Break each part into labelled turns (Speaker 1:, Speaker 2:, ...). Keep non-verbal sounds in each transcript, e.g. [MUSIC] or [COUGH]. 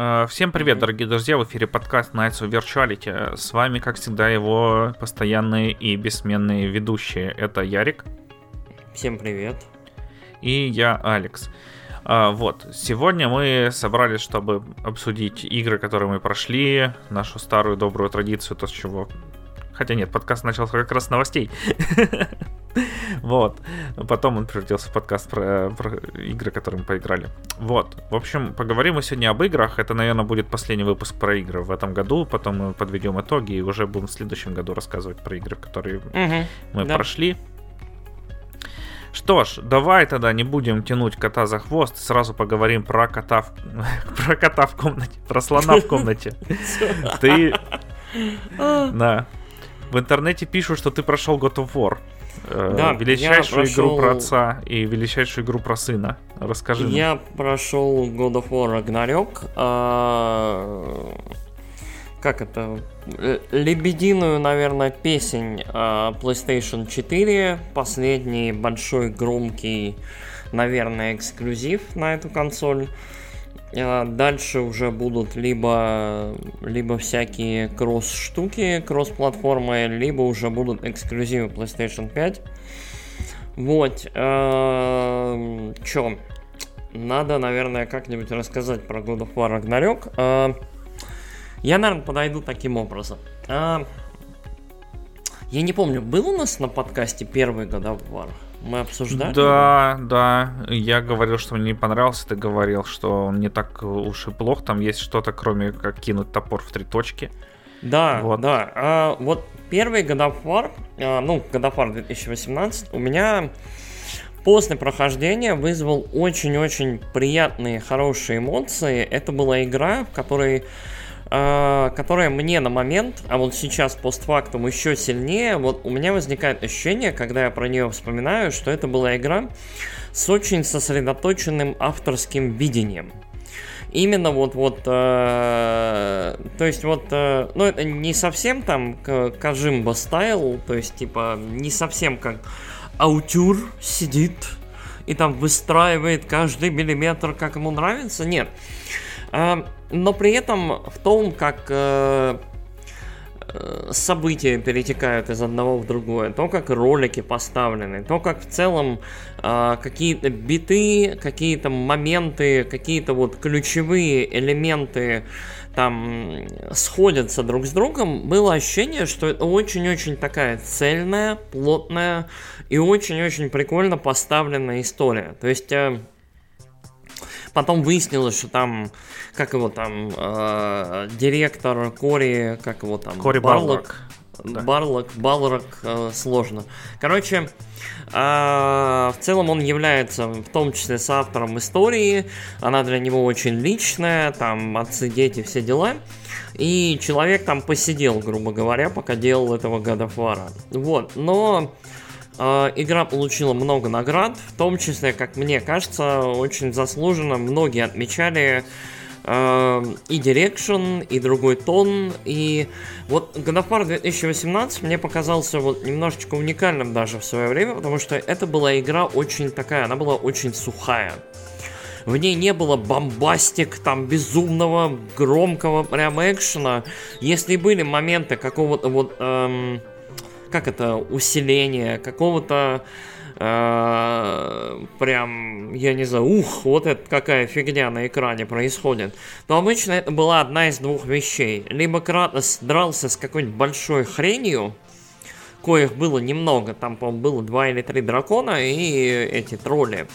Speaker 1: Э, всем привет, дорогие друзья, в эфире подкаст Nights of Virtuality. С вами, как всегда, его постоянные и бессменные ведущие. Это Ярик.
Speaker 2: Всем привет.
Speaker 1: И я, Алекс. А, вот, сегодня мы собрались, чтобы обсудить игры, которые мы прошли, нашу старую добрую традицию, то, с чего... Хотя нет, подкаст начался как раз с новостей. [LAUGHS] [LAUGHS] Вот. Потом он превратился в подкаст про, про игры, которые мы поиграли. Вот. В общем, поговорим мы сегодня об играх. Это, наверное, будет последний выпуск про игры в этом году. Потом мы подведем итоги и уже будем в следующем году рассказывать про игры, которые угу, мы да. прошли. Что ж, давай тогда не будем тянуть кота за хвост, сразу поговорим про кота в, [LAUGHS] про кота в комнате, про слона в комнате. [LAUGHS] Ты... Да. В интернете пишут, что ты прошел God of War. Э, да, величайшую прошел... игру про отца и величайшую игру про сына. Расскажи.
Speaker 2: Я нам. прошел God of War Ragnarok. А... Как это? Лебединую, наверное, песень а, PlayStation 4. Последний большой громкий, наверное, эксклюзив на эту консоль. А дальше уже будут либо, либо всякие кросс-штуки, кросс-платформы, либо уже будут эксклюзивы PlayStation 5. Вот. Э, чё? Надо, наверное, как-нибудь рассказать про God of War Ragnarok. Э, я, наверное, подойду таким образом. Э, я не помню, был у нас на подкасте первый God of War? Мы обсуждали?
Speaker 1: Да, да. Я говорил, что мне не понравился. Ты говорил, что он не так уж и плох. Там есть что-то, кроме как кинуть топор в три точки.
Speaker 2: Да, вот. да. А, вот первый God of War, а, ну, God of War 2018, у меня после прохождения вызвал очень-очень приятные, хорошие эмоции. Это была игра, в которой которая мне на момент, а вот сейчас постфактум еще сильнее, вот у меня возникает ощущение, когда я про нее вспоминаю, что это была игра с очень сосредоточенным авторским видением. Именно вот вот, э, то есть вот, э, ну это не совсем там Кажимба стайл, то есть типа не совсем как аутюр сидит и там выстраивает каждый миллиметр, как ему нравится, нет. Э, но при этом в том, как э, э, события перетекают из одного в другое, то, как ролики поставлены, то, как в целом э, какие-то биты, какие-то моменты, какие-то вот ключевые элементы там сходятся друг с другом, было ощущение, что это очень-очень такая цельная, плотная и очень-очень прикольно поставленная история. То есть... Э, Потом выяснилось, что там, как его там, э, директор Кори, как его там,
Speaker 1: Кори Барлок.
Speaker 2: Да. Барлок, Балрок, э, сложно. Короче, э, в целом он является в том числе соавтором истории. Она для него очень личная, там отцы, дети, все дела. И человек там посидел, грубо говоря, пока делал этого War. Вот, но игра получила много наград, в том числе, как мне кажется, очень заслуженно. Многие отмечали э, и Direction, и другой тон. И вот God of War 2018 мне показался вот немножечко уникальным даже в свое время, потому что это была игра очень такая, она была очень сухая. В ней не было бомбастик, там, безумного, громкого прям экшена. Если были моменты какого-то вот... Эм, как это, усиление, какого-то э, прям, я не знаю, ух, вот это какая фигня на экране происходит, то обычно это была одна из двух вещей. Либо Кратос дрался с какой-нибудь большой хренью, коих было немного, там, по-моему, было два или три дракона и эти тролли.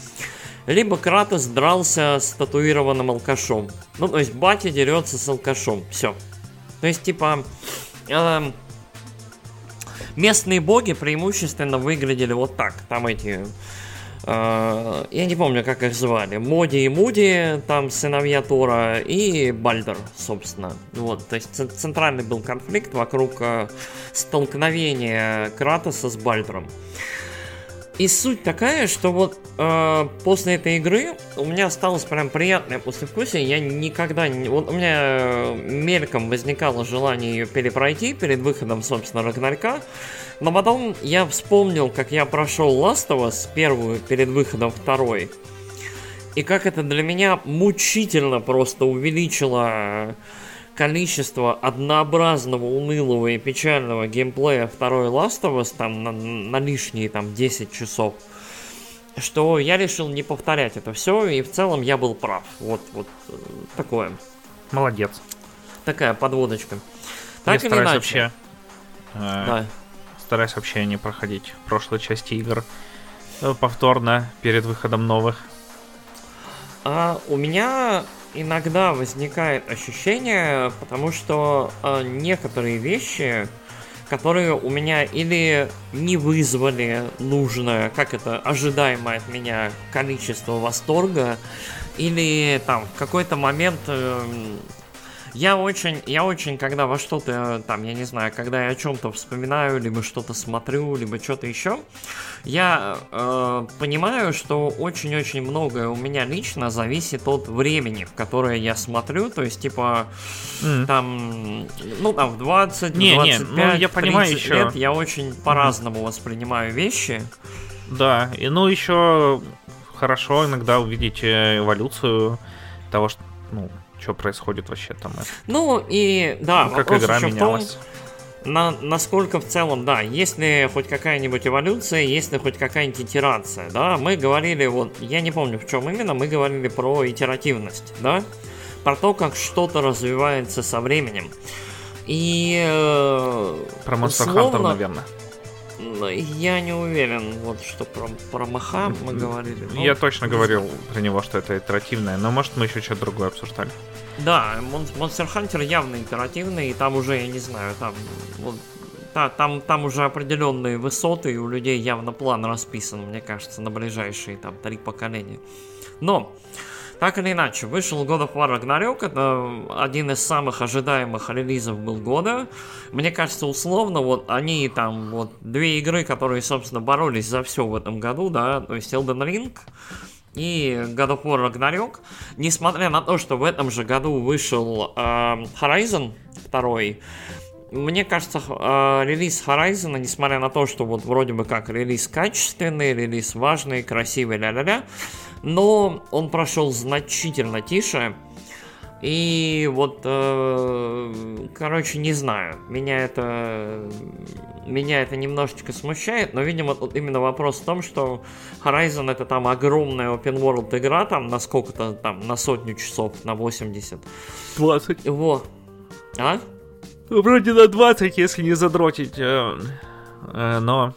Speaker 2: Либо Кратос дрался с татуированным алкашом. Ну, то есть батя дерется с алкашом. Все. То есть, типа, э, местные боги преимущественно выглядели вот так. Там эти... Э, я не помню, как их звали. Моди и Муди, там сыновья Тора, и Бальдер, собственно. Вот, то есть центральный был конфликт вокруг э, столкновения Кратоса с Бальдером. И суть такая, что вот э, после этой игры у меня осталось прям приятное послевкусие. Я никогда не... Вот у меня мельком возникало желание ее перепройти перед выходом, собственно, Рагнарька. Но потом я вспомнил, как я прошел Last of Us первую перед выходом второй. и как это для меня мучительно просто увеличило количество однообразного, унылого и печального геймплея второй Last of Us там на, на лишние там 10 часов, что я решил не повторять это все, и в целом я был прав. Вот, вот э, такое.
Speaker 1: Молодец.
Speaker 2: Такая подводочка. Так
Speaker 1: я
Speaker 2: или иначе.
Speaker 1: вообще... Э,
Speaker 2: да.
Speaker 1: Стараюсь вообще не проходить прошлой части игр э, повторно перед выходом новых.
Speaker 2: А у меня иногда возникает ощущение, потому что э, некоторые вещи, которые у меня или не вызвали нужное, как это, ожидаемое от меня количество восторга, или там в какой-то момент э, я очень, я очень, когда во что-то, там, я не знаю, когда я о чем-то вспоминаю, либо что-то смотрю, либо что-то еще, я э, понимаю, что очень-очень многое у меня лично зависит от времени, в которое я смотрю, то есть, типа, mm. там, ну, там, в 20, не, 25, не, ну, я понимаю 30 еще. лет я очень по-разному mm. воспринимаю вещи.
Speaker 1: Да, и ну, еще хорошо иногда увидеть э, эволюцию того, что, ну, что происходит вообще там.
Speaker 2: Ну и да, ну, как игра менялась. Том, на, насколько в целом, да, есть ли хоть какая-нибудь эволюция, есть ли хоть какая-нибудь итерация, да, мы говорили, вот, я не помню в чем именно, мы говорили про итеративность, да, про то, как что-то развивается со временем. И... Э,
Speaker 1: про Monster условно, Hunter, наверное.
Speaker 2: Я не уверен, вот что про, про Маха мы говорили.
Speaker 1: Но... Я точно говорил про него, что это итеративное, но может мы еще что-то другое обсуждали.
Speaker 2: Да, Monster Hunter явно итеративный, и там уже, я не знаю, там вот, та, там, там уже определенные высоты, и у людей явно план расписан, мне кажется, на ближайшие там три поколения. Но так или иначе, вышел God of War Ragnarok, это один из самых ожидаемых релизов был года. Мне кажется, условно, вот они там, вот две игры, которые, собственно, боролись за все в этом году, да, то есть Elden Ring и God of War Ragnarok, несмотря на то, что в этом же году вышел э, Horizon 2, мне кажется, э, релиз Horizon, несмотря на то, что вот вроде бы как релиз качественный, релиз важный, красивый, ля-ля-ля, но он прошел значительно тише. И вот, э, короче, не знаю, меня это, меня это немножечко смущает, но, видимо, тут именно вопрос в том, что Horizon это там огромная open world игра, там на сколько-то, там, на сотню часов, на 80.
Speaker 1: 20.
Speaker 2: Вот. А?
Speaker 1: Вроде на 20, если не задротить, э, э, но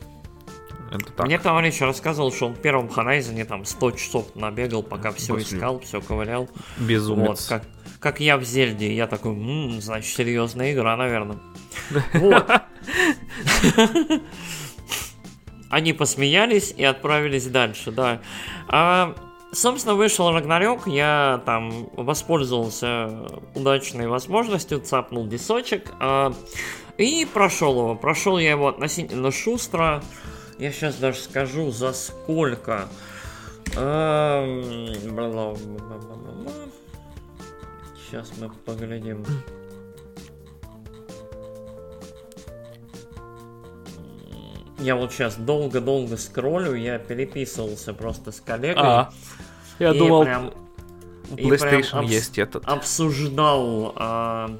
Speaker 1: это так.
Speaker 2: Мне товарищ рассказывал, что он в первом Horizon там 100 часов набегал, пока все После... искал, все ковырял.
Speaker 1: Безумец.
Speaker 2: Вот, как, как я в Зельде. Я такой, м-м, значит, серьезная игра, наверное. [LAUGHS] Вот. Они посмеялись и отправились дальше, да. А, собственно, вышел Рагнарёк, я там воспользовался удачной возможностью, цапнул дисочек а, и прошел его. Прошел я его относительно шустро. Я сейчас даже скажу, за сколько. Сейчас мы поглядим. Я вот сейчас долго-долго скроллю, я переписывался просто с коллегой. А,
Speaker 1: я думал, прям, PlayStation прям есть этот.
Speaker 2: Обсуждал а,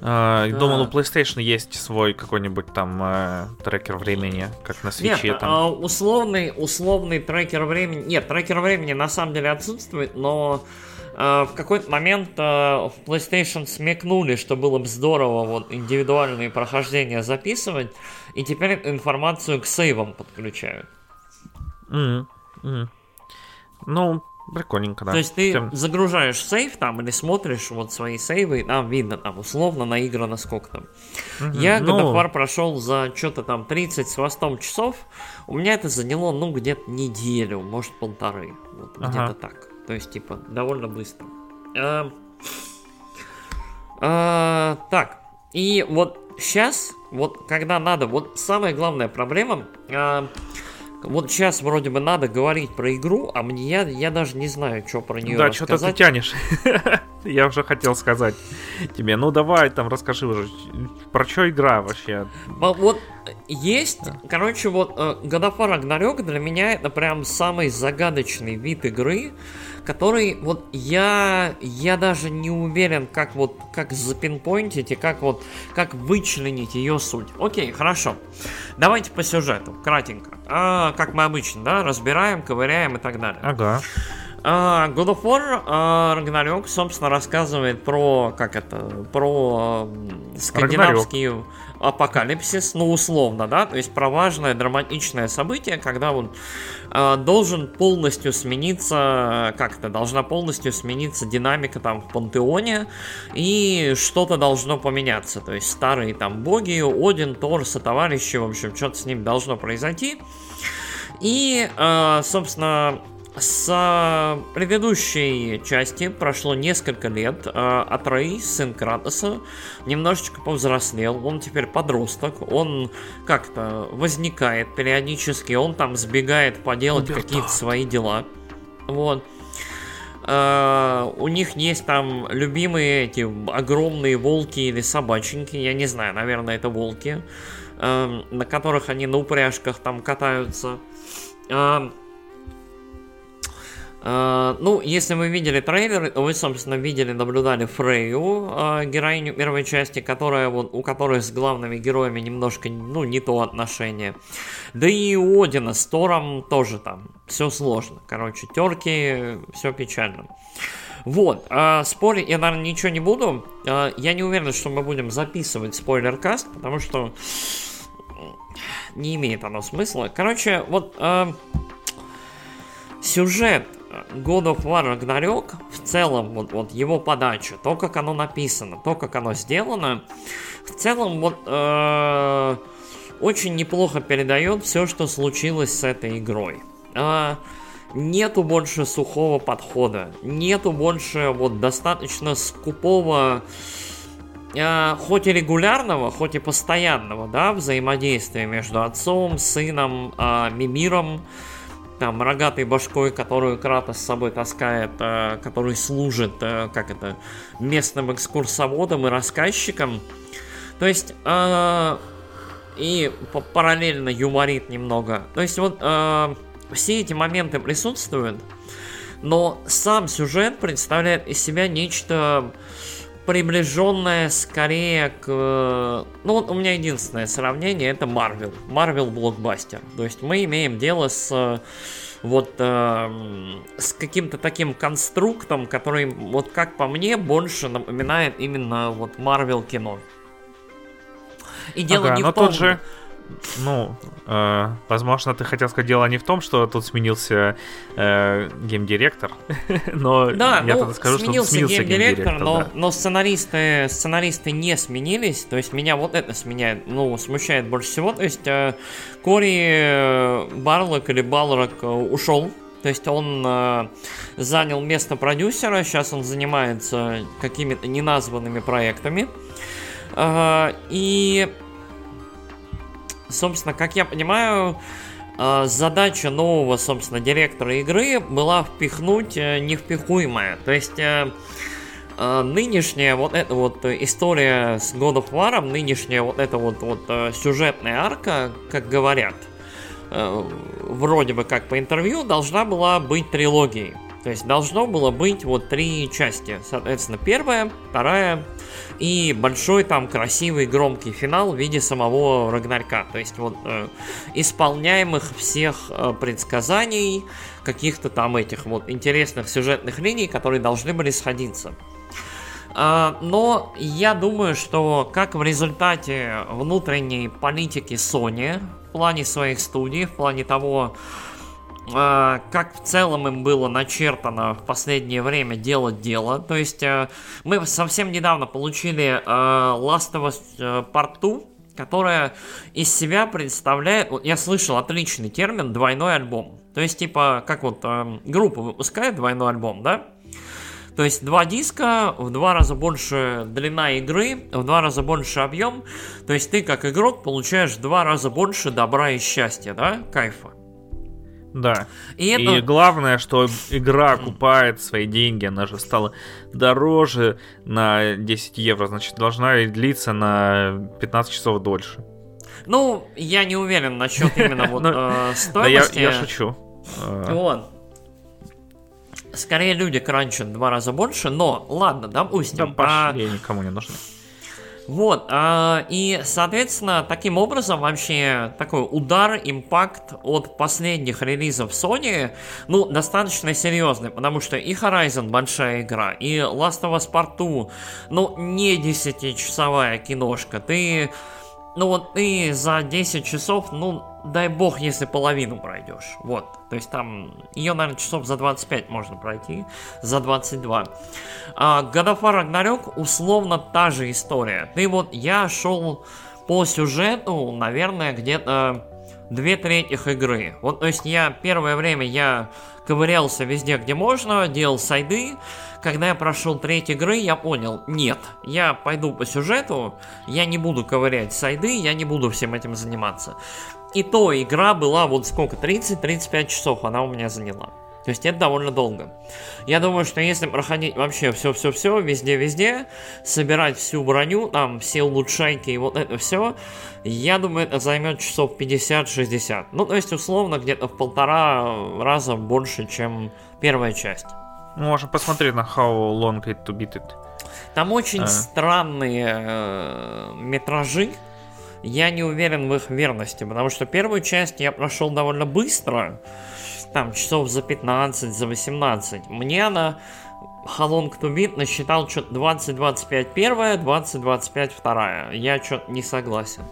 Speaker 1: да. Думал, у PlayStation есть свой какой-нибудь там э, трекер времени, как на свече.
Speaker 2: Нет,
Speaker 1: там.
Speaker 2: Uh, условный, условный трекер времени. Нет, трекер времени на самом деле отсутствует, но uh, в какой-то момент uh, в PlayStation смекнули, что было бы здорово вот индивидуальные прохождения записывать, и теперь информацию к сейвам подключают.
Speaker 1: Mm-hmm. Mm-hmm. Ну, Прикольненько, да.
Speaker 2: То есть ты Тем... загружаешь сейв там или смотришь вот свои сейвы, и там видно, там условно наиграно сколько там. Угу, Я God ну... of War прошел за что-то там 30 с хвостом часов. У меня это заняло, ну, где-то неделю, может, полторы. Вот, ага. где-то так. То есть, типа, довольно быстро. А, а, так, и вот сейчас, вот когда надо, вот самая главная проблема... А, вот сейчас вроде бы надо говорить про игру, а мне я, я даже не знаю, что про нее
Speaker 1: да. Да, что-то ты тянешь. [LAUGHS] Я уже хотел сказать тебе, ну давай там расскажи уже, про что игра вообще?
Speaker 2: Вот есть, короче, вот God of War Ragnarok для меня это прям самый загадочный вид игры, который вот я, я даже не уверен, как вот, как запинпоинтить и как вот, как вычленить ее суть. Окей, хорошо. Давайте по сюжету, кратенько. А, как мы обычно, да, разбираем, ковыряем и так далее.
Speaker 1: Ага.
Speaker 2: Uh, God of War uh, Ragnarok, собственно, рассказывает про, как это, про uh, скандинавский Ragnarok. Апокалипсис, ну, условно, да, то есть про важное драматичное событие, когда он uh, должен полностью смениться, как это, должна полностью смениться динамика там в пантеоне, и что-то должно поменяться, то есть старые там боги, Один, Тор, сотоварищи, в общем, что-то с ним должно произойти, и, uh, собственно, с предыдущей части прошло несколько лет. Атрей, сын Кратоса, немножечко повзрослел. Он теперь подросток. Он как-то возникает периодически. Он там сбегает поделать какие-то свои дела. Вот. Uh, у них есть там любимые эти огромные волки или собаченьки, я не знаю, наверное, это волки, uh, на которых они на упряжках там катаются. Uh, Uh, ну, если вы видели трейлер, вы, собственно, видели, наблюдали Фрейю, uh, героиню первой части, которая вот, у которой с главными героями немножко, ну, не то отношение. Да и у Одина с Тором тоже там все сложно. Короче, терки, все печально. Вот, э, спорить я, наверное, ничего не буду. Э, я не уверен, что мы будем записывать спойлер-каст, потому что не имеет оно смысла. Короче, вот э, сюжет God of War Ragnarok в целом, вот, вот его подача, то, как оно написано, то, как оно сделано, в целом вот э, очень неплохо передает все, что случилось с этой игрой. Э, нету больше сухого подхода, нету больше вот достаточно скупого э, хоть и регулярного, хоть и постоянного, да, взаимодействия между отцом, сыном, э, Мимиром, там рогатой башкой, которую Кратос с собой таскает, э, который служит, э, как это, местным экскурсоводом и рассказчиком. То есть, э, и параллельно юморит немного. То есть, вот э, все эти моменты присутствуют, но сам сюжет представляет из себя нечто приближенная скорее к... Ну, вот у меня единственное сравнение это Marvel. Marvel блокбастер. То есть мы имеем дело с вот э, с каким-то таким конструктом, который, вот как по мне, больше напоминает именно вот Marvel кино.
Speaker 1: И дело ага, не в том, тот же ну, э, возможно, ты хотел сказать, дело не в том, что тут сменился э, геймдиректор, [LAUGHS] но
Speaker 2: да, я ну, тогда скажу, сменился что сменился геймдиректор, геймдиректор но, да. но сценаристы, сценаристы не сменились, то есть меня вот это сменяет, ну, смущает больше всего, то есть э, Кори э, Барлок или Балрок э, ушел, то есть он э, занял место продюсера, сейчас он занимается какими-то неназванными проектами. Э, и собственно, как я понимаю, э, задача нового, собственно, директора игры была впихнуть э, невпихуемое. То есть э, нынешняя вот эта вот история с God of War, нынешняя вот эта вот, вот сюжетная арка, как говорят, вроде бы как по интервью, должна была быть трилогией. То есть должно было быть вот три части. Соответственно, первая, вторая и большой там красивый громкий финал в виде самого Рагнарька. То есть вот э, исполняемых всех э, предсказаний, каких-то там этих вот интересных сюжетных линий, которые должны были сходиться. Uh, но я думаю, что как в результате внутренней политики Sony в плане своих студий, в плане того, как в целом им было начертано в последнее время делать дело. То есть э, мы совсем недавно получили э, Last of Us Part 2, которая из себя представляет, я слышал отличный термин двойной альбом. То есть типа как вот группа выпускает двойной альбом, да? То есть два диска, в два раза больше длина игры, в два раза больше объем. То есть ты как игрок получаешь в два раза больше добра и счастья, да, кайфа.
Speaker 1: Да. И, это... и главное, что игра купает свои деньги, она же стала дороже на 10 евро, значит, должна длиться на 15 часов дольше.
Speaker 2: Ну, я не уверен насчет именно вот стоимости. [LAUGHS]
Speaker 1: Да я шучу.
Speaker 2: Вот. Скорее люди кранчат два раза больше, но ладно, допустим.
Speaker 1: Да пошли, а... никому не нужны.
Speaker 2: Вот, а, и, соответственно, таким образом вообще такой удар, импакт от последних релизов Sony, ну, достаточно серьезный, потому что и Horizon большая игра, и Last of Us Part 2, ну, не 10-часовая киношка, ты ну вот ты за 10 часов, ну, дай бог, если половину пройдешь. Вот. То есть там ее, наверное, часов за 25 можно пройти, за 22. А God of условно та же история. Ты вот, я шел по сюжету, наверное, где-то две трети игры. Вот, то есть я первое время я ковырялся везде, где можно, делал сайды, когда я прошел треть игры, я понял, нет, я пойду по сюжету, я не буду ковырять сайды, я не буду всем этим заниматься. И то игра была вот сколько, 30-35 часов она у меня заняла. То есть это довольно долго. Я думаю, что если проходить вообще все-все-все, везде-везде, собирать всю броню, там, все улучшайки и вот это все, я думаю, это займет часов 50-60. Ну, то есть, условно, где-то в полтора раза больше, чем первая часть.
Speaker 1: Можно посмотреть на How Long It To Beat It.
Speaker 2: Там очень а. странные э, метражи. Я не уверен в их верности, потому что первую часть я прошел довольно быстро. Там часов за 15, за 18. Мне она How Long To Beat насчитал что-то 20-25 первая, 20-25 вторая. Я что-то не согласен.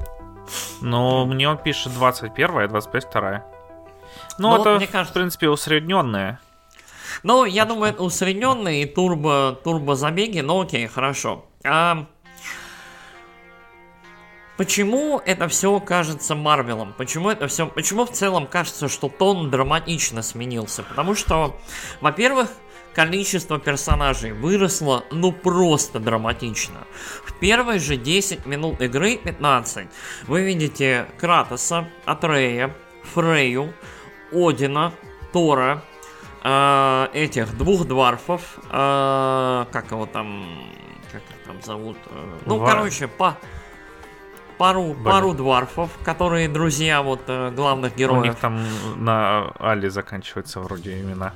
Speaker 1: Ну, мне он пишет 21 и 25 вторая. Ну, ну это, мне кажется... в принципе, усредненное.
Speaker 2: Ну, я думаю, это усредненные турбо, турбо забеги, но окей, хорошо. А, Почему это все кажется Марвелом? Почему это все... Почему в целом кажется, что тон драматично сменился? Потому что, во-первых, количество персонажей выросло, ну просто драматично. В первые же 10 минут игры, 15, вы видите Кратоса, Атрея, Фрейю, Одина, Тора, э, этих двух дварфов, э, как его там, как их там зовут, э, ну, Вар... короче, по пару, пару дварфов, которые друзья вот э, главных героев. У них
Speaker 1: там на Али заканчивается вроде имена.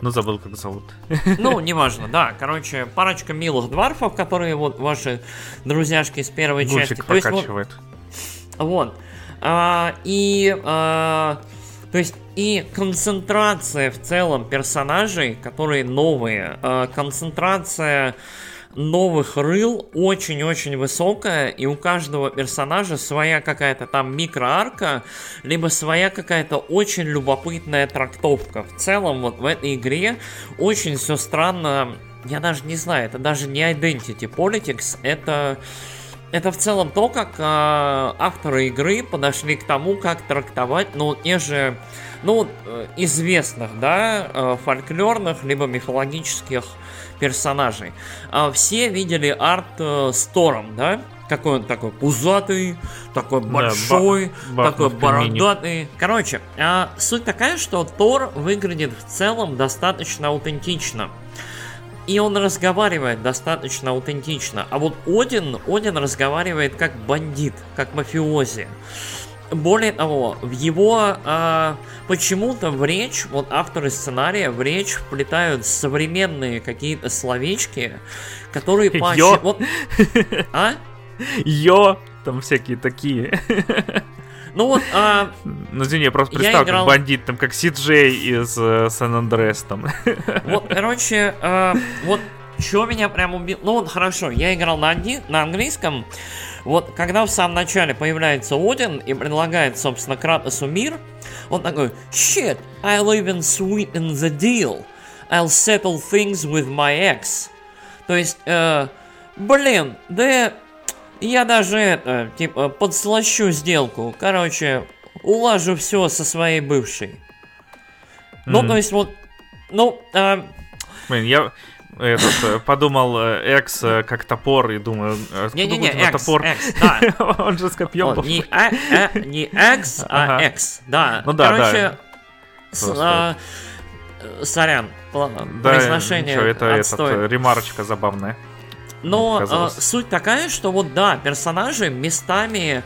Speaker 1: Ну, забыл, как зовут. [LAUGHS]
Speaker 2: Ну, неважно, да. Короче, парочка милых дварфов, которые вот ваши друзьяшки с первой Гульчик части.
Speaker 1: прокачивает.
Speaker 2: вот, вот. А, и а, то есть и концентрация в целом персонажей, которые новые, э, концентрация новых рыл очень-очень высокая, и у каждого персонажа своя какая-то там микроарка, либо своя какая-то очень любопытная трактовка. В целом, вот в этой игре очень все странно, я даже не знаю, это даже не Identity Politics, это это в целом то, как э, авторы игры подошли к тому, как трактовать, ну, те же, ну, э, известных, да, э, фольклорных, либо мифологических персонажей. Э, все видели арт э, с Тором, да? Какой он такой пузатый, такой большой, да, такой бородатый. Короче, э, суть такая, что Тор выглядит в целом достаточно аутентично. И он разговаривает достаточно аутентично. А вот Один, Один разговаривает как бандит, как мафиози. Более того, в его э, почему-то в речь, вот авторы сценария в речь вплетают современные какие-то словечки, которые
Speaker 1: по Йо.
Speaker 2: Вот... А?
Speaker 1: Йо, там всякие такие.
Speaker 2: Ну вот, а...
Speaker 1: Ну извини, я просто представил, играл... как бандит, там, как Си-Джей из Сан-Андрес, там.
Speaker 2: Вот, короче, э, вот что меня прям убил... Ну вот, хорошо, я играл на, анги... на английском, вот, когда в самом начале появляется Один и предлагает, собственно, Кратосу мир, он такой, shit, I'll even sweeten the deal. I'll settle things with my ex. То есть, э, блин, да я даже это, типа, подслащу сделку. Короче, улажу все со своей бывшей. Mm. Ну, то есть вот, ну... Э...
Speaker 1: Блин, я этот, э, подумал Экс э, как топор и думаю,
Speaker 2: не-не-не, Экс, топор? Экс, [LAUGHS] да.
Speaker 1: Он же с копьем.
Speaker 2: Не Экс, а Экс, да.
Speaker 1: Ну да, Короче,
Speaker 2: С, а, сорян,
Speaker 1: да,
Speaker 2: произношение
Speaker 1: ничего, это этот, ремарочка забавная.
Speaker 2: Но э, суть такая, что вот да, персонажи местами,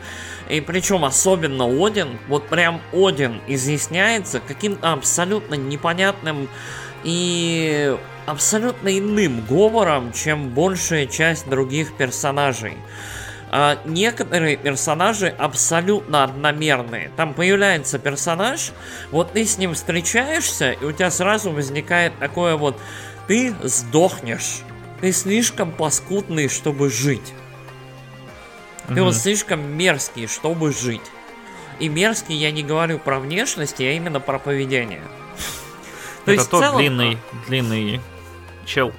Speaker 2: и причем особенно Один, вот прям Один изъясняется каким-то абсолютно непонятным и абсолютно иным говором, чем большая часть других персонажей. А некоторые персонажи абсолютно одномерные. Там появляется персонаж, вот ты с ним встречаешься, и у тебя сразу возникает такое вот ты сдохнешь. Ты слишком паскудный, чтобы жить. Ты угу. вот слишком мерзкий, чтобы жить. И мерзкий я не говорю про внешность, я именно про поведение. [LAUGHS]
Speaker 1: То это есть тот целом... длинный, длинный чел.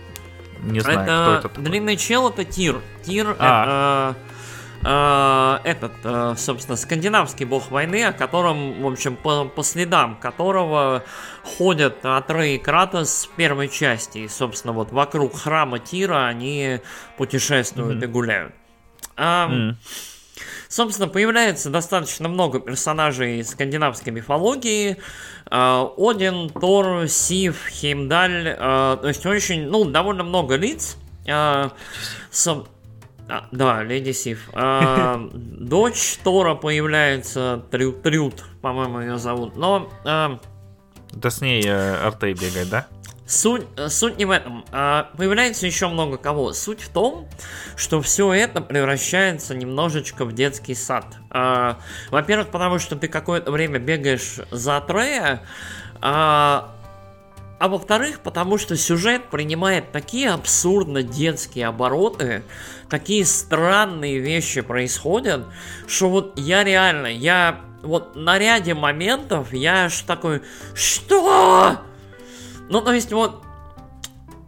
Speaker 1: Не знаю, это... кто это. Такой.
Speaker 2: Длинный чел это тир. Тир а. это э, этот, э, собственно, скандинавский бог войны, о котором, в общем, по, по следам которого ходят Атрей и Кратос в первой части. И, собственно, вот вокруг храма Тира они путешествуют mm-hmm. и гуляют. А, mm. Собственно, появляется достаточно много персонажей скандинавской мифологии. Э, Один, Тор, Сив, Хеймдаль. Э, то есть очень, ну, довольно много лиц. Э, со, а, да, Леди Сив. А, [LAUGHS] дочь Тора появляется, Трют, Трют по-моему, ее зовут. Но... А,
Speaker 1: да с ней э, Артей бегает, да?
Speaker 2: Суть, суть не в этом. А, появляется еще много кого. Суть в том, что все это превращается немножечко в детский сад. А, во-первых, потому что ты какое-то время бегаешь за Трея, а, а во-вторых, потому что сюжет принимает такие абсурдно детские обороты, такие странные вещи происходят, что вот я реально, я вот на ряде моментов я аж такой, что? Ну, то есть вот,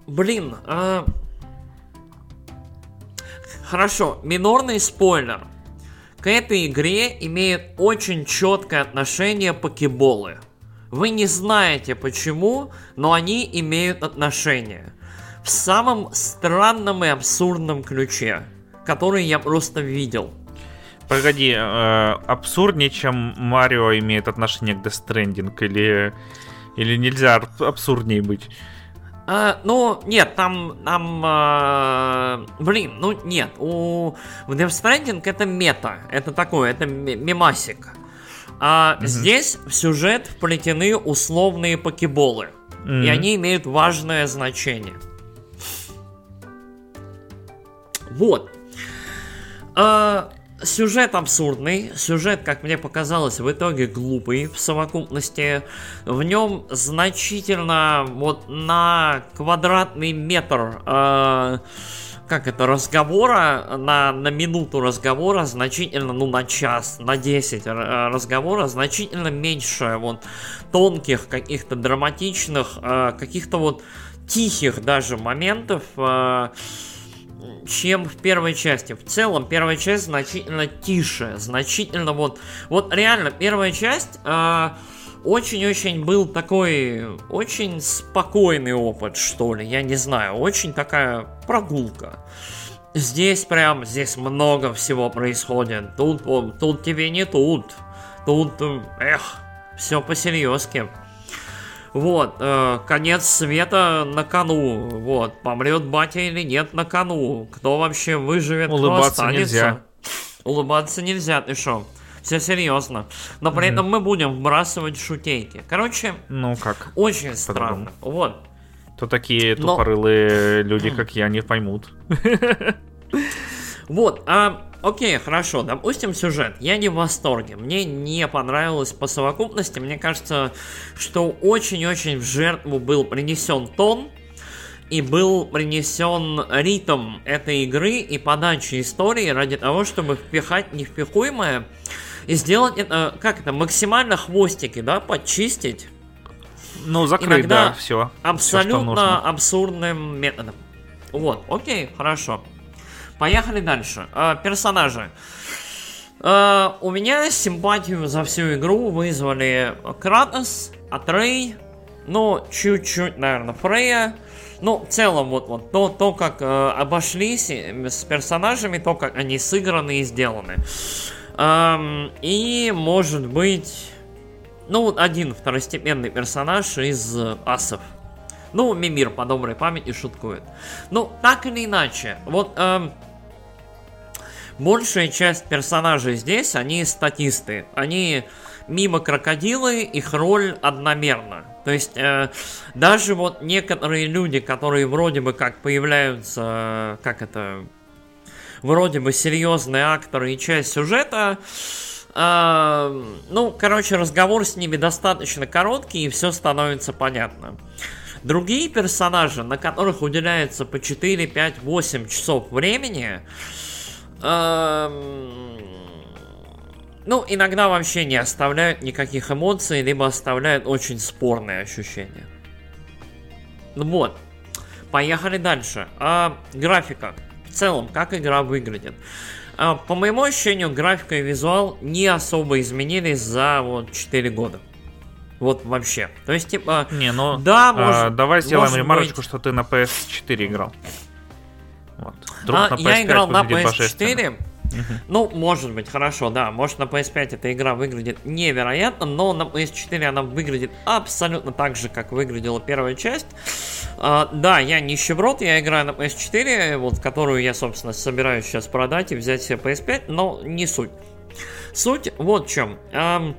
Speaker 2: блин, а... хорошо, минорный спойлер. К этой игре имеет очень четкое отношение покеболы. Вы не знаете почему, но они имеют отношение. В самом странном и абсурдном ключе, который я просто видел.
Speaker 1: Погоди, э, абсурднее, чем Марио имеет отношение к Death Stranding, или, или нельзя абсурднее быть?
Speaker 2: А, ну, нет, там, там, а, блин, ну, нет, у в Death Stranding это мета, это такое, это мемасик. А mm-hmm. здесь в сюжет вплетены условные покеболы. Mm-hmm. И они имеют важное значение. Вот. А, сюжет абсурдный. Сюжет, как мне показалось, в итоге глупый в совокупности. В нем значительно вот на квадратный метр. А, как это, разговора, на, на минуту разговора значительно, ну, на час, на 10 э, разговора значительно меньше вот тонких, каких-то драматичных, э, каких-то вот тихих даже моментов, э, чем в первой части. В целом, первая часть значительно тише, значительно вот... Вот реально, первая часть очень-очень был такой, очень спокойный опыт, что ли, я не знаю, очень такая прогулка. Здесь прям, здесь много всего происходит, тут, тут тебе не тут, тут, эх, все по-серьезки. Вот, э, конец света на кону. Вот, помрет батя или нет на кону. Кто вообще выживет, Улыбаться кто останется. Нельзя. Улыбаться нельзя, ты шо? Все серьезно. Но при mm-hmm. этом мы будем вбрасывать шутейки. Короче,
Speaker 1: ну как?
Speaker 2: Очень странно. Вот.
Speaker 1: То такие тупорылые Но... люди, [CLEARS THROAT] как я, не поймут.
Speaker 2: Вот, а, окей, хорошо, допустим, сюжет. Я не в восторге. Мне не понравилось по совокупности. Мне кажется, что очень-очень в жертву был принесен тон, и был принесен ритм этой игры и подачи истории ради того, чтобы впихать невпихуемое и сделать это, как это, максимально хвостики, да, подчистить.
Speaker 1: Ну, закрыть, Иногда да, все.
Speaker 2: Абсолютно все, абсурдным методом. Вот, окей, хорошо. Поехали дальше. Э, персонажи. Э, у меня симпатию за всю игру вызвали Кратос, Атрей, ну, чуть-чуть, наверное, Фрея. Ну, в целом, вот, вот то, то как э, обошлись с персонажами, то, как они сыграны и сделаны. Эм, и, может быть, ну, один второстепенный персонаж из асов. Ну, Мимир по доброй памяти шуткует. Ну, так или иначе, вот эм, большая часть персонажей здесь, они статисты. Они мимо крокодилы, их роль одномерна. То есть э, даже вот некоторые люди, которые вроде бы как появляются, как это, вроде бы серьезные акторы и часть сюжета, э, ну, короче, разговор с ними достаточно короткий, и все становится понятно. Другие персонажи, на которых уделяется по 4, 5, 8 часов времени, э, ну, иногда вообще не оставляют никаких эмоций, либо оставляют очень спорные ощущения. Ну вот. Поехали дальше. А, графика. В целом, как игра выглядит. А, по моему ощущению, графика и визуал не особо изменились за вот 4 года. Вот вообще. То есть, типа...
Speaker 1: Не, ну... Да, может, а, Давай сделаем может ремарочку, быть... что ты на PS4 играл.
Speaker 2: Вот. Вдруг а, на PS5 я играл на PS4, ну, может быть, хорошо, да. Может, на PS5 эта игра выглядит невероятно, но на PS4 она выглядит абсолютно так же, как выглядела первая часть. Uh, да, я нищеброд, я играю на PS4, вот, которую я, собственно, собираюсь сейчас продать и взять себе PS5, но не суть. Суть вот в чем. Uh,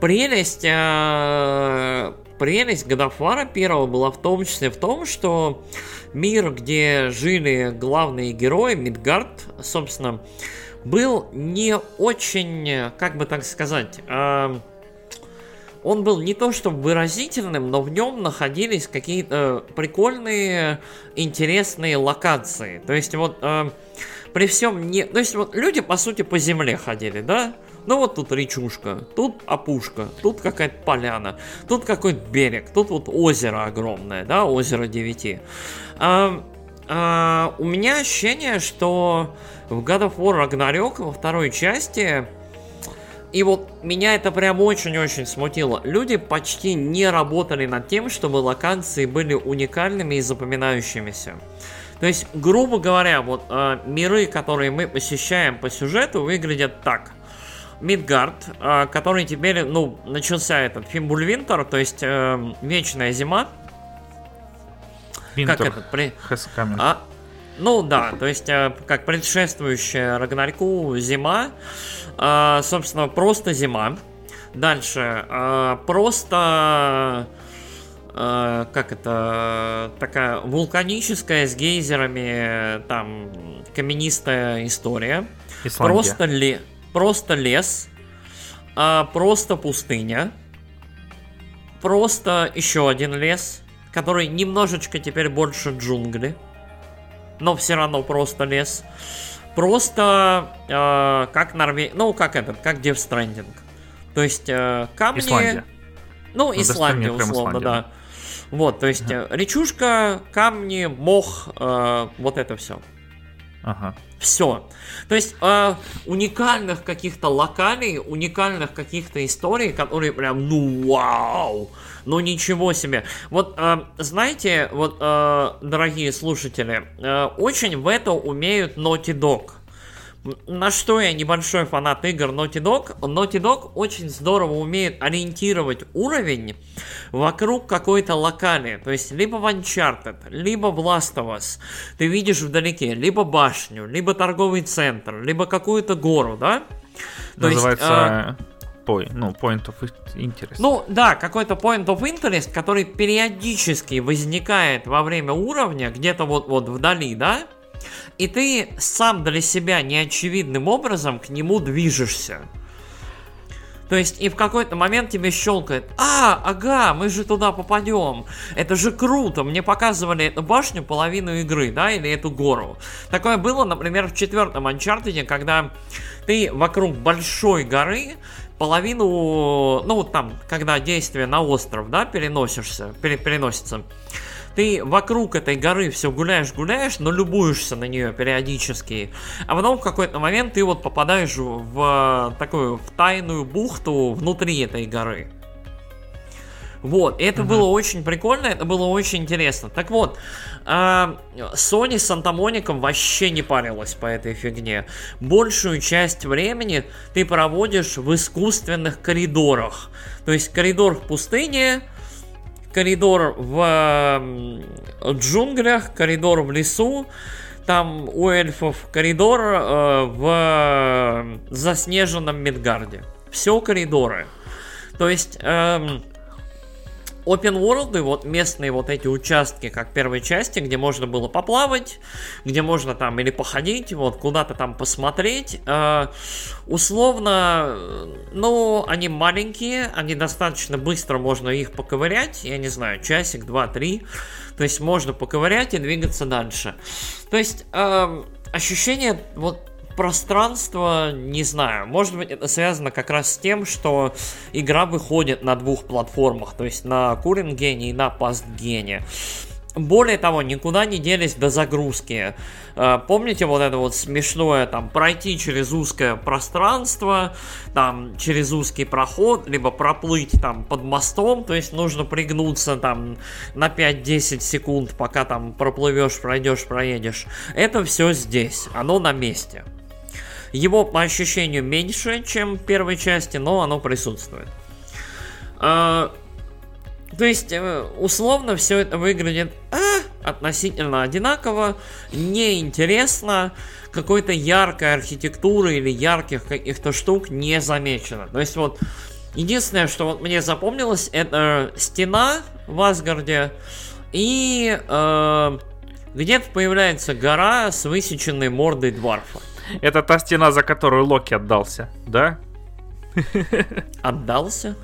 Speaker 2: прелесть, uh, прелесть War первого была в том числе в том, что мир, где жили главные герои, Мидгард, собственно, был не очень, как бы так сказать, э, он был не то что выразительным, но в нем находились какие-то прикольные, интересные локации. То есть вот э, при всем не... То есть вот люди, по сути, по земле ходили, да? Ну вот тут речушка, тут опушка, тут какая-то поляна, тут какой-то берег, тут вот озеро огромное, да, озеро 9. А, а, у меня ощущение, что в God of War Ragnarok во второй части и вот меня это прям очень-очень смутило. Люди почти не работали над тем, чтобы локации были уникальными и запоминающимися. То есть, грубо говоря, вот э, миры, которые мы посещаем по сюжету, выглядят так. Мидгард, э, который теперь, ну, начался этот Фимбульвинтер, то есть э, вечная зима.
Speaker 1: Винтер. Как этот? При...
Speaker 2: А, ну да, то есть э, как предшествующая Рагнарьку зима, э, собственно, просто зима. Дальше, э, просто э, как это, такая вулканическая с гейзерами, там, каменистая история. Исландия. Просто ли просто лес, а просто пустыня, просто еще один лес, который немножечко теперь больше джунгли, но все равно просто лес. Просто э, как Норвегия, ну как этот, как Death Stranding. То есть э, камни... Исландия. Ну, ну Исландия, условно, да. Вот, то есть ага. речушка, камни, мох, э, вот это все. Ага. Все. То есть э, уникальных каких-то локалей, уникальных каких-то историй, которые прям, ну вау, ну ничего себе. Вот э, знаете, вот, э, дорогие слушатели, э, очень в это умеют Naughty Dog. На что я небольшой фанат игр Naughty Dog, Naughty Dog очень здорово умеет ориентировать уровень вокруг какой-то локали. То есть либо в Uncharted, либо в Last of Us ты видишь вдалеке либо башню, либо торговый центр, либо какую-то гору, да?
Speaker 1: То Называется... Есть, Point, ну, point of interest.
Speaker 2: Ну, да, какой-то point of interest, который периодически возникает во время уровня, где-то вот, вот вдали, да? И ты сам для себя неочевидным образом к нему движешься. То есть, и в какой-то момент тебе щелкает, а, ага, мы же туда попадем. Это же круто, мне показывали эту башню половину игры, да, или эту гору. Такое было, например, в четвертом Uncharted, когда ты вокруг большой горы половину, ну вот там, когда действие на остров, да, переносишься, пере, переносится, ты вокруг этой горы все гуляешь-гуляешь, но любуешься на нее периодически. А потом в какой-то момент ты вот попадаешь в такую в тайную бухту внутри этой горы. Вот, это угу. было очень прикольно, это было очень интересно. Так вот, а, Sony Santa Monica вообще не парилась по этой фигне. Большую часть времени ты проводишь в искусственных коридорах. То есть коридор в пустыне, коридор в джунглях, коридор в лесу, там у эльфов коридор э, в заснеженном Мидгарде. Все коридоры. То есть эм, open world, вот местные вот эти участки, как первой части, где можно было поплавать, где можно там или походить, вот куда-то там посмотреть. Э, условно, ну, они маленькие, они достаточно быстро можно их поковырять, я не знаю, часик, два, три. То есть можно поковырять и двигаться дальше. То есть э, ощущение вот пространство, не знаю, может быть это связано как раз с тем, что игра выходит на двух платформах, то есть на Курингене и на Пастгене. Более того, никуда не делись до загрузки. Э, помните вот это вот смешное, там, пройти через узкое пространство, там, через узкий проход, либо проплыть там под мостом, то есть нужно пригнуться там на 5-10 секунд, пока там проплывешь, пройдешь, проедешь. Это все здесь, оно на месте. Его по ощущению меньше, чем в первой части, но оно присутствует. А, то есть, э, условно, все это выглядит а, относительно одинаково, неинтересно, какой-то яркой архитектуры или ярких каких-то штук не замечено. То есть, вот, единственное, что вот мне запомнилось, это стена в Асгарде и э, где-то появляется гора с высеченной мордой дварфа.
Speaker 1: Это та стена, за которую Локи отдался, да?
Speaker 2: Отдался?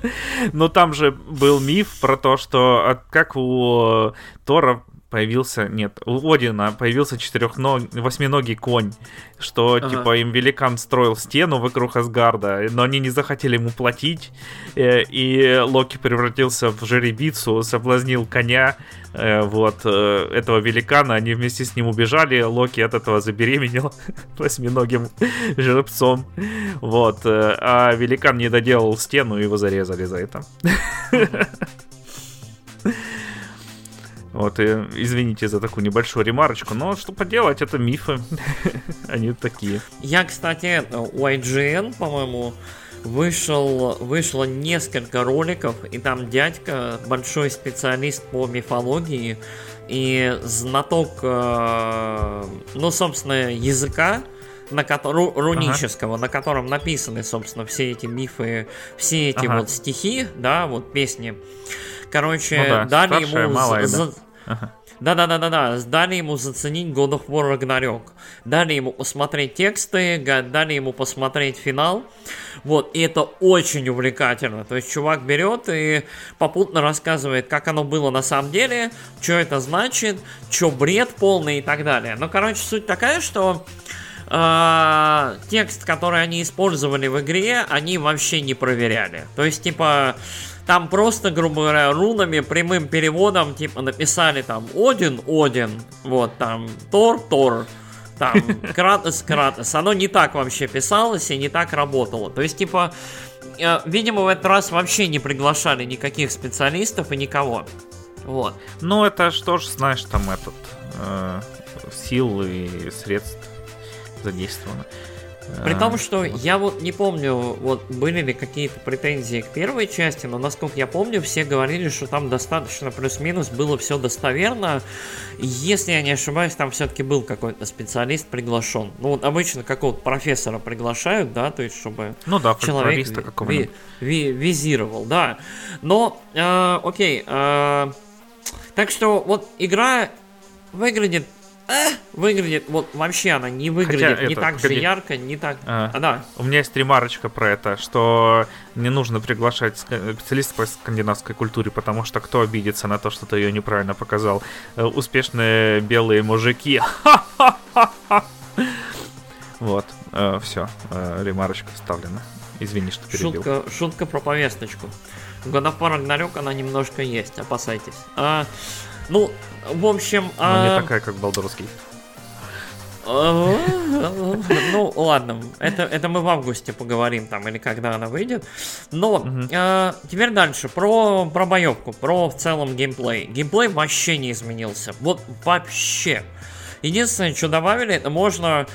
Speaker 1: Ну там же был миф про то, что как у Тора появился, нет, у Одина появился четырехног, восьминогий конь, что ага. типа им великан строил стену вокруг Асгарда, но они не захотели ему платить, э, и Локи превратился в жеребицу, соблазнил коня, э, вот, э, этого великана, они вместе с ним убежали, Локи от этого забеременел [LAUGHS] восьминогим жеребцом, вот, а великан не доделал стену, его зарезали за это. Вот, и извините за такую небольшую ремарочку, но что поделать, это мифы. [LAUGHS] Они такие.
Speaker 2: Я, кстати, у IGN, по-моему, вышел, вышло несколько роликов, и там дядька, большой специалист по мифологии и знаток, э, ну, собственно, языка, на котором рунического, ага. на котором написаны, собственно, все эти мифы, все эти ага. вот стихи, да, вот песни. Короче, ну да, дали ему малая, за, да. Да-да-да-да-да, дали ему заценить God of War Ragnarok, дали ему посмотреть тексты, дали ему посмотреть финал, вот, и это очень увлекательно, то есть чувак берет и попутно рассказывает, как оно было на самом деле, что это значит, что бред полный и так далее. Ну, короче, суть такая, что э, текст, который они использовали в игре, они вообще не проверяли, то есть, типа там просто, грубо говоря, рунами, прямым переводом, типа, написали там Один, Один, вот там Тор, Тор, там [LAUGHS] Кратос, Кратос. Оно не так вообще писалось и не так работало. То есть, типа, э, видимо, в этот раз вообще не приглашали никаких специалистов и никого. Вот.
Speaker 1: Ну, это что ж, знаешь, там этот э, сил и средств задействовано.
Speaker 2: При том, что я вот не помню, вот были ли какие-то претензии к первой части, но насколько я помню, все говорили, что там достаточно плюс-минус было все достоверно. Если я не ошибаюсь, там все-таки был какой-то специалист приглашен. Ну вот обычно какого-то профессора приглашают, да, то есть чтобы
Speaker 1: ну, да,
Speaker 2: человек ви- ви- визировал, да. Но, э, окей, э, так что вот игра выглядит выглядит, вот вообще она не выглядит Хотя не это, так погоди. же ярко, не так...
Speaker 1: А, а, да. У меня есть ремарочка про это, что не нужно приглашать специалистов по скандинавской культуре, потому что кто обидится на то, что ты ее неправильно показал? Э, успешные белые мужики. [LAUGHS] Вот, э, все, э, ремарочка вставлена. Извини, что перебил.
Speaker 2: Шутка, шутка про повесточку. War Ragnarok она немножко есть, опасайтесь. А, ну, в общем...
Speaker 1: Но а... не такая, как Балдорский. [LAUGHS]
Speaker 2: Ну, ладно, это, это мы в августе поговорим там, или когда она выйдет. Но э, теперь дальше, про, про боевку, про в целом геймплей. Геймплей вообще не изменился, вот вообще. Единственное, что добавили, это можно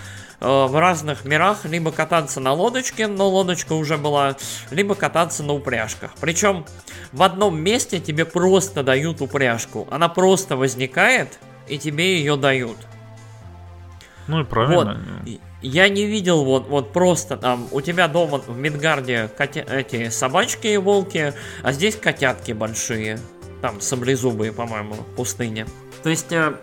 Speaker 2: в разных мирах либо кататься на лодочке, но лодочка уже была, либо кататься на упряжках. Причем в одном месте тебе просто дают упряжку. Она просто возникает, и тебе ее дают.
Speaker 1: Ну и правильно.
Speaker 2: Вот. Я не видел вот, вот просто там у тебя дома в Мидгарде коте, эти собачки и волки, а здесь котятки большие. Там саблезубые, по-моему, в пустыне. То есть, э,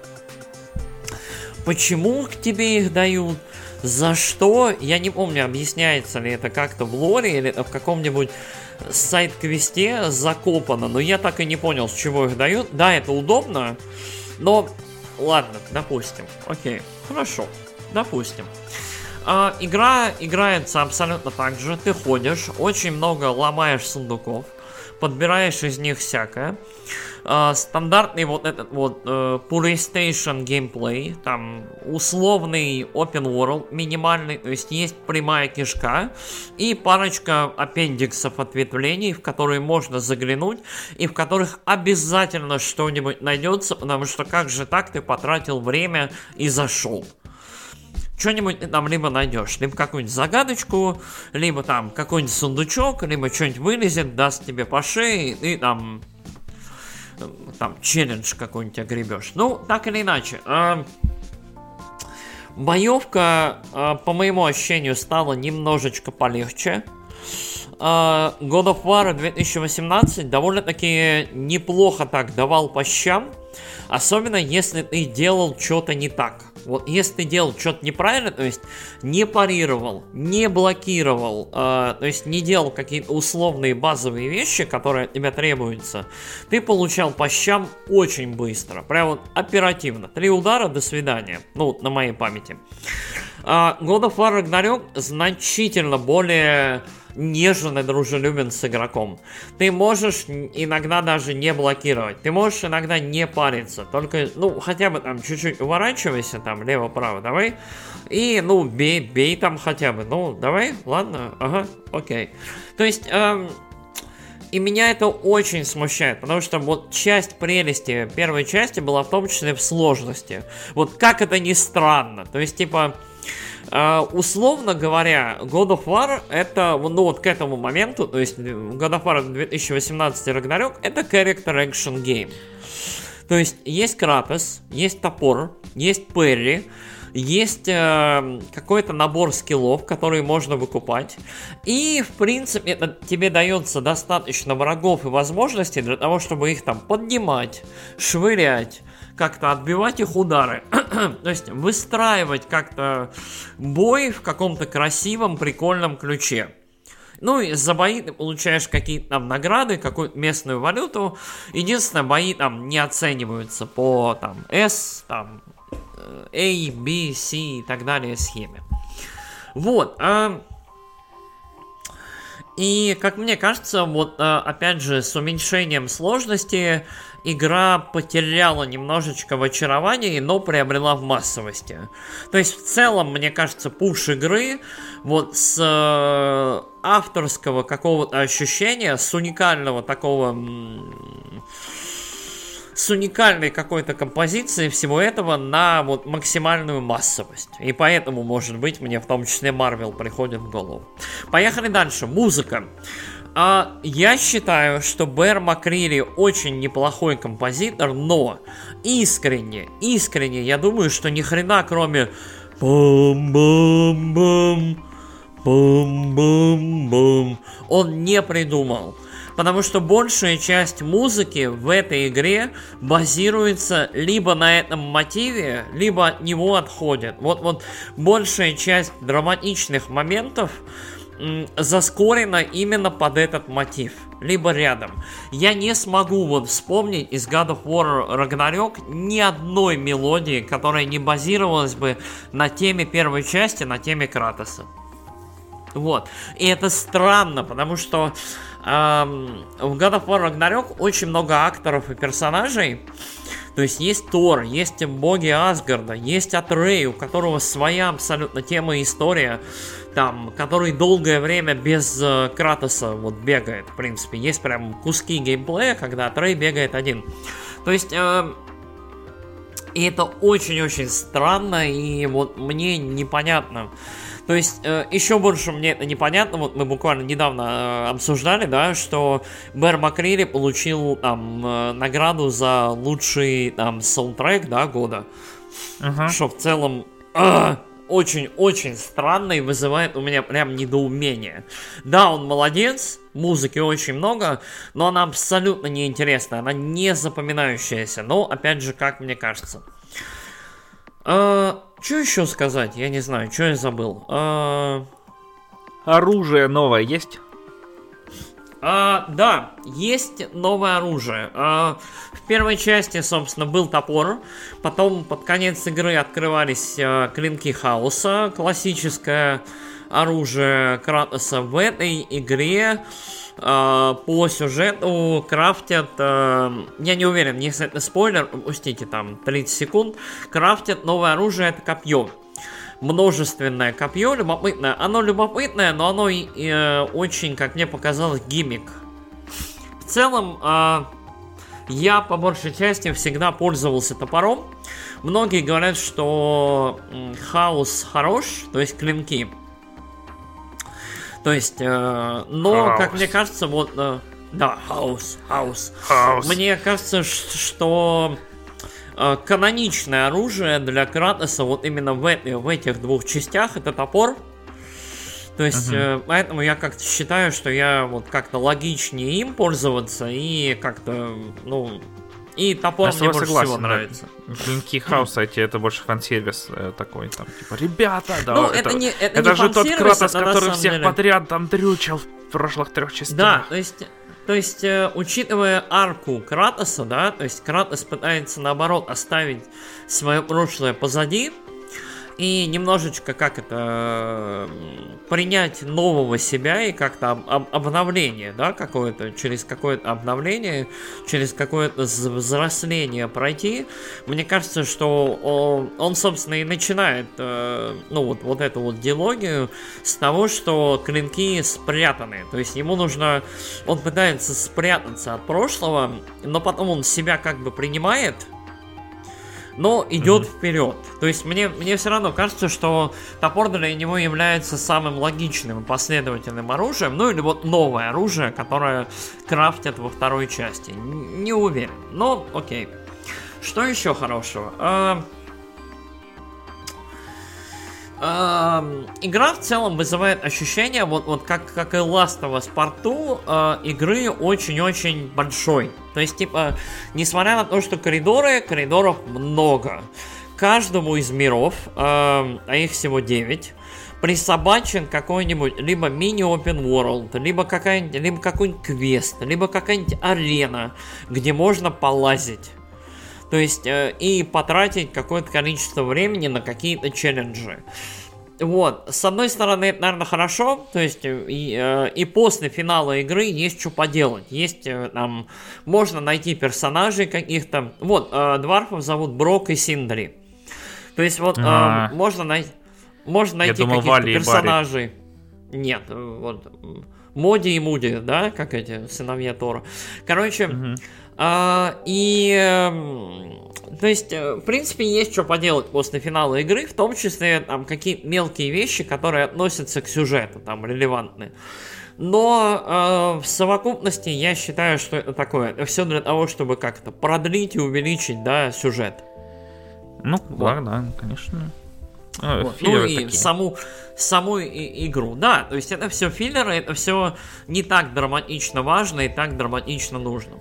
Speaker 2: почему к тебе их дают? За что? Я не помню, объясняется ли это как-то в лоре или в каком-нибудь сайт-квесте закопано, но я так и не понял, с чего их дают. Да, это удобно, но ладно, допустим. Окей, хорошо, допустим. А, игра играется абсолютно так же. Ты ходишь, очень много ломаешь сундуков, подбираешь из них всякое. Uh, стандартный вот этот вот uh, PlayStation геймплей, там условный open world, минимальный, то есть есть прямая кишка и парочка аппендиксов ответвлений, в которые можно заглянуть и в которых обязательно что-нибудь найдется, потому что как же так ты потратил время и зашел что-нибудь там либо найдешь, либо какую-нибудь загадочку, либо там какой-нибудь сундучок, либо что-нибудь вылезет, даст тебе по шее, и там там челлендж какой-нибудь огребешь. Ну, так или иначе. Э, боевка, э, по моему ощущению, стала немножечко полегче. Э, God of War 2018 довольно-таки неплохо так давал по щам. Особенно если ты делал что-то не так. Вот если ты делал что-то неправильно, то есть не парировал, не блокировал, э, то есть не делал какие-то условные базовые вещи, которые от тебя требуются, ты получал по щам очень быстро, прям вот оперативно. Три удара, до свидания. Ну, на моей памяти. Uh, God of War Ragnarok значительно более нежен и дружелюбен с игроком. Ты можешь иногда даже не блокировать, ты можешь иногда не париться, только, ну, хотя бы там чуть-чуть уворачивайся, там, лево-право, давай, и, ну, бей, бей там хотя бы, ну, давай, ладно, ага, окей. То есть, эм, и меня это очень смущает, потому что вот часть прелести первой части была в том числе в сложности. Вот как это ни странно. То есть, типа, условно говоря, God of War это, ну вот к этому моменту, то есть God of War 2018 Ragnarok, это character action game. То есть есть Кратос, есть топор, есть Перри, есть э, какой-то набор скиллов, которые можно выкупать. И, в принципе, это тебе дается достаточно врагов и возможностей для того, чтобы их там поднимать, швырять, как-то отбивать их удары. [CLEARS THROAT] То есть выстраивать как-то бой в каком-то красивом, прикольном ключе. Ну и за бои ты получаешь какие-то там награды, какую-то местную валюту. Единственное, бои там не оцениваются по там S, там A, B, C и так далее схеме. Вот. А... И, как мне кажется, вот а, опять же, с уменьшением сложности игра потеряла немножечко в очаровании, но приобрела в массовости. То есть, в целом, мне кажется, пуш игры вот с э, авторского какого-то ощущения, с уникального такого с уникальной какой-то композицией всего этого на вот максимальную массовость. И поэтому, может быть, мне в том числе Марвел приходит в голову. Поехали дальше. Музыка. А, я считаю, что Бэр Макрири очень неплохой композитор, но искренне, искренне, я думаю, что ни хрена кроме бум-бум-бум, бум-бум-бум, он не придумал. Потому что большая часть музыки в этой игре базируется либо на этом мотиве, либо от него отходит. Вот, вот большая часть драматичных моментов заскорено именно под этот мотив, либо рядом. Я не смогу вот вспомнить из God of War Ragnarok ни одной мелодии, которая не базировалась бы на теме первой части, на теме Кратоса. Вот. И это странно, потому что эм, в God of War Ragnarok очень много акторов и персонажей. То есть есть Тор, есть боги Асгарда, есть Атрей, у которого своя абсолютно тема и история, там, который долгое время без э, Кратоса вот бегает, в принципе. Есть прям куски геймплея, когда Атрей бегает один. То есть... Э, и это очень-очень странно, и вот мне непонятно. То есть, э, еще больше мне это непонятно, вот мы буквально недавно э, обсуждали, да, что Бэр Макрири получил там э, награду за лучший там саундтрек, да, года. Uh-huh. Что в целом очень-очень странно и вызывает у меня прям недоумение. Да, он молодец, музыки очень много, но она абсолютно неинтересная, она не запоминающаяся, но, опять же, как мне кажется. А, что еще сказать? Я не знаю, что я забыл. А...
Speaker 1: Оружие новое есть?
Speaker 2: А, да, есть новое оружие. А, в первой части, собственно, был топор. Потом под конец игры открывались а, клинки хаоса. Классическое оружие Кратоса в этой игре. А, по сюжету крафтят, а, я не уверен, если это спойлер, пустите там 30 секунд, крафтят новое оружие, это копье. Множественное копье, любопытное. Оно любопытное, но оно э, очень, как мне показалось, гиммик. В целом, э, я по большей части всегда пользовался топором. Многие говорят, что хаос хорош, то есть клинки. То есть, э, но, хаус. как мне кажется, вот... Э, да, хаос, хаос. Хаус. Мне кажется, что каноничное оружие для Кратоса вот именно в, в этих двух частях это топор. То есть, uh-huh. э, поэтому я как-то считаю, что я вот как-то логичнее им пользоваться и как-то, ну, и топор мне больше согласен, всего нравится.
Speaker 1: Клинки хаоса эти, это больше фан-сервис э, такой, там, типа, ребята, да, ну, это, это, не, это, это не же тот Кратос, который всех деле... подряд там дрючил в прошлых трех частях.
Speaker 2: Да, то есть, то есть, э, учитывая арку Кратоса, да, то есть Кратос пытается наоборот оставить свое прошлое позади, и немножечко как это принять нового себя и как-то об, обновление, да, какое-то, через какое-то обновление, через какое-то взросление пройти, мне кажется, что он, он собственно, и начинает, э, ну, вот, вот эту вот диалогию с того, что клинки спрятаны, то есть ему нужно, он пытается спрятаться от прошлого, но потом он себя как бы принимает, но идет mm-hmm. вперед. То есть мне, мне все равно кажется, что топор для него является самым логичным последовательным оружием, ну или вот новое оружие, которое крафтят во второй части. Не уверен, но окей. Что еще хорошего? А, игра в целом вызывает ощущение, вот, вот как, как и Last of Us Part 2, э, игры очень-очень большой. То есть, типа, несмотря на то, что коридоры, коридоров много. Каждому из миров, э, а их всего 9, присобачен какой-нибудь либо мини-open world, либо, какая-нибудь, либо какой-нибудь квест, либо какая-нибудь арена, где можно полазить. То есть, э, и потратить какое-то количество времени на какие-то челленджи. Вот, с одной стороны, это, наверное, хорошо, то есть э, и, э, и после финала игры есть что поделать, есть э, там, можно найти персонажей каких-то, вот, э, дварфов зовут Брок и Синдри, то есть вот э, можно, най- можно найти каких-то персонажей, нет, вот, Моди и Муди, да, как эти сыновья Тора, короче, угу. А, и, эм, то есть, э, в принципе, есть что поделать после финала игры, в том числе там какие-то мелкие вещи, которые относятся к сюжету, там, релевантны. Но э, в совокупности я считаю, что это такое. Все для того, чтобы как-то продлить и увеличить, да, сюжет.
Speaker 1: Ну, вот. да, конечно.
Speaker 2: А, вот. Ну и такие. саму, саму и, игру. Да, то есть это все филлеры, это все не так драматично важно и так драматично нужно.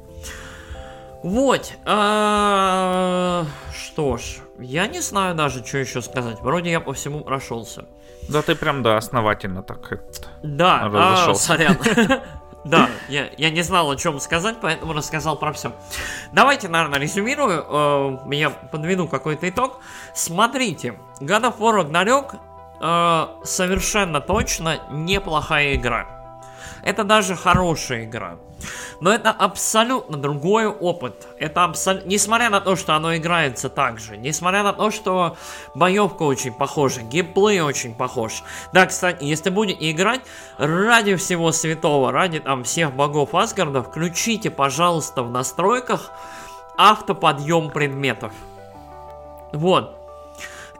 Speaker 2: Вот. А, что ж, я не знаю даже, что еще сказать. Вроде я по всему прошелся.
Speaker 1: Да ты прям, да, основательно так
Speaker 2: Да, а, сорян. [LAUGHS] [LAUGHS] Да, я, я не знал, о чем сказать, поэтому рассказал про все. Давайте, наверное, резюмирую. Э, я подведу какой-то итог. Смотрите, God of War Ragnarok э, совершенно точно неплохая игра. Это даже хорошая игра. Но это абсолютно другой опыт. Это абсолютно... Несмотря на то, что оно играется так же. Несмотря на то, что боевка очень похожа. Геймплей очень похож. Да, кстати, если будете играть, ради всего святого, ради там всех богов Асгарда, включите, пожалуйста, в настройках автоподъем предметов. Вот.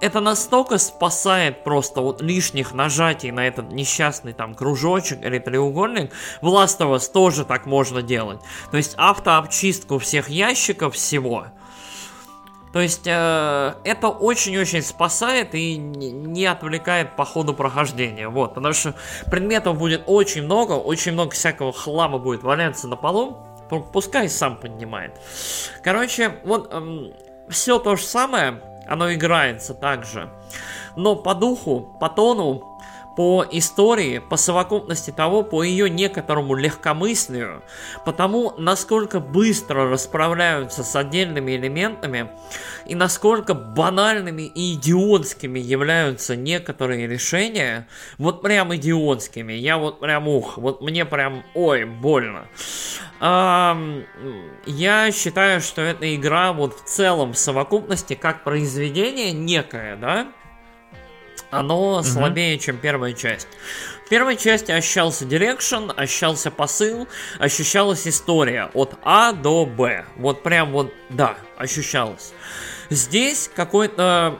Speaker 2: Это настолько спасает просто вот лишних нажатий на этот несчастный там кружочек или треугольник. В Last of Us тоже так можно делать. То есть автообчистку всех ящиков всего. То есть э, это очень-очень спасает и не отвлекает по ходу прохождения. Вот, потому что предметов будет очень много, очень много всякого хлама будет валяться на полу. Пускай сам поднимает. Короче, вот эм, все то же самое оно играется также. Но по духу, по тону, по истории, по совокупности того, по ее некоторому легкомыслию, по тому, насколько быстро расправляются с отдельными элементами и насколько банальными и идиотскими являются некоторые решения, вот прям идиотскими, я вот прям ух, вот мне прям, ой, больно. А, я считаю, что эта игра вот в целом в совокупности как произведение некое, да, оно угу. слабее, чем первая часть. В первой части ощущался direction, ощущался посыл, ощущалась история от А до Б. Вот прям вот, да, ощущалось. Здесь какой-то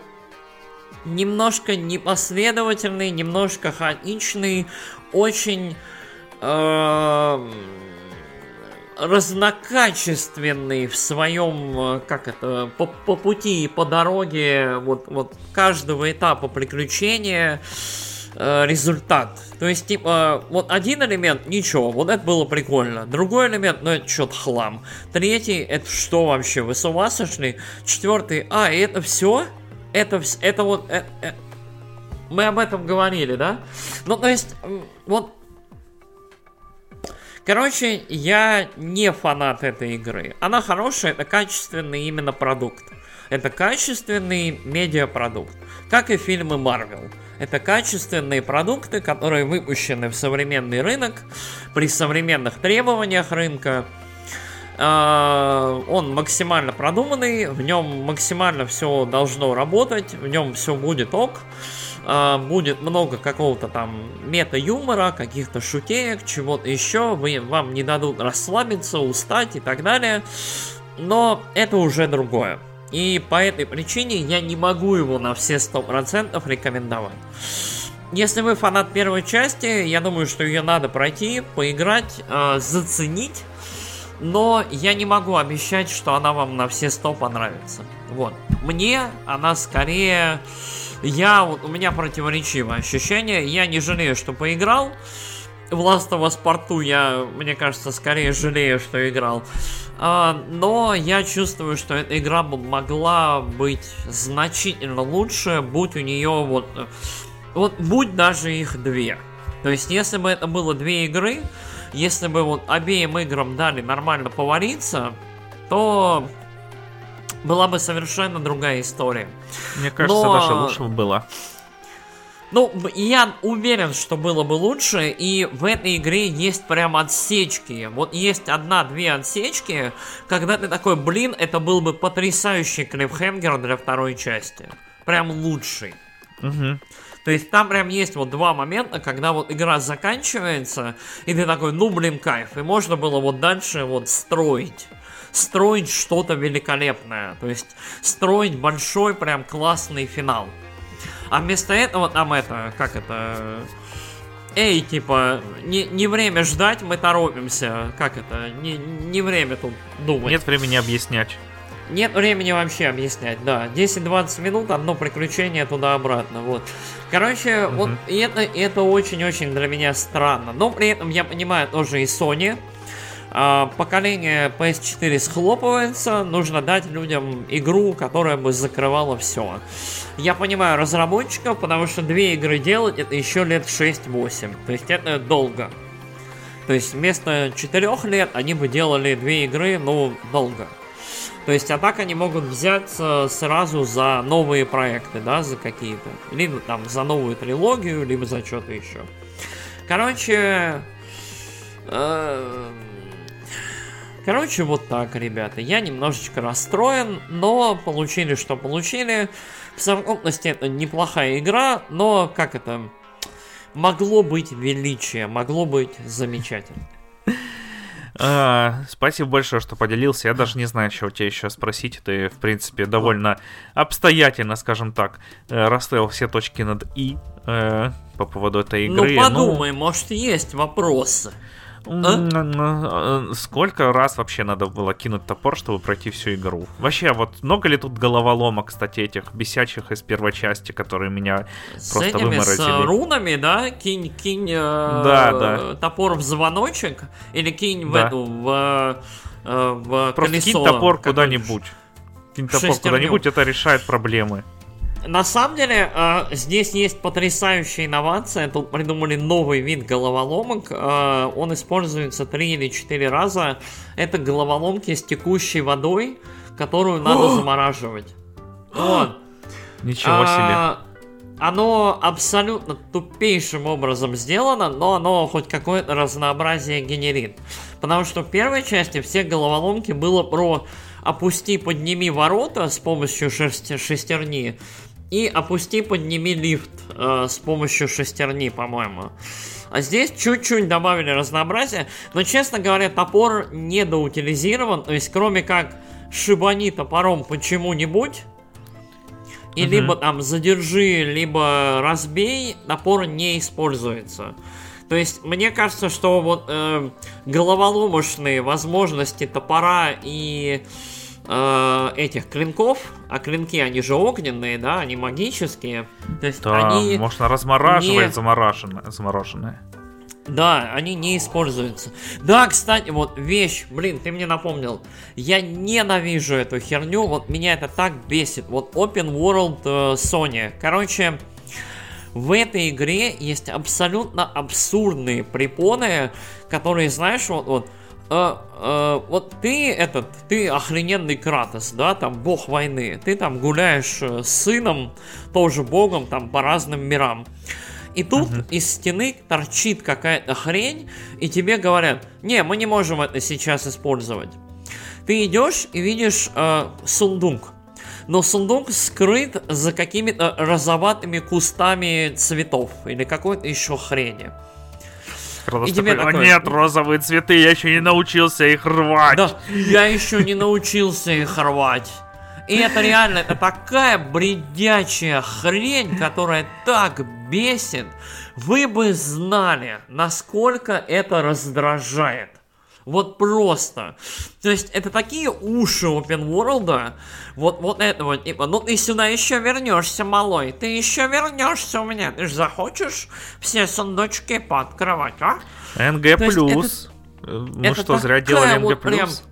Speaker 2: немножко непоследовательный, немножко хаотичный, очень... Э, разнокачественный в своем, э, как это, по, по пути и по дороге вот, вот каждого этапа приключения э, результат. То есть, типа, вот один элемент, ничего, вот это было прикольно. Другой элемент, ну это что-то хлам. Третий, это что вообще, вы с ума сошли? Четвертый, а, это все? Это, это вот... Это, это, мы об этом говорили, да? Ну, то есть, вот Короче, я не фанат этой игры. Она хорошая, это качественный именно продукт. Это качественный медиапродукт. Как и фильмы Marvel. Это качественные продукты, которые выпущены в современный рынок, при современных требованиях рынка. А, он максимально продуманный, в нем максимально все должно работать, в нем все будет ок. А, будет много какого-то там мета-юмора, каких-то шутеек, чего-то еще, вы, вам не дадут расслабиться, устать и так далее. Но это уже другое. И по этой причине я не могу его на все 100% рекомендовать. Если вы фанат первой части, я думаю, что ее надо пройти, поиграть, э, заценить. Но я не могу обещать, что она вам на все 100 понравится. Вот. Мне она скорее я, у меня противоречивое ощущение. Я не жалею, что поиграл. В Last of Us Part я, мне кажется, скорее жалею, что играл. А, но я чувствую, что эта игра могла быть значительно лучше, будь у нее вот... Вот будь даже их две. То есть, если бы это было две игры, если бы вот обеим играм дали нормально повариться, то была бы совершенно другая история.
Speaker 1: Мне кажется, Но... даже лучше было.
Speaker 2: Ну, я уверен, что было бы лучше, и в этой игре есть прям отсечки. Вот есть одна-две отсечки, когда ты такой, блин, это был бы потрясающий клиффхенгер для второй части. Прям лучший. Угу. То есть там прям есть вот два момента, когда вот игра заканчивается, и ты такой, ну блин, кайф. И можно было вот дальше вот строить строить что-то великолепное. То есть строить большой прям классный финал. А вместо этого там это, как это... Эй, типа, не, не время ждать, мы торопимся. Как это? Не, не время тут думать.
Speaker 1: Нет времени объяснять.
Speaker 2: Нет времени вообще объяснять, да. 10-20 минут, одно приключение туда-обратно, вот. Короче, угу. вот это, это очень-очень для меня странно. Но при этом я понимаю тоже и Sony, а, поколение PS4 схлопывается, нужно дать людям игру, которая бы закрывала все. Я понимаю разработчиков, потому что две игры делать это еще лет 6-8, то есть это долго. То есть вместо 4 лет они бы делали две игры, ну, долго. То есть, а так они могут взяться сразу за новые проекты, да, за какие-то. Либо там за новую трилогию, либо за что-то еще. Короче, Эм, короче, вот так, ребята. Я немножечко расстроен, но получили, что получили. В совокупности это неплохая игра, но как это... Могло быть величие, могло быть замечательно.
Speaker 1: А, спасибо большое, что поделился. Я даже не знаю, что у тебя еще спросить. Ты, в принципе, довольно обстоятельно, скажем так, э, расставил все точки над «и» э, по поводу этой игры.
Speaker 2: Ну, подумай, ну, может, есть вопросы.
Speaker 1: А? Сколько раз вообще надо было кинуть топор, чтобы пройти всю игру? Вообще, вот много ли тут головоломок, кстати, этих бесячих из первой части, которые меня с просто этими, выморозили? С
Speaker 2: рунами, да? Кинь, кинь э,
Speaker 1: да, да.
Speaker 2: топор в звоночек или кинь да. в эту, в, э, в
Speaker 1: Просто колесо. кинь топор куда-нибудь. Кинь топор куда-нибудь, это решает проблемы.
Speaker 2: На самом деле, э, здесь есть потрясающая инновация. Тут придумали новый вид головоломок. Э, он используется 3 или 4 раза. Это головоломки с текущей водой, которую надо замораживать. Вот.
Speaker 1: Ничего а, себе.
Speaker 2: Оно абсолютно тупейшим образом сделано, но оно хоть какое-то разнообразие генерит. Потому что в первой части все головоломки было про опусти, подними ворота с помощью шерсти, шестерни, и опусти, подними лифт э, с помощью шестерни, по-моему. А здесь чуть-чуть добавили разнообразия, но, честно говоря, топор недоутилизирован, то есть кроме как шибани топором почему-нибудь, и угу. либо там задержи, либо разбей, топор не используется. То есть, мне кажется, что вот э, головоломочные возможности топора и э, этих клинков, а клинки, они же огненные, да, они магические.
Speaker 1: То есть да, они можно размораживать не... замороженное, замороженное.
Speaker 2: Да, они не используются. Да, кстати, вот вещь, блин, ты мне напомнил. Я ненавижу эту херню, вот меня это так бесит. Вот Open World э, Sony. Короче, в этой игре есть абсолютно абсурдные препоны, которые, знаешь, вот, вот э, э, вот ты этот, ты охрененный Кратос, да, там бог войны, ты там гуляешь э, с сыном, тоже богом, там по разным мирам. И тут uh-huh. из стены торчит какая-то хрень, и тебе говорят, не, мы не можем это сейчас использовать. Ты идешь и видишь э, сундук, но сундук скрыт за какими-то розоватыми кустами цветов или какой-то еще хрени.
Speaker 1: Кратос и тебе такой, такой, нет, розовые цветы, я еще не научился их рвать. Да,
Speaker 2: я еще не научился их рвать. И это реально, это такая бредячая хрень, которая так бесит. Вы бы знали, насколько это раздражает. Вот просто. То есть это такие уши open world, вот, вот это вот, типа, ну ты сюда еще вернешься, малой, ты еще вернешься у меня, ты же захочешь все сундучки пооткрывать, а?
Speaker 1: НГ плюс. Ну что, зря делали НГ плюс.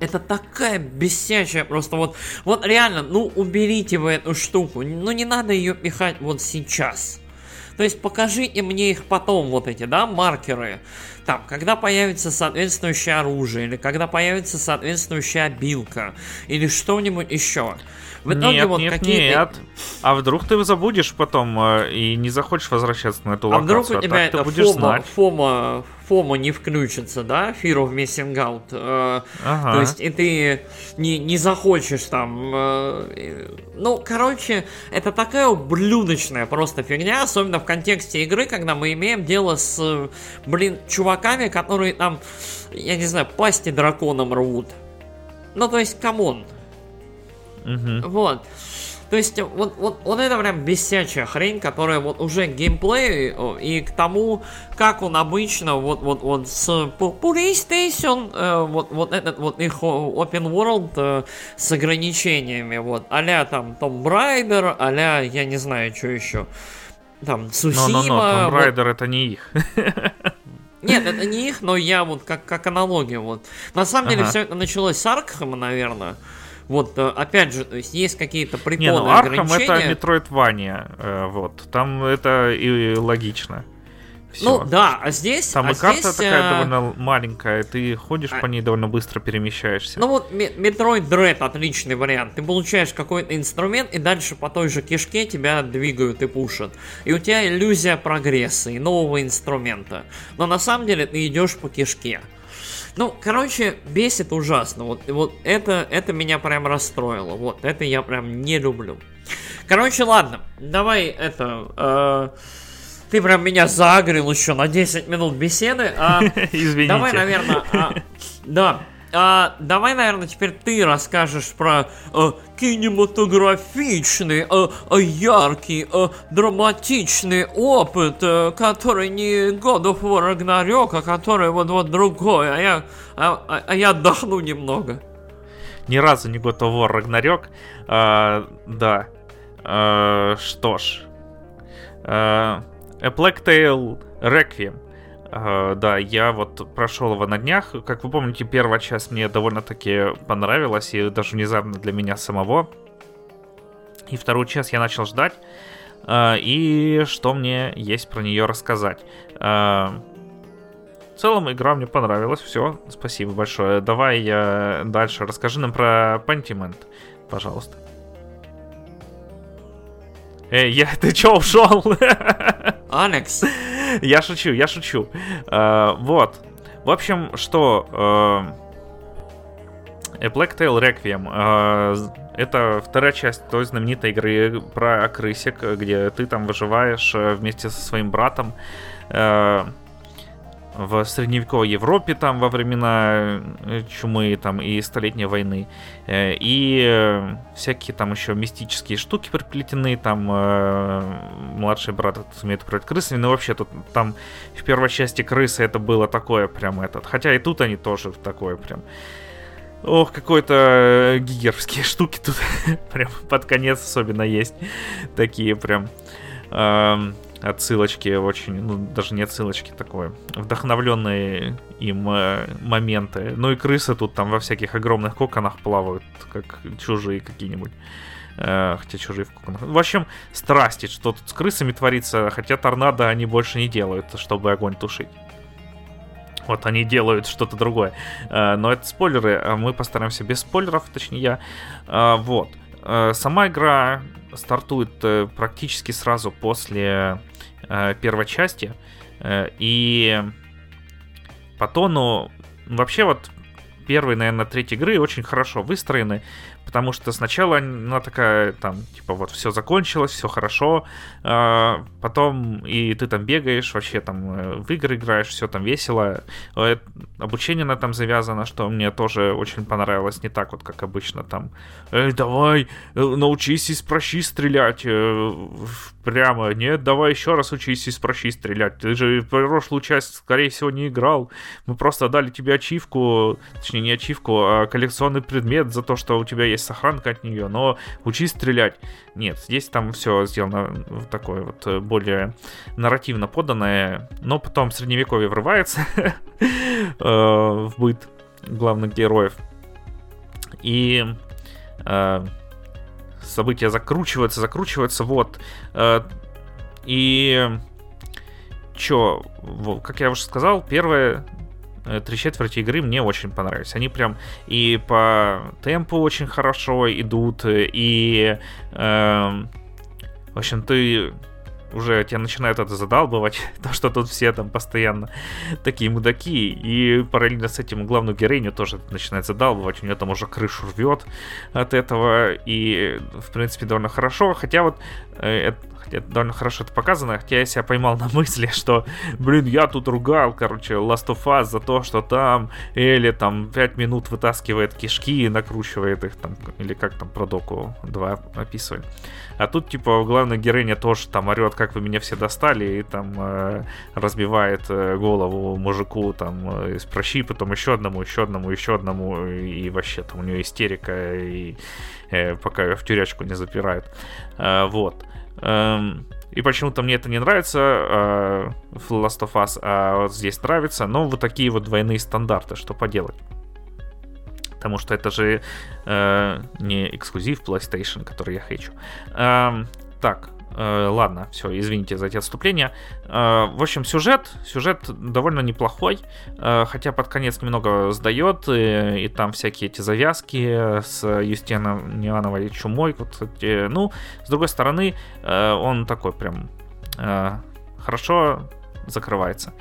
Speaker 2: Это такая бесячая просто вот, вот реально, ну уберите вы эту штуку, ну не надо ее пихать вот сейчас. То есть покажите мне их потом, вот эти, да, маркеры там, когда появится соответствующее оружие, или когда появится соответствующая обилка, или что-нибудь еще.
Speaker 1: В итоге нет, вот нет, какие нет. А вдруг ты забудешь потом э, и не захочешь возвращаться на эту а локацию? А вдруг у тебя
Speaker 2: это фома, фома, фома не включится, да? Fear of Missing Out. Э, ага. То есть и ты не, не захочешь там... Э, ну, короче, это такая ублюдочная просто фигня, особенно в контексте игры, когда мы имеем дело с, блин, чуваками, которые там, я не знаю, пасти драконам рвут. Ну, то есть, come on. Угу. Вот. То есть, вот, вот, вот это прям бесячая хрень, которая вот уже геймплей и к тому, как он обычно вот, вот, вот с PlayStation, э, вот, вот этот вот их open world э, с ограничениями, вот, а там Tomb Raider, а я не знаю, что еще. Там, Цусима. Но, но, но,
Speaker 1: Tomb Raider вот. это не их. [LAUGHS]
Speaker 2: Нет, это не их, но я вот как, как аналогия вот. На самом ага. деле все это началось с Аркхема, наверное. Вот, э, опять же, то есть есть какие-то приколы, Не, ну
Speaker 1: Архам это Metroidvania, э, вот, там это и логично. Всё.
Speaker 2: Ну да, а здесь...
Speaker 1: Там
Speaker 2: а
Speaker 1: и карта
Speaker 2: здесь,
Speaker 1: такая
Speaker 2: э,
Speaker 1: довольно маленькая, ты ходишь
Speaker 2: а-
Speaker 1: по ней довольно быстро перемещаешься.
Speaker 2: Ну вот Metroid Dread отличный вариант. Ты получаешь какой-то инструмент, и дальше по той же кишке тебя двигают и пушат. И у тебя иллюзия прогресса и нового инструмента. Но на самом деле ты идешь по кишке. Ну, короче, бесит ужасно. Вот, вот это, это меня прям расстроило. Вот, это я прям не люблю. Короче, ладно, давай это... э, ты прям меня загрел еще на 10 минут беседы. а [LAUGHS]
Speaker 1: Извините.
Speaker 2: Давай, наверное, а, да. А, давай, наверное, теперь ты расскажешь про э, кинематографичный, э, э, яркий, э, драматичный опыт, э, который не God of War Ragnarok, а который вот-вот другой, а я, а, а- а я отдохну немного.
Speaker 1: Ни разу не God of War Ragnarok. А, да. А, что ж. А, A Plague Tale Requiem. А, да, я вот прошел его на днях. Как вы помните, первая часть мне довольно-таки понравилась, и даже внезапно для меня самого. И вторую часть я начал ждать. А, и что мне есть про нее рассказать? А, в целом игра мне понравилась, все, спасибо большое. Давай я дальше расскажи нам про Pentiment, пожалуйста. Эй, я, [LAUGHS] ты чё ушел? [LAUGHS]
Speaker 2: Алекс,
Speaker 1: я шучу, я шучу. А, вот. В общем, что... э, A Black Tail Requiem. э, это вторая часть той знаменитой игры про крысик, где ты там выживаешь э, вместе со своим братом э, в средневековой Европе там во времена э, чумы там и столетней войны. Э, и э, всякие там еще мистические штуки приплетены там младший брат сумеет управлять крысами но вообще тут там в первой части крысы это было такое прям этот. Хотя и тут они тоже такое прям. Ох, какой-то гигеровские штуки тут [LAUGHS] прям под конец особенно есть. Такие прям отсылочки очень, ну даже не отсылочки такое, вдохновленные им э, моменты. Ну и крысы тут там во всяких огромных коконах плавают, как чужие какие-нибудь. Э, хотя чужие в коконах. В общем, страсти, что тут с крысами творится, хотя торнадо они больше не делают, чтобы огонь тушить. Вот они делают что-то другое. Э, Но это спойлеры, а мы постараемся без спойлеров, точнее я. Э, Вот. Э, Сама игра стартует э, практически сразу после э, первой части. Э, И по тону... Вообще вот первые, наверное, треть игры очень хорошо выстроены, потому что сначала она такая, там, типа, вот, все закончилось, все хорошо, а, потом и ты там бегаешь, вообще там э, в игры играешь, все там весело, Э, обучение на этом завязано, что мне тоже очень понравилось, не так вот, как обычно, там, «Эй, давай, э, научись из прощи стрелять, прямо, нет, давай еще раз учись из прощи стрелять, ты же в прошлую часть, скорее всего, не играл, мы просто дали тебе ачивку, точнее не ачивку, а коллекционный предмет за то, что у тебя есть сохранка от нее, но учись стрелять. Нет, здесь там все сделано в такое вот э, более нарративно поданное, но потом средневековье врывается [LAUGHS] э, в быт главных героев. И э, события закручиваются, закручиваются, вот. И чё, как я уже сказал, первые э, три четверти игры мне очень понравились. Они прям и по темпу очень хорошо идут, э, и эм, в общем, ты уже тебя начинает это задалбывать, [LAUGHS] то, что тут все там постоянно такие мудаки, и параллельно с этим главную героиню тоже начинает задалбывать, у нее там уже крышу рвет от этого, и, в принципе, довольно хорошо, хотя вот э, это- довольно хорошо это показано, хотя я себя поймал на [LAUGHS] мысли, что, блин, я тут ругал, короче, Last of Us за то, что там Элли там 5 минут вытаскивает кишки и накручивает их там, или как там про Доку 2 описывали. А тут, типа, главная героиня тоже там орет, как вы меня все достали, и там э, разбивает э, голову мужику там э, из прощи, потом еще одному, еще одному, еще одному, и, вообще там у нее истерика, и э, пока ее в тюрячку не запирают. Э, вот. Эм, и почему-то мне это не нравится э, в Last of Us, а вот здесь нравится, но вот такие вот двойные стандарты, что поделать. Потому что это же э, не эксклюзив PlayStation, который я хочу. Эм, так, Э, ладно, все, извините за эти отступления. Э, в общем, сюжет, сюжет довольно неплохой, э, хотя под конец немного сдает, и, и там всякие эти завязки с Юстином Ивановой чумой. Вот, эти, ну, с другой стороны, э, он такой прям э, хорошо закрывается.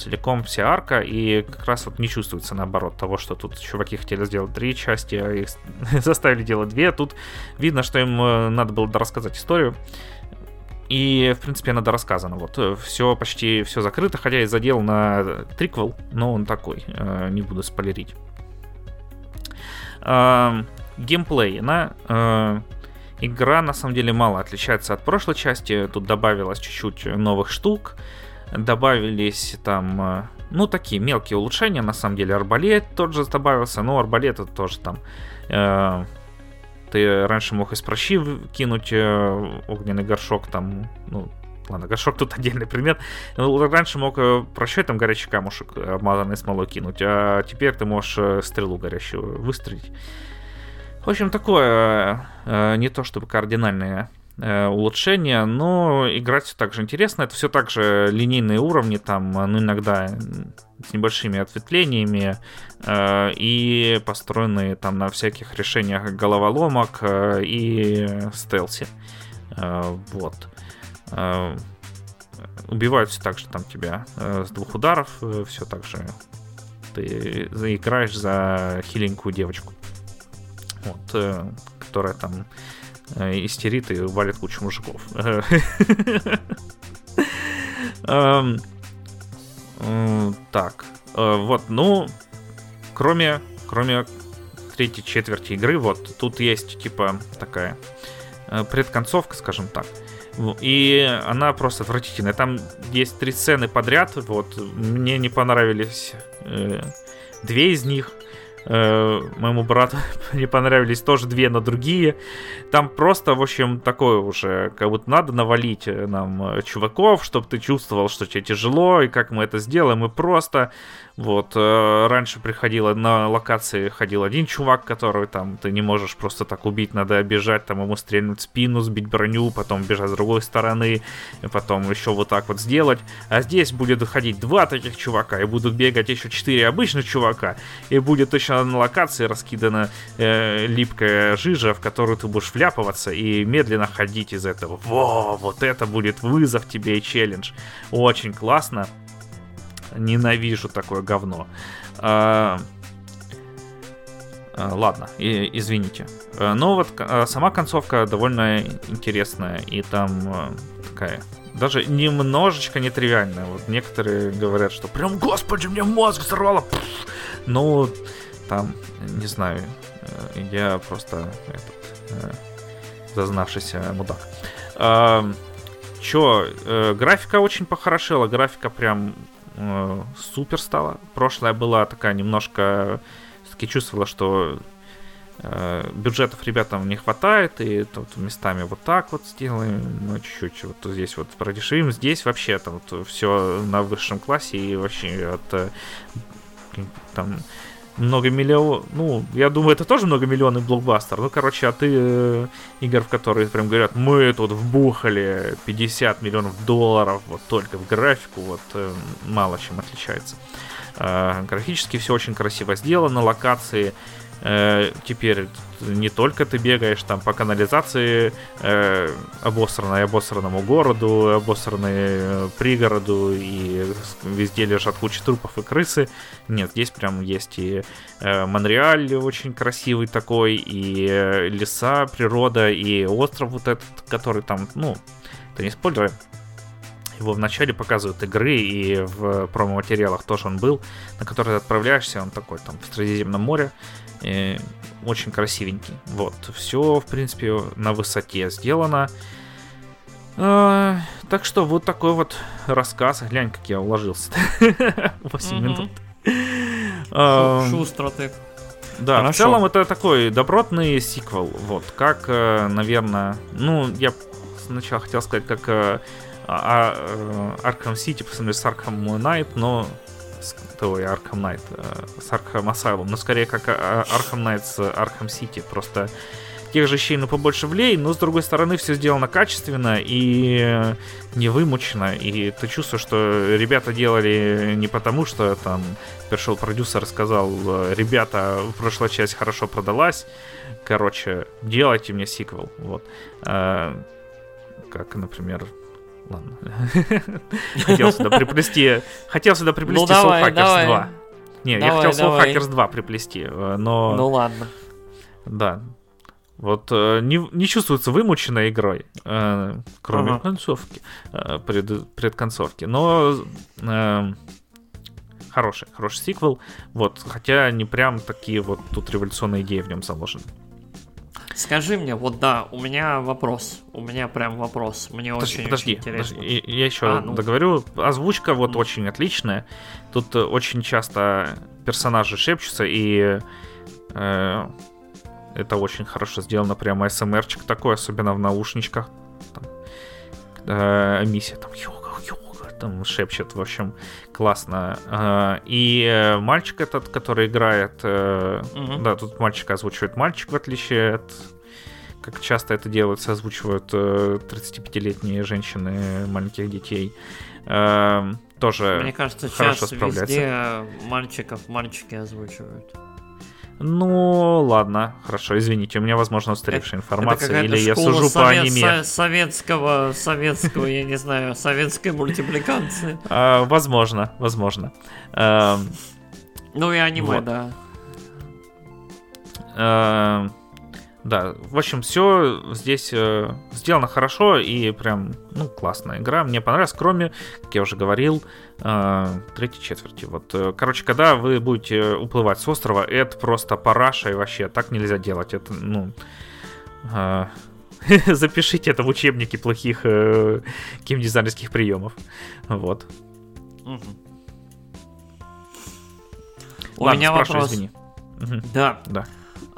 Speaker 1: Э, целиком вся арка, и как раз вот не чувствуется наоборот того, что тут чуваки хотели сделать три части, а их [LAUGHS] заставили делать две. Тут видно, что им э, надо было рассказать историю. И, в принципе, она дорассказана. Вот, э, все почти все закрыто, хотя и задел на триквел, но он такой, э, не буду спойлерить. Геймплей. Она игра на самом деле мало отличается от прошлой части. Тут добавилось чуть-чуть новых штук добавились там, э, ну, такие мелкие улучшения, на самом деле, арбалет тот же добавился, но арбалет это тоже там, э, ты раньше мог из прощи кинуть э, огненный горшок, там, ну, ладно, горшок тут [LAUGHS] отдельный пример, раньше мог э, прощой там горячий камушек, обмазанный смолой кинуть, а теперь ты можешь э, стрелу горящую выстрелить. В общем, такое э, не то чтобы кардинальное Э, улучшения, но играть все так же интересно. Это все так же линейные уровни, там, ну, иногда с небольшими ответвлениями э, и построенные там на всяких решениях головоломок э, и стелси. Э, вот. Э, убивают все так же там тебя э, с двух ударов, э, все так же ты играешь за хиленькую девочку, вот, э, которая там Э, истерит и валит кучу мужиков. Эм, так, э, вот, ну, кроме, кроме третьей четверти игры, вот, тут есть, типа, такая э, предконцовка, скажем так. И она просто отвратительная. Там есть три сцены подряд. Вот мне не понравились э, две из них. Э, моему брату [LAUGHS] не понравились тоже две, но другие. Там просто, в общем, такое уже, как будто надо навалить э, нам э, чуваков, чтобы ты чувствовал, что тебе тяжело, и как мы это сделаем, и просто вот, э, раньше приходило на локации, ходил один чувак, который там ты не можешь просто так убить, надо обижать, там ему стрельнуть спину, сбить броню, потом бежать с другой стороны, потом еще вот так вот сделать. А здесь будет ходить два таких чувака, и будут бегать еще четыре обычных чувака, и будет точно на локации раскидана э, липкая жижа, в которую ты будешь вляпываться и медленно ходить из этого. Во, вот это будет вызов тебе и челлендж. Очень классно. Ненавижу такое говно. А, а, ладно, и, извините. А, но вот а, сама концовка довольно интересная, и там такая даже немножечко нетривиальная. Вот некоторые говорят, что прям, господи, мне мозг взорвало. Ну, там, не знаю, э, я просто этот, э, зазнавшийся мудак. Чё, э, графика очень похорошела, графика прям э, супер стала. Прошлая была такая немножко... Все-таки чувствовала, что э, бюджетов ребятам не хватает, и тут местами вот так вот сделаем, ну, чуть-чуть вот здесь вот продешевим. Здесь вообще там вот все на высшем классе, и вообще от э, там много миллион, ну, я думаю, это тоже многомиллионный блокбастер. Ну, короче, а ты э, игр, в которые прям говорят, мы тут вбухали 50 миллионов долларов вот только в графику, вот э, мало чем отличается. Э, графически все очень красиво сделано, локации теперь не только ты бегаешь там по канализации э, обосранной обосранному городу, обосранной э, пригороду, и везде лежат куча трупов и крысы. Нет, здесь прям есть и э, Монреаль очень красивый такой, и э, леса, природа, и остров вот этот, который там, ну, это не спойлеры, его вначале показывают игры, и в промо-материалах тоже он был, на который ты отправляешься, он такой там в Средиземном море, э, очень красивенький. Вот, все, в принципе, на высоте сделано. Э, так что вот такой вот рассказ. Глянь, как я уложился. 8 [LAUGHS] минут.
Speaker 2: Шустро ты.
Speaker 1: Да, Хорошо. в целом это такой добротный сиквел. Вот, как, э, наверное, ну, я сначала хотел сказать, как э, а, а, Arkham City по сравнению с Arkham Knight, но ой, Arkham Knight, э, с Arkham Asylum, но скорее как э, Arkham Knight с Arkham City, просто тех же щей, но побольше влей, но с другой стороны все сделано качественно и не вымучено, и ты чувствуешь, что ребята делали не потому, что там пришел продюсер и сказал, ребята, прошлая часть хорошо продалась, короче, делайте мне сиквел, вот. Как, например, ладно. [LAUGHS] Хотел сюда приплести, хотел сюда приплести ну, Soul Hackers 2. Не, давай, я хотел Soul давай. Hackers 2 приплести, э, но...
Speaker 2: Ну ладно.
Speaker 1: Да. Вот э, не, не чувствуется вымученной игрой, э, кроме ага. концовки, э, пред, предконцовки. Но э, хороший, хороший сиквел. Вот, хотя не прям такие вот тут революционные идеи в нем заложены.
Speaker 2: Скажи мне, вот да, у меня вопрос. У меня прям вопрос. Мне подожди, очень, подожди, очень интересно.
Speaker 1: Подожди, я еще а, ну... договорю. Озвучка вот mm. очень отличная. Тут очень часто персонажи шепчутся, и э, это очень хорошо сделано. Прямо СМРчик такой, особенно в наушничках. Там, э, миссия там йога, там шепчет, в общем, классно. Э, и э, мальчик этот, который играет, э, угу. да, тут мальчик озвучивает мальчик, в отличие от как часто это делается, озвучивают 35-летние женщины маленьких детей. Тоже
Speaker 2: Мне кажется, хорошо сейчас везде мальчиков мальчики озвучивают.
Speaker 1: Ну, ладно, хорошо, извините, у меня, возможно, устаревшая информация, или я сужу совет, по аниме.
Speaker 2: советского, советского, я не знаю, советской мультипликации. [LAUGHS]
Speaker 1: А, возможно, возможно.
Speaker 2: Ну и аниме, да.
Speaker 1: Да, в общем, все здесь э, сделано хорошо и прям, ну, классная игра. Мне понравилась, кроме, как я уже говорил, э, третьей четверти. Вот, э, короче, когда вы будете уплывать с острова, это просто параша и вообще так нельзя делать. Это, ну, э, [LAUGHS] запишите это в учебнике плохих э, геймдизайнерских приемов. Вот. Угу.
Speaker 2: У Ладно, меня вопрос. Извини. Да. Да.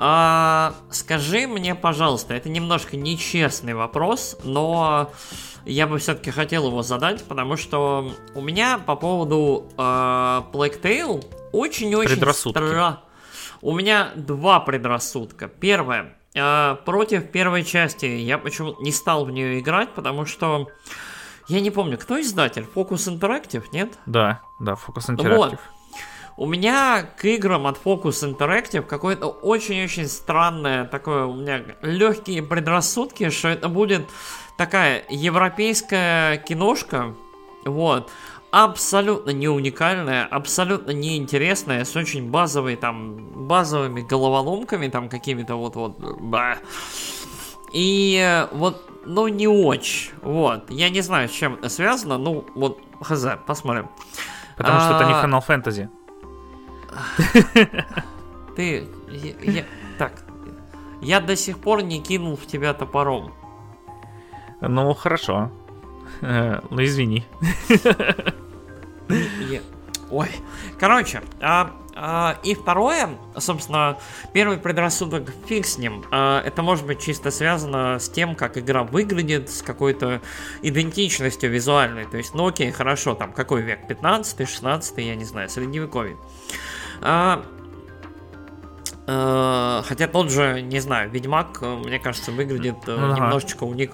Speaker 2: А, скажи мне, пожалуйста, это немножко нечестный вопрос, но я бы все-таки хотел его задать, потому что у меня по поводу э, Plague Tale очень-очень стра... У меня два предрассудка. Первое. Э, против первой части я почему-то не стал в нее играть, потому что я не помню, кто издатель? Focus Interactive, нет?
Speaker 1: Да, да, Focus Interactive. Вот.
Speaker 2: У меня к играм от Focus Interactive какое-то очень-очень странное такое, у меня легкие предрассудки, что это будет такая европейская киношка, вот, абсолютно не уникальная, абсолютно неинтересная, с очень базовой там, базовыми головоломками там какими-то вот-вот, и вот, ну не очень, вот, я не знаю, с чем это связано, ну вот, хз, посмотрим.
Speaker 1: Потому а... что это не а, Final Fantasy. [LAUGHS]
Speaker 2: Ты... Я, я, так. Я до сих пор не кинул в тебя топором.
Speaker 1: Ну, хорошо. Э, ну, извини.
Speaker 2: Ой. Короче, а, а, и второе, собственно, первый предрассудок фиг с ним. А, это может быть чисто связано с тем, как игра выглядит, с какой-то идентичностью визуальной. То есть, ну окей, хорошо, там какой век? 15 16 я не знаю, средневековье. А, а, хотя тот же, не знаю, Ведьмак, мне кажется, выглядит э, ага. немножечко у них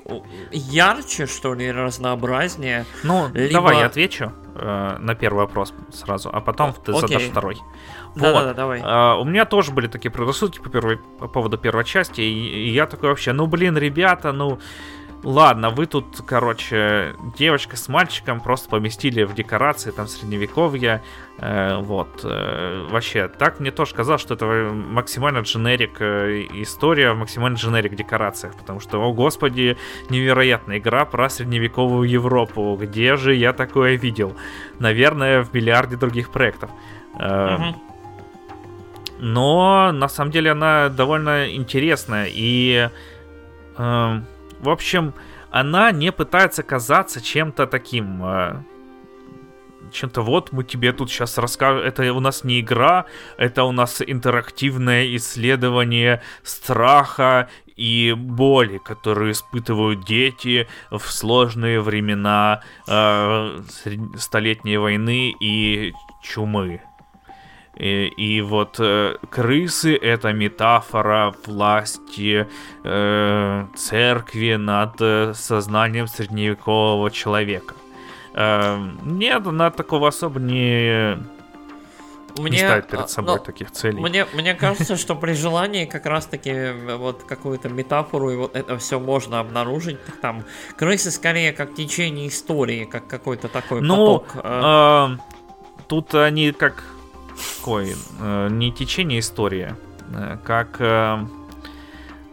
Speaker 2: ярче, что ли, разнообразнее.
Speaker 1: Ну, либо... давай я отвечу э, на первый вопрос сразу, а потом ты Окей. задашь второй.
Speaker 2: Да, вот. да, да, давай.
Speaker 1: Uh, у меня тоже были такие предрассудки по, первой, по поводу первой части, и, и я такой вообще, ну блин, ребята, ну Ладно, вы тут, короче, девочка с мальчиком просто поместили в декорации там средневековья. Э, вот. Э, вообще, так мне тоже казалось, что это максимально дженерик э, история максимально дженерик декорациях. Потому что, о господи, невероятная игра про средневековую Европу. Где же я такое видел? Наверное, в миллиарде других проектов. Э, угу. Но на самом деле она довольно интересная и... Э, в общем, она не пытается казаться чем-то таким... Э, чем-то вот мы тебе тут сейчас расскажем. Это у нас не игра, это у нас интерактивное исследование страха и боли, которые испытывают дети в сложные времена э, столетней войны и чумы. И, и вот э, крысы это метафора власти э, церкви над э, сознанием средневекового человека. Э, нет, она такого особо не мне, не ставит перед а, собой но, таких целей.
Speaker 2: Мне, мне кажется, что при желании как раз-таки э, вот какую-то метафору и вот это все можно обнаружить. Там крысы скорее как течение истории, как какой-то такой ну, поток.
Speaker 1: Э, тут они как какой, э, не течение истории, э, как э,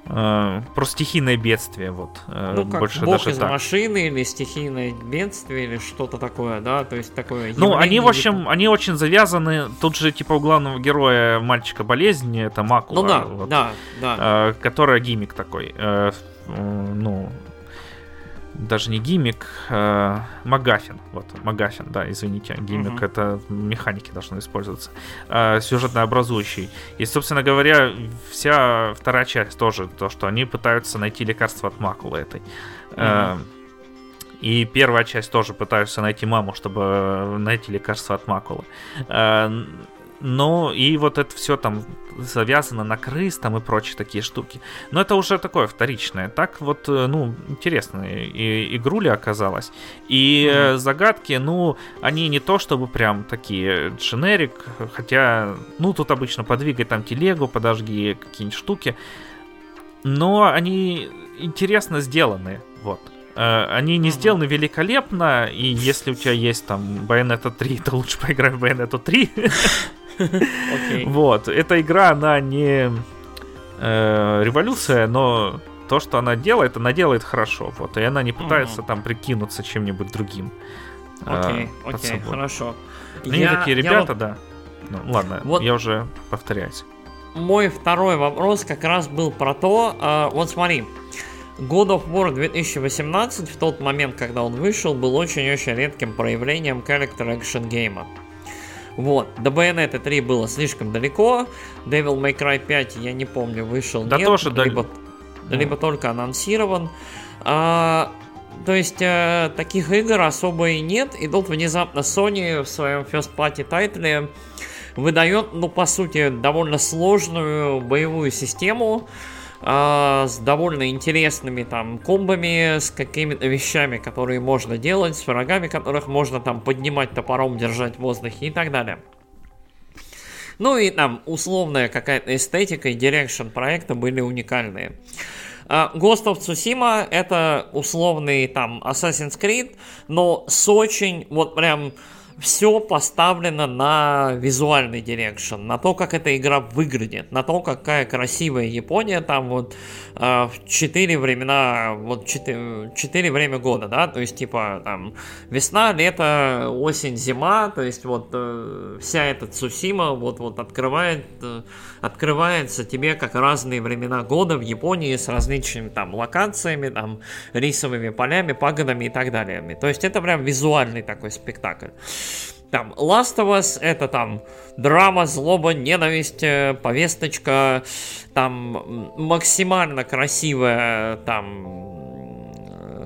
Speaker 1: э, про стихийное бедствие, вот.
Speaker 2: Э, ну, как больше бог даже из так. машины или стихийное бедствие или что-то такое, да, то есть такое.
Speaker 1: Ну, они в общем, типа... они очень завязаны. Тут же типа у главного героя мальчика болезнь, это Макула,
Speaker 2: ну да,
Speaker 1: вот,
Speaker 2: да, да,
Speaker 1: э, которая гимик такой. Э, э, ну, даже не гиммик, э, Магафин. Вот, Магафин, да, извините. Гиммик uh-huh. это механики должны использоваться. Э, сюжетно-образующий. И, собственно говоря, вся вторая часть тоже то, что они пытаются найти лекарство от макулы этой. Uh-huh. Э, и первая часть тоже пытаются найти маму, чтобы найти лекарство от макулы. Э, ну, и вот это все там завязано на крыс там и прочие такие штуки. Но это уже такое вторичное. Так вот, э, ну, интересная и, игруля оказалась. И mm-hmm. загадки, ну, они не то чтобы прям такие дженерик, хотя, ну, тут обычно подвигай там телегу, подожги какие-нибудь штуки. Но они интересно сделаны, вот. Э, они не сделаны великолепно, и если у тебя есть там Bayonetta 3, то лучше поиграй в Bayonetta 3. [LAUGHS] [LAUGHS] Вот. Эта игра, она не э, революция, но то, что она делает, она делает хорошо. Вот. И она не пытается там прикинуться чем-нибудь другим.
Speaker 2: Э, окей, окей, хорошо.
Speaker 1: Они такие ребята, да. Ну, ладно, я уже повторяюсь.
Speaker 2: Мой второй вопрос как раз был про то, а, вот смотри, God of War 2018 в тот момент, когда он вышел, был очень-очень редким проявлением character action гейма. Вот, до Bayonetta 3 было слишком далеко, Devil May Cry 5, я не помню, вышел,
Speaker 1: да
Speaker 2: нет,
Speaker 1: тоже
Speaker 2: либо, да. либо только анонсирован. А, то есть э, таких игр особо и нет, и тут внезапно Sony в своем First Party тайтле выдает, ну, по сути, довольно сложную боевую систему, э, с довольно интересными там комбами, с какими-то вещами, которые можно делать, с врагами, которых можно там поднимать топором, держать в воздухе и так далее. Ну и там условная какая-то эстетика и direction проекта были уникальные. Э, Ghost of Tsushima это условный там Assassin's Creed, но с очень вот прям все поставлено на визуальный direction, на то, как эта игра выглядит, на то, какая красивая Япония там вот э, в четыре времена, вот четыре, время года, да, то есть типа там весна, лето, осень, зима, то есть вот э, вся эта Цусима вот вот открывает э, открывается тебе как разные времена года в Японии с различными там локациями, там рисовыми полями, пагодами и так далее. То есть это прям визуальный такой спектакль. Там Last of Us это там драма, злоба, ненависть, э, повесточка, там максимально красивая там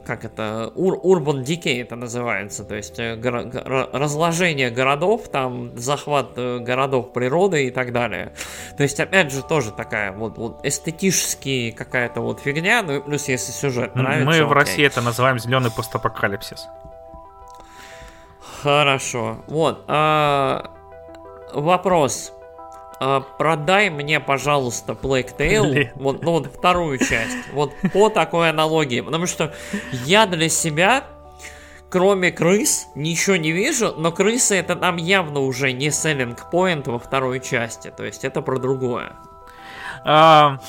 Speaker 2: как это, ур, Urban Decay это называется, то есть э, горо, разложение городов, там захват э, городов природы и так далее. То есть, опять же, тоже такая вот, вот эстетически какая-то вот фигня, ну плюс если сюжет нравится.
Speaker 1: Мы в России это называем зеленый постапокалипсис.
Speaker 2: Хорошо. Вот. А, вопрос. А, продай мне, пожалуйста, Plague Tale, вот, ну, вот вторую часть, вот по такой аналогии, потому что я для себя, кроме крыс, ничего не вижу, но крысы это нам явно уже не selling point во второй части, то есть это про другое.
Speaker 1: А,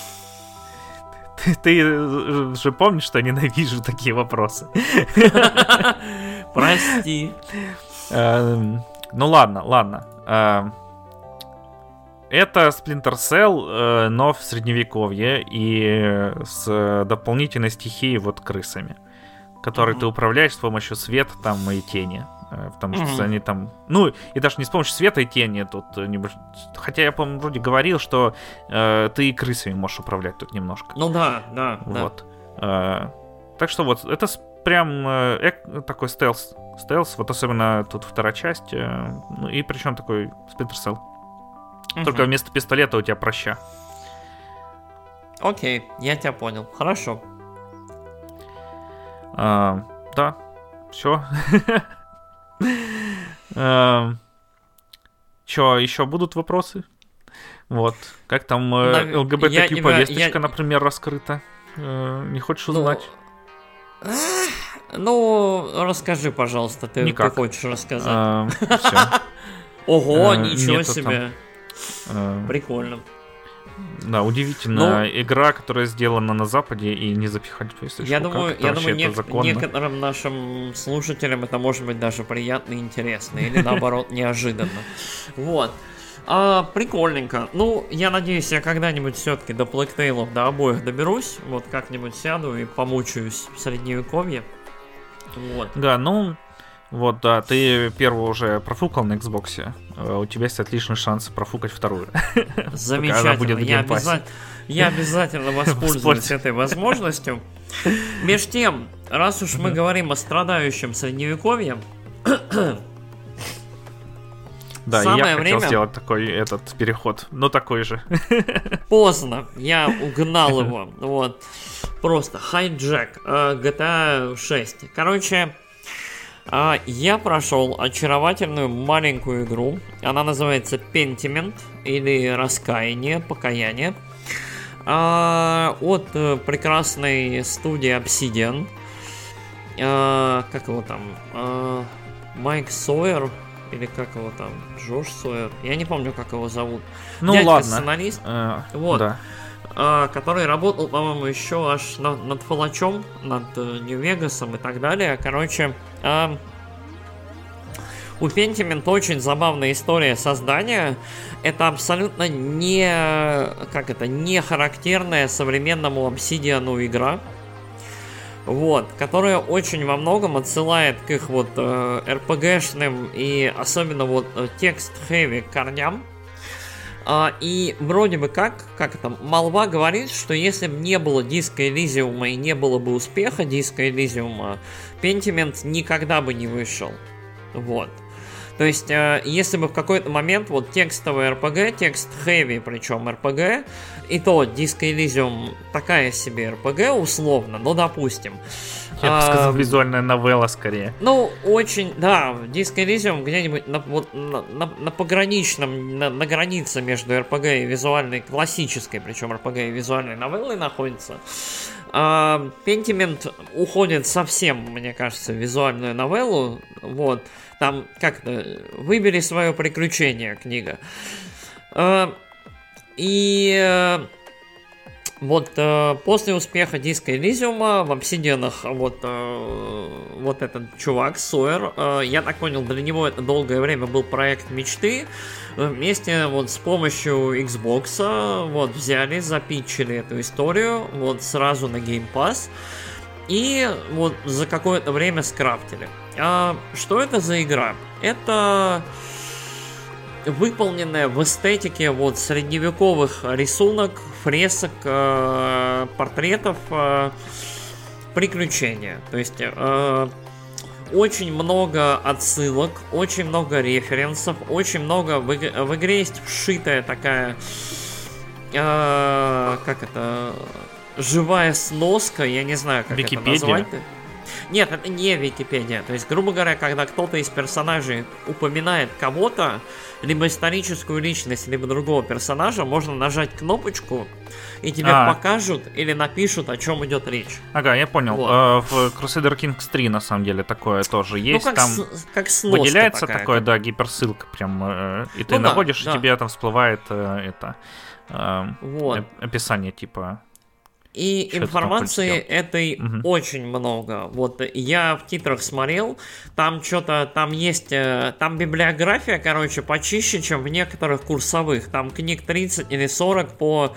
Speaker 1: ты, ты же помнишь, что я ненавижу такие вопросы? [LAUGHS]
Speaker 2: Прости. [LAUGHS]
Speaker 1: Эм, ну ладно, ладно. Эм, это Splinter Cell, э, но в средневековье и с дополнительной стихией вот крысами, которые ты управляешь с помощью света там и тени. Э, потому что mm-hmm. они там... Ну, и даже не с помощью света и тени тут... Хотя я, по-моему, вроде говорил, что э, ты и крысами можешь управлять тут немножко.
Speaker 2: Ну да, да.
Speaker 1: Вот. Да. Э, так что вот, это прям э, такой стелс. Стелс, вот особенно тут вторая часть. Э, ну и причем такой Cell. Угу. Только вместо пистолета у тебя проща.
Speaker 2: Окей, я тебя понял. Хорошо.
Speaker 1: А, да, все. Че, еще будут вопросы? Вот. Как там э, ЛГБТК повесточка, например, раскрыта? Не хочешь ну, узнать?
Speaker 2: Ну, расскажи, пожалуйста, ты, Никак. ты хочешь рассказать. А, Ого, ничего себе. Прикольно.
Speaker 1: Да, удивительно. Ну, Игра, которая сделана на Западе и не запихать в.
Speaker 2: Я думаю, я думаю нек- некоторым нашим слушателям это может быть даже приятно и интересно, или наоборот неожиданно. Вот. А, прикольненько. Ну, я надеюсь, я когда-нибудь все-таки до Плэктейлов, до обоих доберусь. Вот как-нибудь сяду и помучаюсь в средневековье.
Speaker 1: Вот. Да, ну, вот, да, ты первую уже профукал на Xbox. Э, у тебя есть отличный шанс профукать вторую. [LAUGHS]
Speaker 2: Замечательно. будет я, обяза... я обязательно [LAUGHS] воспользуюсь этой возможностью. Меж тем, раз уж мы говорим о страдающем средневековье,
Speaker 1: да, Самое я время... хотел сделать такой этот переход, но такой же. [LAUGHS]
Speaker 2: Поздно, я угнал [LAUGHS] его. Вот. Просто хайджек GTA 6. Короче, а, я прошел очаровательную маленькую игру. Она называется Pentiment или Раскаяние, Покаяние. А, от э, прекрасной студии Obsidian. Как его там? Майк Сойер или как его там, Джош Сойер, я не помню, как его зовут.
Speaker 1: Ну Дядька ладно.
Speaker 2: сценарист, э, вот, да. э, который работал, по-моему, еще аж над, над Фалачом, над э, Нью-Вегасом и так далее. Короче, э, у Pentiment очень забавная история создания. Это абсолютно не, как это, не характерная современному Obsidian игра вот, которая очень во многом отсылает к их вот э, RPG-шным и особенно вот э, текст-хэви корням. А, и вроде бы как, как это, молва говорит, что если бы не было диска Элизиума и не было бы успеха диска Элизиума, Pentiment никогда бы не вышел. Вот. То есть, э, если бы в какой-то момент вот текстовый RPG, текст heavy, причем RPG, и то Disco Elysium такая себе RPG условно, ну допустим.
Speaker 1: Я бы сказал, визуальная новелла скорее.
Speaker 2: Ну, очень, да, Disco Elysium где-нибудь на, на, на, на пограничном, на, на границе между RPG и визуальной, классической, причем RPG и визуальной новеллой находится. А, Pentiment уходит совсем, мне кажется, в визуальную новеллу, вот. Там, как-то, выбери свое приключение, книга. А, и э, вот э, после успеха диска Элизиума в обсидианах вот, э, вот этот чувак, Сойер, э, я так понял, для него это долгое время был проект мечты. Вместе вот с помощью Xbox вот взяли, запичили эту историю вот сразу на Game Pass и вот за какое-то время скрафтили. А что это за игра? Это выполненная в эстетике вот средневековых рисунок, фресок, э, портретов э, приключения. То есть э, очень много отсылок, очень много референсов, очень много в, в игре есть вшитая такая, э, как это, живая сноска, я не знаю, как Википедия. это назвать. Нет, это не Википедия. То есть, грубо говоря, когда кто-то из персонажей упоминает кого-то, либо историческую личность, либо другого персонажа, можно нажать кнопочку, и тебе а. покажут или напишут, о чем идет речь.
Speaker 1: Ага, я понял. Вот. Э, в Crusader Kings 3, на самом деле, такое тоже ну, есть. Ну, как там с, как выделяется такая, такое, да, гиперссылка прям, э, и ты ну, наводишь, да, и да. тебе там всплывает э, это вот. описание типа
Speaker 2: и Что информации этой угу. очень много. Вот я в титрах смотрел, там что-то, там есть, э, там библиография, короче, почище, чем в некоторых курсовых. Там книг 30 или 40 по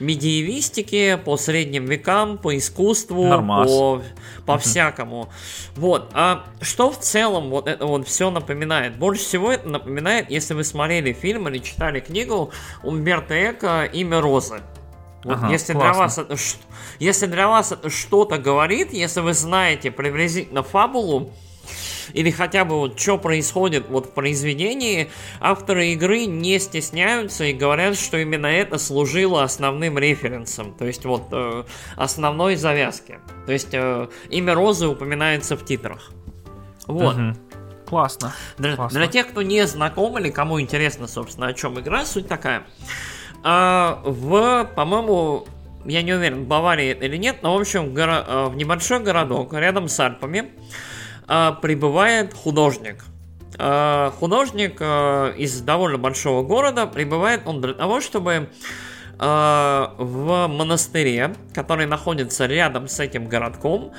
Speaker 2: медиевистике, по средним векам, по искусству, Нормас. по, по угу. всякому. Вот. А что в целом вот это вот все напоминает? Больше всего это напоминает, если вы смотрели фильм или читали книгу Умберто Эко «Имя Розы». Вот ага, если, для вас это, если для вас это что-то говорит, если вы знаете приблизительно фабулу, или хотя бы вот что происходит вот в произведении, авторы игры не стесняются и говорят, что именно это служило основным референсом, то есть вот э, основной завязки. То есть э, имя Розы упоминается в титрах. Вот. Угу.
Speaker 1: Классно.
Speaker 2: Для,
Speaker 1: Классно.
Speaker 2: для тех, кто не знаком или кому интересно, собственно, о чем игра, суть такая. А, в, по-моему, я не уверен, в Баварии или нет, но, в общем, в, горо- в небольшой городок рядом с Альпами а, прибывает художник. А, художник а, из довольно большого города прибывает он для того, чтобы в монастыре, который находится рядом с этим городком,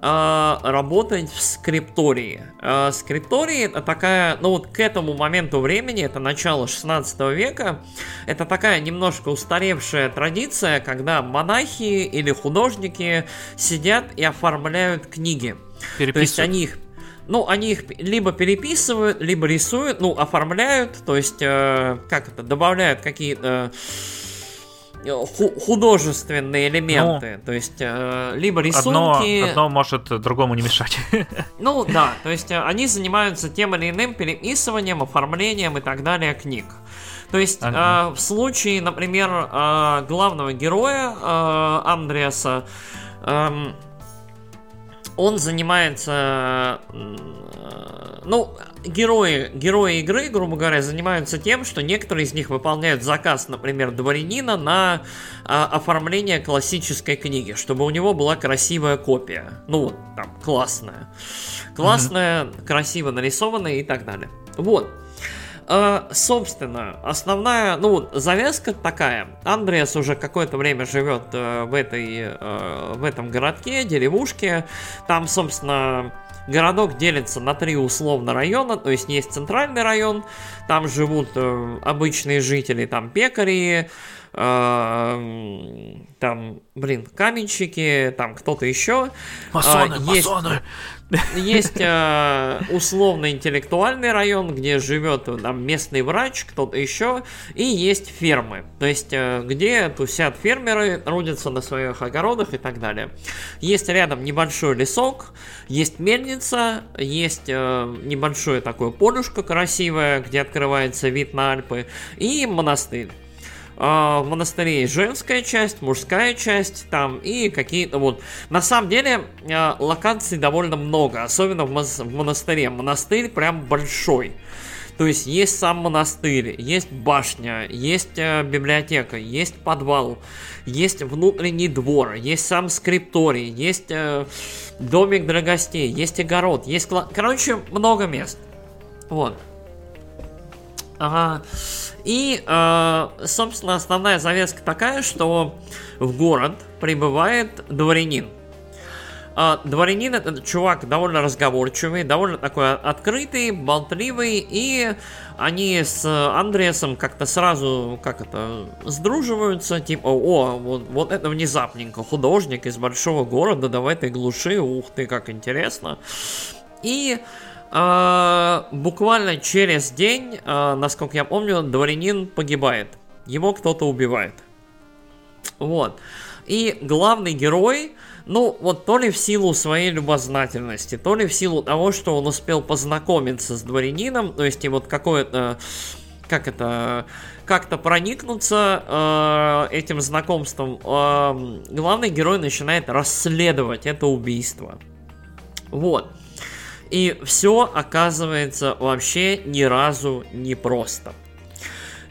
Speaker 2: а, работать в скриптории. А, скриптории это такая, ну вот к этому моменту времени, это начало 16 века, это такая немножко устаревшая традиция, когда монахи или художники сидят и оформляют книги. То есть они их ну, они их либо переписывают, либо рисуют, ну, оформляют, то есть, э, как это, добавляют какие-то художественные элементы, ну, то есть э, либо рисунки.
Speaker 1: Одно, одно может другому не мешать. [LAUGHS]
Speaker 2: Ну да, то есть э, они занимаются тем или иным переписыванием, оформлением и так далее книг. То есть ага. э, в случае, например, э, главного героя э, Андреаса, э, он занимается ну, герои, герои игры, грубо говоря, занимаются тем, что некоторые из них выполняют заказ, например, дворянина на а, оформление классической книги, чтобы у него была красивая копия. Ну, вот, там, классная. Классная, mm-hmm. красиво нарисованная и так далее. Вот. Uh, собственно, основная, ну, завязка такая. Андреас уже какое-то время живет uh, в этой, uh, в этом городке, деревушке. Там, собственно, Городок делится на три условно района, то есть есть центральный район, там живут э, обычные жители, там пекари, э, там, блин, каменщики, там кто-то еще.
Speaker 1: Масоны, э, есть, масоны.
Speaker 2: Есть [LAUGHS] э, условно-интеллектуальный район, где живет там местный врач, кто-то еще, и есть фермы, то есть э, где тусят фермеры, трудятся на своих огородах и так далее. Есть рядом небольшой лесок, есть мельница, есть э, небольшое такое полюшко красивое, где открывается вид на Альпы, и монастырь. А, в монастыре есть женская часть, мужская часть, там и какие-то вот. На самом деле а, локаций довольно много, особенно в, монастыре. Монастырь прям большой. То есть есть сам монастырь, есть башня, есть э, библиотека, есть подвал, есть внутренний двор, есть сам скрипторий, есть э, домик для гостей, есть огород, есть... Короче, много мест. Вот. Ага. И, э, собственно, основная завеска такая, что в город прибывает дворянин. А, дворянин это чувак довольно разговорчивый, довольно такой открытый, болтливый, и они с Андреасом как-то сразу, как это, сдруживаются, типа, о, вот, вот это внезапненько, художник из большого города, давай ты глуши, ух ты, как интересно. И а, буквально через день, а, насколько я помню, дворянин погибает. Его кто-то убивает. Вот. И главный герой, ну, вот то ли в силу своей любознательности, то ли в силу того, что он успел познакомиться с дворянином, то есть и вот какое-то, как это, как-то проникнуться э, этим знакомством, э, главный герой начинает расследовать это убийство. Вот. И все оказывается вообще ни разу не просто.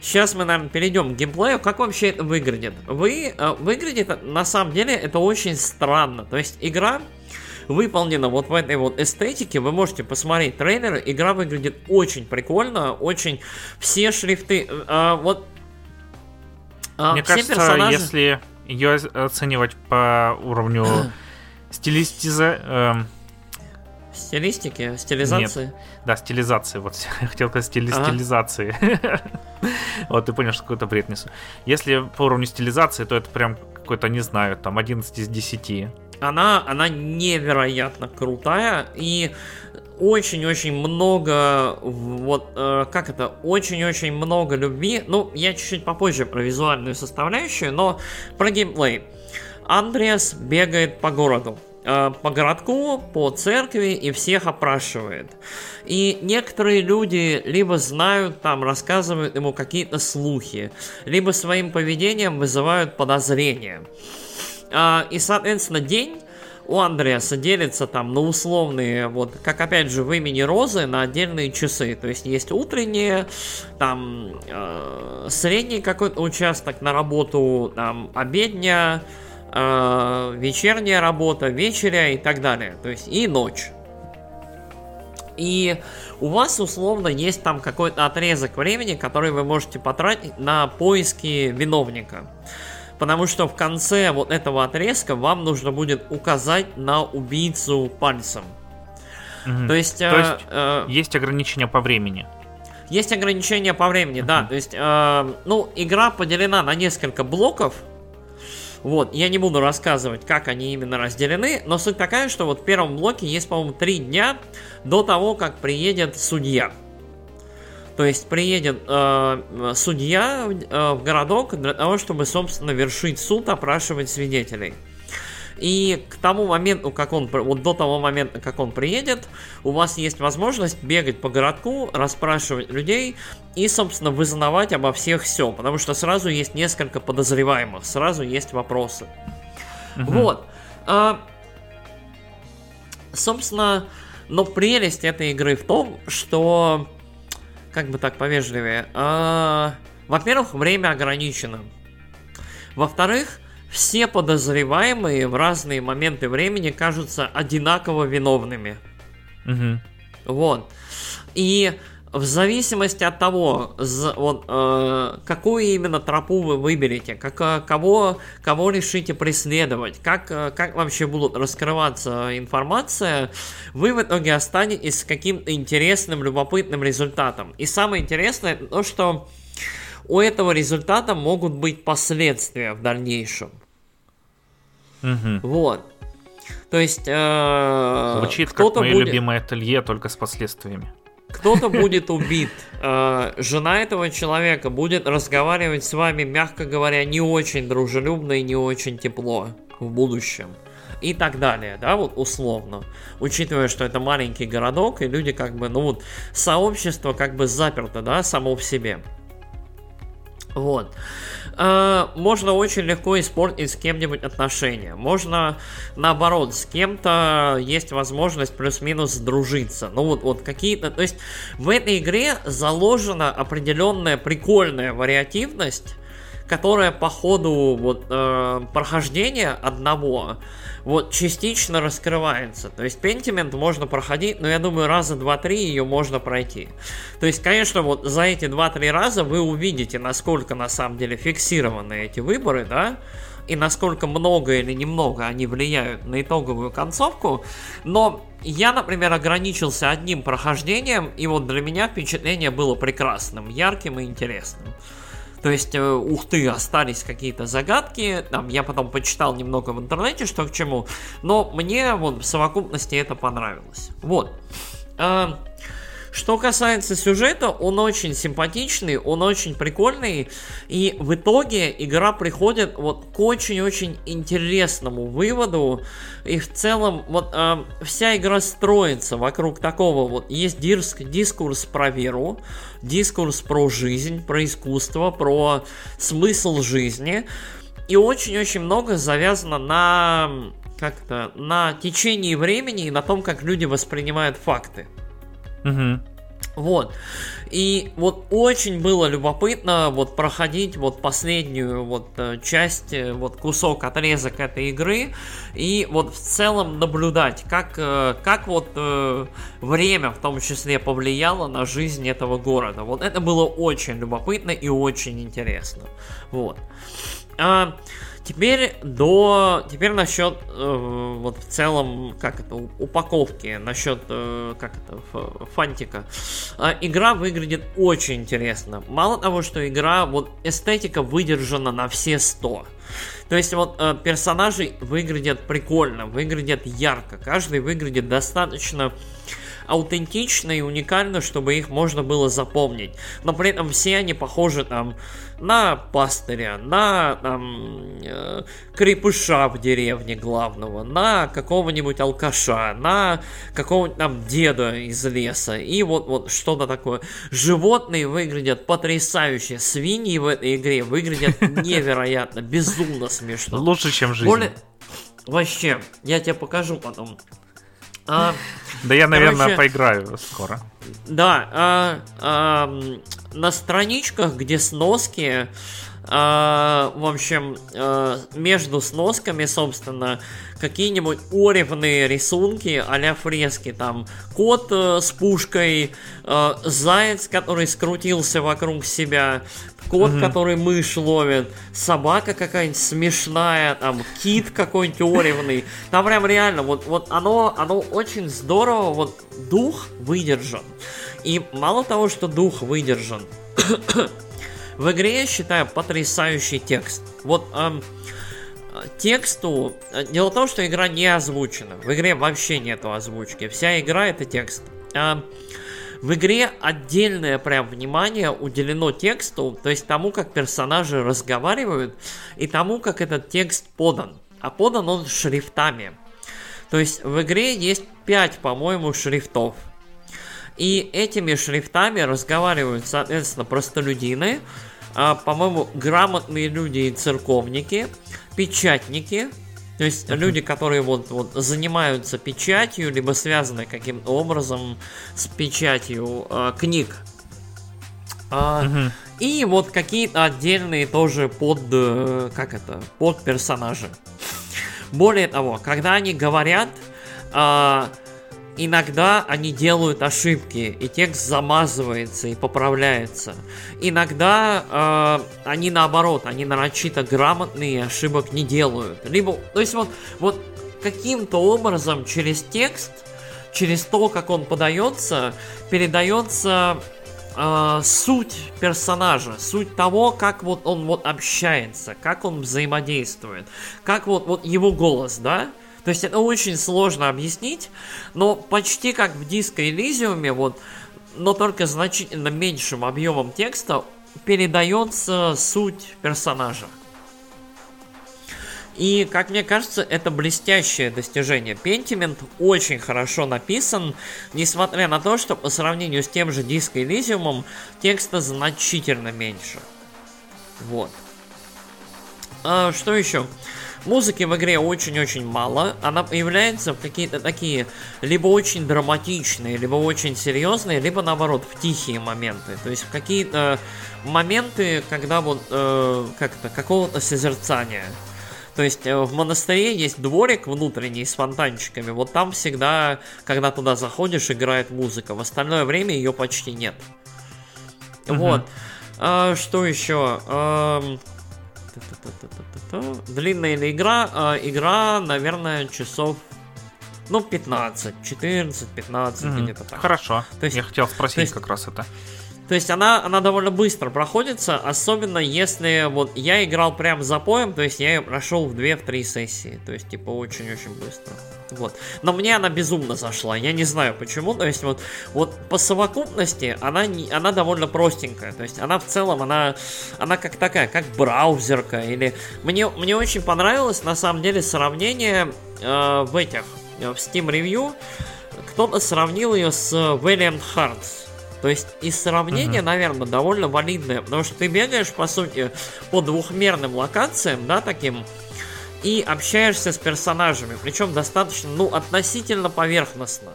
Speaker 2: Сейчас мы, наверное, перейдем к геймплею. Как вообще это выглядит? Вы, э, выглядит, на самом деле, это очень странно. То есть игра выполнена вот в этой вот эстетике. Вы можете посмотреть трейлеры. Игра выглядит очень прикольно, очень... Все шрифты... Э, вот...
Speaker 1: Э, Мне кажется, персонажи... если ее оценивать по уровню [CLEARS THROAT] стилистиза...
Speaker 2: Стилистики? Стилизации? Нет.
Speaker 1: Да, стилизации. Вот [LAUGHS] хотел сказать стили- ага. стилизации. [LAUGHS] вот ты понял, что какой-то бред несу. Если по уровню стилизации, то это прям какой-то, не знаю, там 11 из 10.
Speaker 2: Она, она невероятно крутая и очень-очень много, вот, э, как это, очень-очень много любви. Ну, я чуть-чуть попозже про визуальную составляющую, но про геймплей. Андреас бегает по городу. Э, по городку, по церкви и всех опрашивает. И некоторые люди либо знают, там, рассказывают ему какие-то слухи, либо своим поведением вызывают подозрения. Э, и, соответственно, день у Андреаса делится там на условные, вот, как опять же в имени Розы, на отдельные часы. То есть есть утренние, там э, средний какой-то участок на работу, там обедня, э, вечерняя работа, вечеря и так далее. То есть и ночь. И у вас условно есть там какой-то отрезок времени, который вы можете потратить на поиски виновника. Потому что в конце вот этого отрезка вам нужно будет указать на убийцу пальцем.
Speaker 1: Угу. То есть, То э, есть э, есть ограничения по времени.
Speaker 2: Есть ограничения по времени, uh да. То есть, э, ну, игра поделена на несколько блоков. Вот, я не буду рассказывать, как они именно разделены, но суть такая, что вот в первом блоке есть, по-моему, три дня до того, как приедет судья. То есть приедет э, судья э, в городок для того, чтобы, собственно, вершить суд, опрашивать свидетелей. И к тому моменту, как он, вот до того момента, как он приедет, у вас есть возможность бегать по городку, расспрашивать людей и, собственно, вызнавать обо всех все, потому что сразу есть несколько подозреваемых, сразу есть вопросы. Угу. Вот. А, собственно, но прелесть этой игры в том, что как бы так повежливее. А, во-первых, время ограничено. Во-вторых, все подозреваемые в разные моменты времени кажутся одинаково виновными. Угу. Вот. И в зависимости от того, вот, э, какую именно тропу вы выберете, как, э, кого, кого решите преследовать, как, э, как вообще будут раскрываться информация, вы в итоге останетесь с каким-то интересным, любопытным результатом. И самое интересное то, что у этого результата могут быть последствия в дальнейшем. Угу. Вот. То есть... Э,
Speaker 1: Звучит как мое будет... любимое ателье, только с последствиями.
Speaker 2: Кто-то [LAUGHS] будет убит. Э, жена этого человека будет разговаривать с вами, мягко говоря, не очень дружелюбно и не очень тепло в будущем. И так далее, да, вот условно. Учитывая, что это маленький городок, и люди как бы, ну вот, сообщество как бы заперто, да, само в себе. Вот. А, можно очень легко испортить с кем-нибудь отношения. Можно, наоборот, с кем-то есть возможность плюс-минус дружиться. Ну вот, вот какие-то... То есть в этой игре заложена определенная прикольная вариативность, которая по ходу вот, э, прохождения одного вот частично раскрывается. То есть Pentiment можно проходить, но я думаю, раза два-три ее можно пройти. То есть, конечно, вот за эти два-три раза вы увидите, насколько на самом деле фиксированы эти выборы, да, и насколько много или немного они влияют на итоговую концовку. Но я, например, ограничился одним прохождением, и вот для меня впечатление было прекрасным, ярким и интересным. То есть, э, ух ты, остались какие-то загадки. Там я потом почитал немного в интернете, что к чему. Но мне вот в совокупности это понравилось. Вот. А, что касается сюжета, он очень симпатичный, он очень прикольный, и в итоге игра приходит вот к очень-очень интересному выводу, и в целом вот э, вся игра строится вокруг такого вот, есть диск, дискурс про веру, дискурс про жизнь, про искусство, про смысл жизни, и очень-очень много завязано на как-то на течении времени и на том, как люди воспринимают факты. Угу. Вот. И вот очень было любопытно вот проходить вот последнюю вот э, часть, э, вот кусок, отрезок этой игры и вот в целом наблюдать, как, э, как вот время в том числе повлияло на жизнь этого города. Вот это было очень любопытно и очень интересно. Вот. А, Теперь до, теперь насчет э, вот в целом как это упаковки, насчет э, как это фантика. Э, игра выглядит очень интересно. Мало того, что игра вот эстетика выдержана на все 100. То есть вот э, персонажи выглядят прикольно, выглядят ярко, каждый выглядит достаточно аутентично и уникально, чтобы их можно было запомнить. Но при этом все они похожи там на пастыря, на там, э, крепыша в деревне главного, на какого-нибудь алкаша, на какого-нибудь там деда из леса. И вот, вот что-то такое. Животные выглядят потрясающе. Свиньи в этой игре выглядят [LAUGHS] невероятно, безумно смешно.
Speaker 1: Лучше, чем жизнь. Более...
Speaker 2: Вообще, я тебе покажу потом.
Speaker 1: А, да я, наверное, поиграю скоро.
Speaker 2: Да, а, а, на страничках, где сноски, в общем, а, между сносками, собственно, какие-нибудь оревные рисунки а фрески, там, кот э, с пушкой, э, заяц, который скрутился вокруг себя, кот, угу. который мышь ловит, собака какая-нибудь смешная, там, кит какой-нибудь оревный. Там прям реально, вот, вот оно, оно очень здорово, вот дух выдержан. И мало того, что дух выдержан, в игре, я считаю, потрясающий текст. Вот эм, тексту... Дело в том, что игра не озвучена. В игре вообще нету озвучки. Вся игра это текст. А, в игре отдельное прям внимание уделено тексту, то есть тому, как персонажи разговаривают, и тому, как этот текст подан. А подан он шрифтами. То есть в игре есть 5, по-моему, шрифтов. И этими шрифтами разговаривают, соответственно, простолюдины, по-моему, грамотные люди и церковники, печатники, то есть люди, которые вот, вот занимаются печатью, либо связаны каким-то образом с печатью э, книг. А, угу. И вот какие-то отдельные тоже под, э, как это, под персонажи. Более того, когда они говорят, э, Иногда они делают ошибки, и текст замазывается и поправляется. Иногда э, они наоборот, они нарочито грамотные ошибок не делают. Либо, то есть вот, вот каким-то образом через текст, через то, как он подается, передается э, суть персонажа, суть того, как вот он вот общается, как он взаимодействует, как вот, вот его голос, да? То есть это очень сложно объяснить, но почти как в диско Элизиуме, вот, но только значительно меньшим объемом текста передается суть персонажа. И, как мне кажется, это блестящее достижение. Пентимент очень хорошо написан, несмотря на то, что по сравнению с тем же Диско Элизиумом текста значительно меньше. Вот. А, что еще? Музыки в игре очень-очень мало. Она появляется в какие-то такие либо очень драматичные, либо очень серьезные, либо наоборот в тихие моменты. То есть в какие-то моменты, когда вот э, как-то какого-то созерцания. То есть э, в монастыре есть дворик внутренний с фонтанчиками. Вот там всегда, когда туда заходишь, играет музыка. В остальное время ее почти нет. Uh-huh. Вот. А, что еще? А, Длинная ли игра? А, игра, наверное, часов ну, 15, 14, 15, mm-hmm. где-то так.
Speaker 1: Хорошо. То есть, Я хотел спросить есть, как раз это.
Speaker 2: То есть она, она довольно быстро проходится, особенно если вот я играл прям за поем, то есть я ее прошел в 2-3 сессии, то есть типа очень-очень быстро. Вот. Но мне она безумно зашла, я не знаю почему, то есть вот, вот по совокупности она, не, она довольно простенькая, то есть она в целом, она, она как такая, как браузерка, или... Мне, мне очень понравилось на самом деле сравнение э, в этих, в Steam Review, кто-то сравнил ее с Valiant Hearts. То есть и сравнение, uh-huh. наверное, довольно валидное, потому что ты бегаешь, по сути, по двухмерным локациям, да, таким, и общаешься с персонажами, причем достаточно, ну, относительно поверхностно.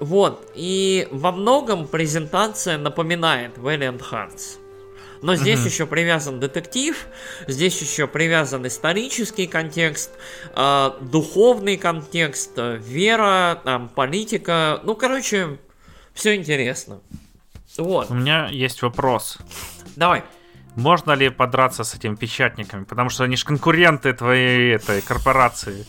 Speaker 2: Вот, и во многом презентация напоминает Valiant Hearts. Но здесь uh-huh. еще привязан детектив, здесь еще привязан исторический контекст, э, духовный контекст, вера, там, политика. Ну, короче, все интересно. Вот.
Speaker 1: У меня есть вопрос.
Speaker 2: Давай.
Speaker 1: Можно ли подраться с этими печатниками? Потому что они же конкуренты твоей этой корпорации.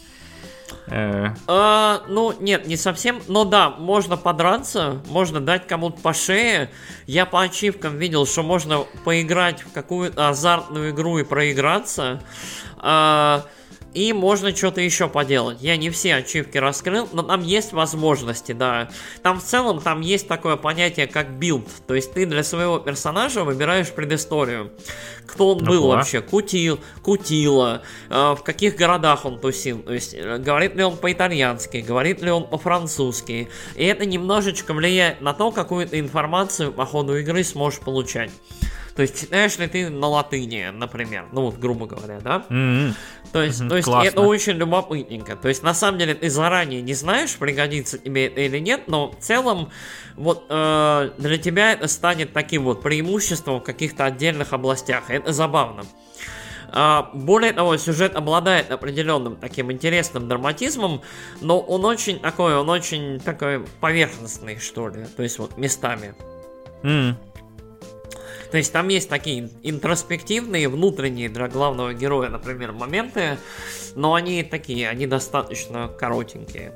Speaker 2: Э... А, ну, нет, не совсем. Но да, можно подраться, можно дать кому-то по шее. Я по ачивкам видел, что можно поиграть в какую-то азартную игру и проиграться. А, и можно что-то еще поделать. Я не все ачивки раскрыл, но там есть возможности, да. Там в целом там есть такое понятие, как билд. То есть ты для своего персонажа выбираешь предысторию. Кто он ну, был да. вообще? Кутил, Кутила, э, в каких городах он тусил. То есть э, говорит ли он по-итальянски, говорит ли он по-французски. И это немножечко влияет на то, какую ты информацию по ходу игры сможешь получать. То есть читаешь ли ты на латыни, например, ну вот грубо говоря, да? Mm-hmm. То есть, mm-hmm. то есть это очень любопытненько. То есть на самом деле ты заранее не знаешь, пригодится тебе это или нет, но в целом вот э, для тебя это станет таким вот преимуществом в каких-то отдельных областях. Это забавно. А, более того, сюжет обладает определенным таким интересным драматизмом, но он очень такой, он очень такой поверхностный, что ли, то есть вот местами. Mm. То есть там есть такие интроспективные, внутренние для главного героя, например, моменты, но они такие, они достаточно коротенькие.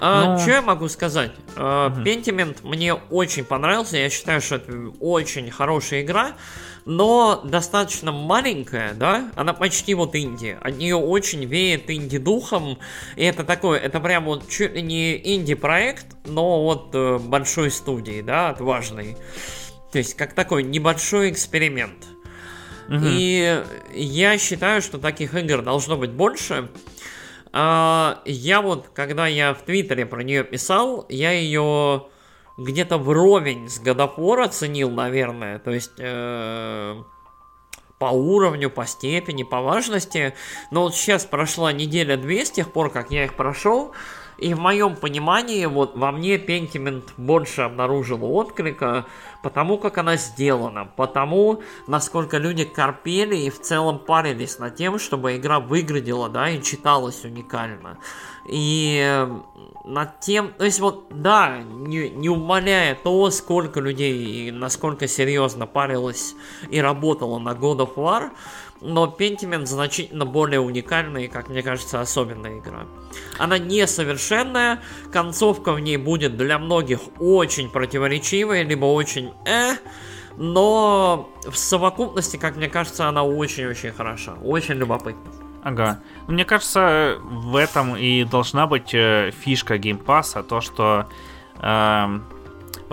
Speaker 2: А, ну... Что я могу сказать? Пентимент угу. мне очень понравился. Я считаю, что это очень хорошая игра, но достаточно маленькая, да? Она почти вот инди. От нее очень веет инди-духом. И это такое, это прям вот чуть ли не инди-проект, но вот э, большой студии, да, отважный. То есть как такой небольшой эксперимент. Угу. И я считаю, что таких игр должно быть больше. А, я вот, когда я в Твиттере про нее писал, я ее где-то вровень с God оценил, наверное. То есть э, по уровню, по степени, по важности. Но вот сейчас прошла неделя-две с тех пор, как я их прошел. И в моем понимании, вот во мне Pentiment больше обнаружил отклика, потому как она сделана, потому насколько люди корпели и в целом парились над тем, чтобы игра выглядела, да, и читалась уникально. И над тем, то есть вот, да, не, не умаляя то, сколько людей и насколько серьезно парилось и работало на God of War, но Pentiment значительно более уникальная и, как мне кажется, особенная игра. Она несовершенная, концовка в ней будет для многих очень противоречивая, либо очень э, но в совокупности, как мне кажется, она очень-очень хороша, очень любопытна.
Speaker 1: Ага. Мне кажется, в этом и должна быть э, фишка геймпаса, то, что э,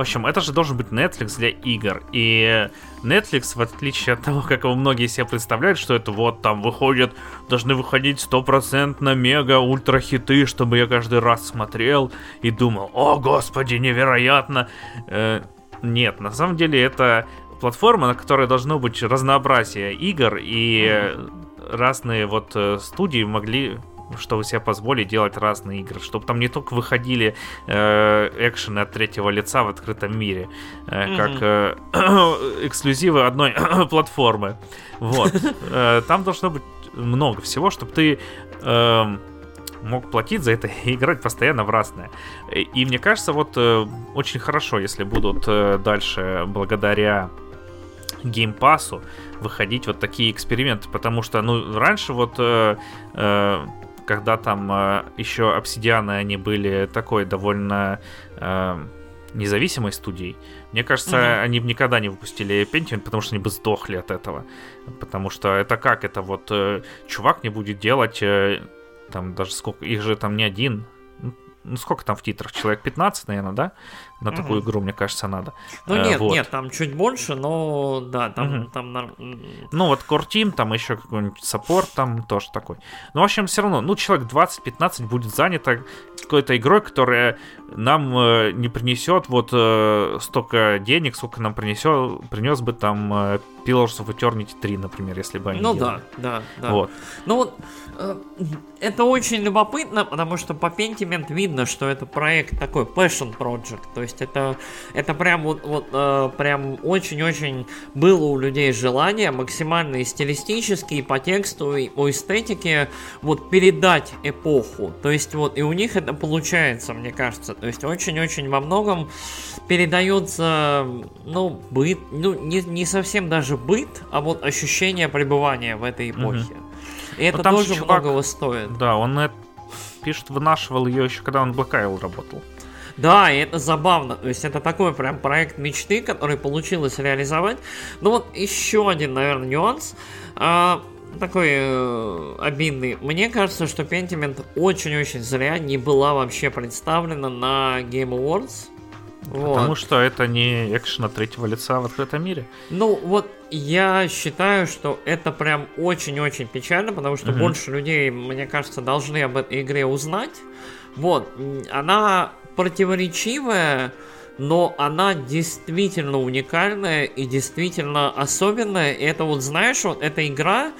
Speaker 1: в общем, это же должен быть Netflix для игр. И Netflix, в отличие от того, как его многие себе представляют, что это вот там выходят, должны выходить стопроцентно мега ультра хиты, чтобы я каждый раз смотрел и думал, о господи, невероятно. Э, нет, на самом деле это платформа, на которой должно быть разнообразие игр и разные вот э, студии могли чтобы себе позволить делать разные игры, чтобы там не только выходили э, экшены от третьего лица в открытом мире, э, mm-hmm. как э, [COUGHS] эксклюзивы одной [COUGHS] платформы. Вот. [LAUGHS] Э, там должно быть много всего, чтобы ты э, мог платить за это [LAUGHS] и играть постоянно в разное. И мне кажется, вот э, очень хорошо, если будут э, дальше благодаря геймпасу выходить вот такие эксперименты, потому что, ну, раньше вот э, э, когда там э, еще обсидианы они были такой довольно э, независимой студией. Мне кажется, угу. они бы никогда не выпустили Pentium, потому что они бы сдохли от этого. Потому что это как? Это вот э, чувак не будет делать э, там даже сколько, их же там не один, ну сколько там в титрах? Человек 15, наверное, да? На угу. такую игру, мне кажется, надо.
Speaker 2: Ну э, нет, вот. нет, там чуть больше, но да, там... Угу. там
Speaker 1: ну вот Core Team, там еще какой-нибудь саппорт, там тоже такой. Но в общем, все равно, ну человек 20-15 будет занято какой-то игрой, которая нам э, не принесет вот э, столько денег, сколько нам принесет, принес бы там э, Pillars of Eternity 3, например, если бы они
Speaker 2: Ну делали. да, да, да. Вот. Ну вот э, это очень любопытно, потому что по Pentiment видно, что это проект такой passion project, то есть это, это прям вот, вот э, прям очень-очень было у людей желание максимально и стилистически, и по тексту, и по эстетике вот передать эпоху, то есть вот и у них это получается, мне кажется, то есть очень-очень во многом передается, ну, быт, ну, не, не совсем даже быт, а вот ощущение пребывания в этой эпохе. Угу. И это тоже чувак, многого стоит.
Speaker 1: Да, он это пишет, вынашивал ее еще, когда он Black Isle работал.
Speaker 2: Да, и это забавно. То есть это такой прям проект мечты, который получилось реализовать. Ну вот еще один, наверное, нюанс. А, такой э, обидный. Мне кажется, что Pentiment очень-очень зря не была вообще представлена на Game Awards.
Speaker 1: Потому вот. что это не экшен от третьего лица в открытом мире.
Speaker 2: Ну, вот я считаю, что это прям очень-очень печально, потому что угу. больше людей, мне кажется, должны об этой игре узнать. Вот, она противоречивая, но она действительно уникальная и действительно особенная. И это вот, знаешь, вот эта игра,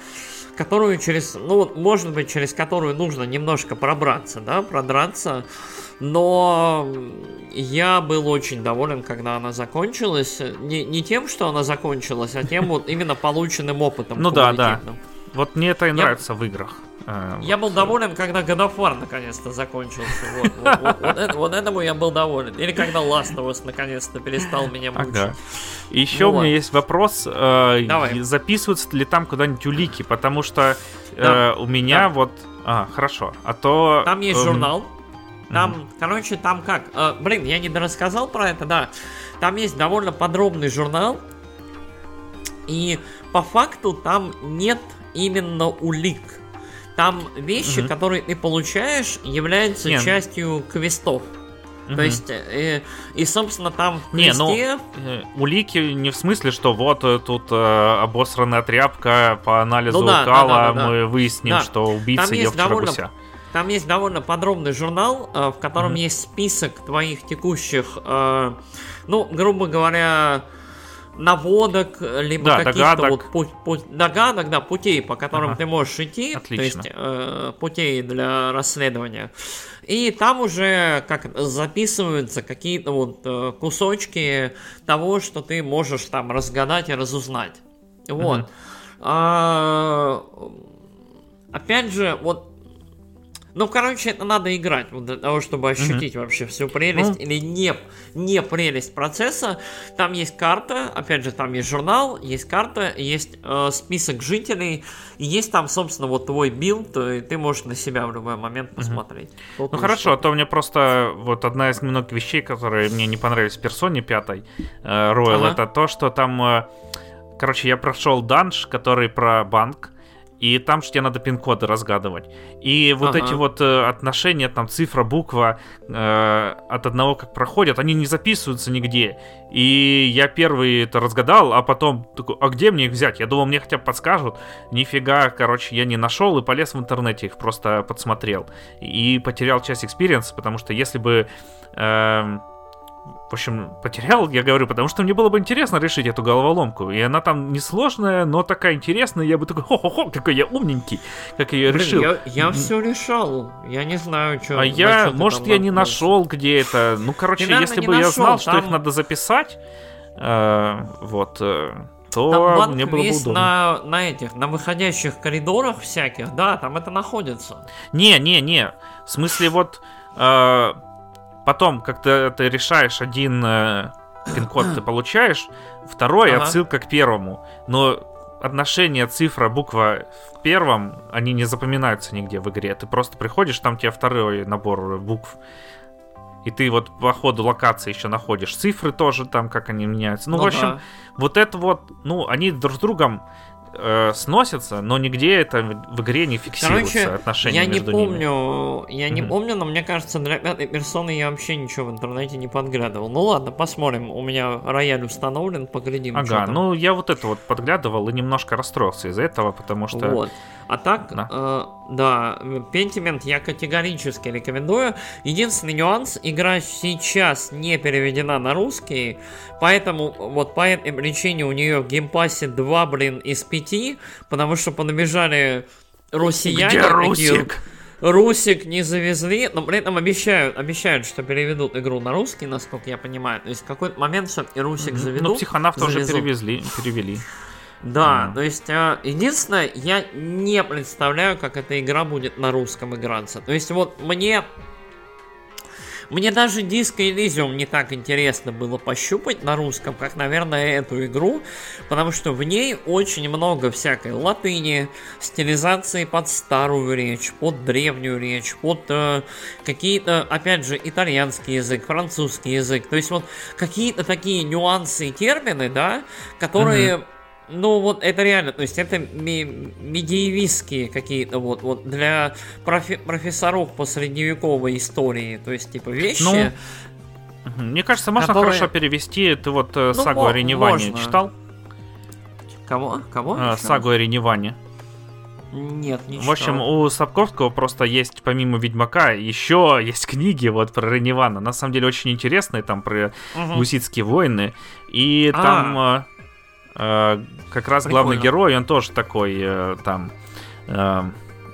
Speaker 2: которую через, ну вот, может быть, через которую нужно немножко пробраться, да, продраться. Но я был очень доволен, когда она закончилась. Не, не тем, что она закончилась, а тем вот именно полученным опытом.
Speaker 1: Ну да, да. Вот мне это и нравится в играх.
Speaker 2: А, я вот. был доволен, когда God of War наконец-то закончился. Вот, вот, вот, вот, вот этому я был доволен. Или когда Last of Us наконец-то перестал меня мучить. Ага.
Speaker 1: И еще вот. у меня есть вопрос. Э, Давай. Записываются ли там куда-нибудь улики? Потому что э, да. у меня да. вот... А, хорошо. А то...
Speaker 2: Там есть эм... журнал. Там, mm-hmm. короче, там как? Э, блин, я не рассказал про это, да. Там есть довольно подробный журнал. И по факту там нет именно улик. Там вещи, угу. которые ты получаешь, являются Нет. частью квестов. Угу. То есть, э, и, собственно, там
Speaker 1: в квесте... Не, ну, э, улики не в смысле, что вот э, тут э, обосранная тряпка по анализу ну, да, кала, да, да, да, мы да. выясним, да. что убийца там ел довольно, гуся.
Speaker 2: Там есть довольно подробный журнал, э, в котором угу. есть список твоих текущих, э, ну, грубо говоря, наводок, либо да, каких-то вот путь, путь, догадок, да, путей, по которым ага. ты можешь идти, Отлично. то есть э, путей для расследования. И там уже как записываются какие-то вот э, кусочки того, что ты можешь там разгадать и разузнать. Вот. Угу. А, опять же, вот ну, короче, это надо играть вот для того, чтобы ощутить mm-hmm. вообще всю прелесть mm-hmm. или не, не прелесть процесса. Там есть карта, опять же, там есть журнал, есть карта, есть э, список жителей, и есть там, собственно, вот твой билд, и ты можешь на себя в любой момент посмотреть.
Speaker 1: Mm-hmm. Ну хорошо, а то мне просто вот одна из немногих вещей, которые мне не понравились в Персоне пятой э, Royal, ага. это то, что там, э, короче, я прошел данж, который про банк и там же тебе надо пин-коды разгадывать. И вот ага. эти вот э, отношения, там цифра, буква э, от одного как проходят, они не записываются нигде. И я первый это разгадал, а потом такой, а где мне их взять? Я думал, мне хотя бы подскажут. Нифига, короче, я не нашел и полез в интернете, их просто подсмотрел. И потерял часть experience а, потому что если бы... Э, в общем, потерял, я говорю, потому что мне было бы интересно решить эту головоломку. И она там несложная, но такая интересная. Я бы такой, хо-хо-хо, какой я умненький, как я ее Блин, решил.
Speaker 2: Я, я все решал. Я не знаю, что.
Speaker 1: А я, может, я не нашел, где это. Ну, короче, ты, если бы я знал, там... что их надо записать, э, вот. Э, то там мне было бы удобно.
Speaker 2: На, на этих, на выходящих коридорах всяких, да, там это находится.
Speaker 1: Не, не, не. В смысле, вот э, потом, когда ты решаешь один э, пин-код, ты получаешь, второй ага. отсылка к первому. Но отношения цифра, буква в первом, они не запоминаются нигде в игре. Ты просто приходишь, там тебе второй набор букв. И ты вот по ходу локации еще находишь цифры тоже там, как они меняются. Ну, ну в общем, да. вот это вот, ну, они друг с другом э, сносятся, но нигде это в игре не фиксируется Короче, отношения
Speaker 2: я
Speaker 1: между
Speaker 2: не помню, ними. Я не mm-hmm. помню, но мне кажется, для пятой персоны я вообще ничего в интернете не подглядывал. Ну ладно, посмотрим. У меня рояль установлен, поглядим.
Speaker 1: Ага, ну я вот это вот подглядывал и немножко расстроился из-за этого, потому что...
Speaker 2: Вот. А так, да. Э, да, Pentiment я категорически рекомендую. Единственный нюанс, игра сейчас не переведена на русский, поэтому вот по этой причине у нее в Game Pass е 2, блин, из 5, потому что понабежали россияне.
Speaker 1: Где Русик?
Speaker 2: Русик не завезли, но при этом обещают, обещают, что переведут игру на русский, насколько я понимаю. То есть в какой-то момент все-таки Русик заведут. Ну,
Speaker 1: Psychonauts тоже перевезли, перевели.
Speaker 2: Да, mm. то есть, э, единственное, я не представляю, как эта игра будет на русском играться. То есть, вот мне Мне даже Disco Elysium не так интересно было пощупать на русском, как, наверное, эту игру, потому что в ней очень много всякой латыни, стилизации под старую речь, под древнюю речь, под э, какие-то, опять же, итальянский язык, французский язык. То есть вот какие-то такие нюансы и термины, да, которые... Mm-hmm ну, вот это реально, то есть это медиевистские какие-то вот, вот для профи- профессоров по средневековой истории, то есть типа вещи. Ну,
Speaker 1: мне кажется, можно которые... хорошо перевести. Ты вот э, ну, сагу о Реневане читал?
Speaker 2: Кого? Кого?
Speaker 1: А, сагу о Реневане.
Speaker 2: Нет, не
Speaker 1: В общем, у Сапковского просто есть, помимо Ведьмака, еще есть книги вот про Реневана. На самом деле очень интересные, там про угу. гуситские войны. И а. там э, Э, как раз Прикольно. главный герой, он тоже такой э, там э,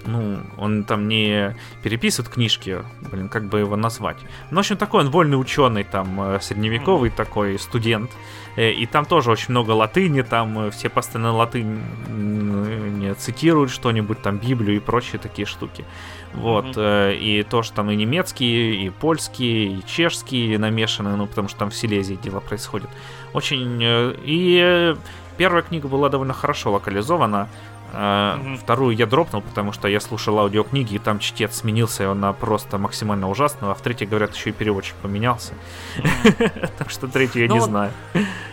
Speaker 1: ну, он там не переписывает книжки, блин, как бы его назвать. Ну, в общем, такой он вольный ученый, там, средневековый mm-hmm. такой студент. И там тоже очень много латыни, там все постоянно латынь цитируют что-нибудь, там, Библию и прочие такие штуки. Вот, mm-hmm. и тоже там и немецкие, и польские, и чешские намешаны, ну, потому что там в Силезии дело происходит. Очень... Э, и первая книга была довольно хорошо локализована. Mm-hmm. Вторую я дропнул, потому что я слушал аудиокниги, и там чтец сменился, и он на просто максимально ужасного. А в третьей, говорят, еще и переводчик поменялся. [LAUGHS] Так что третью я ну не знаю.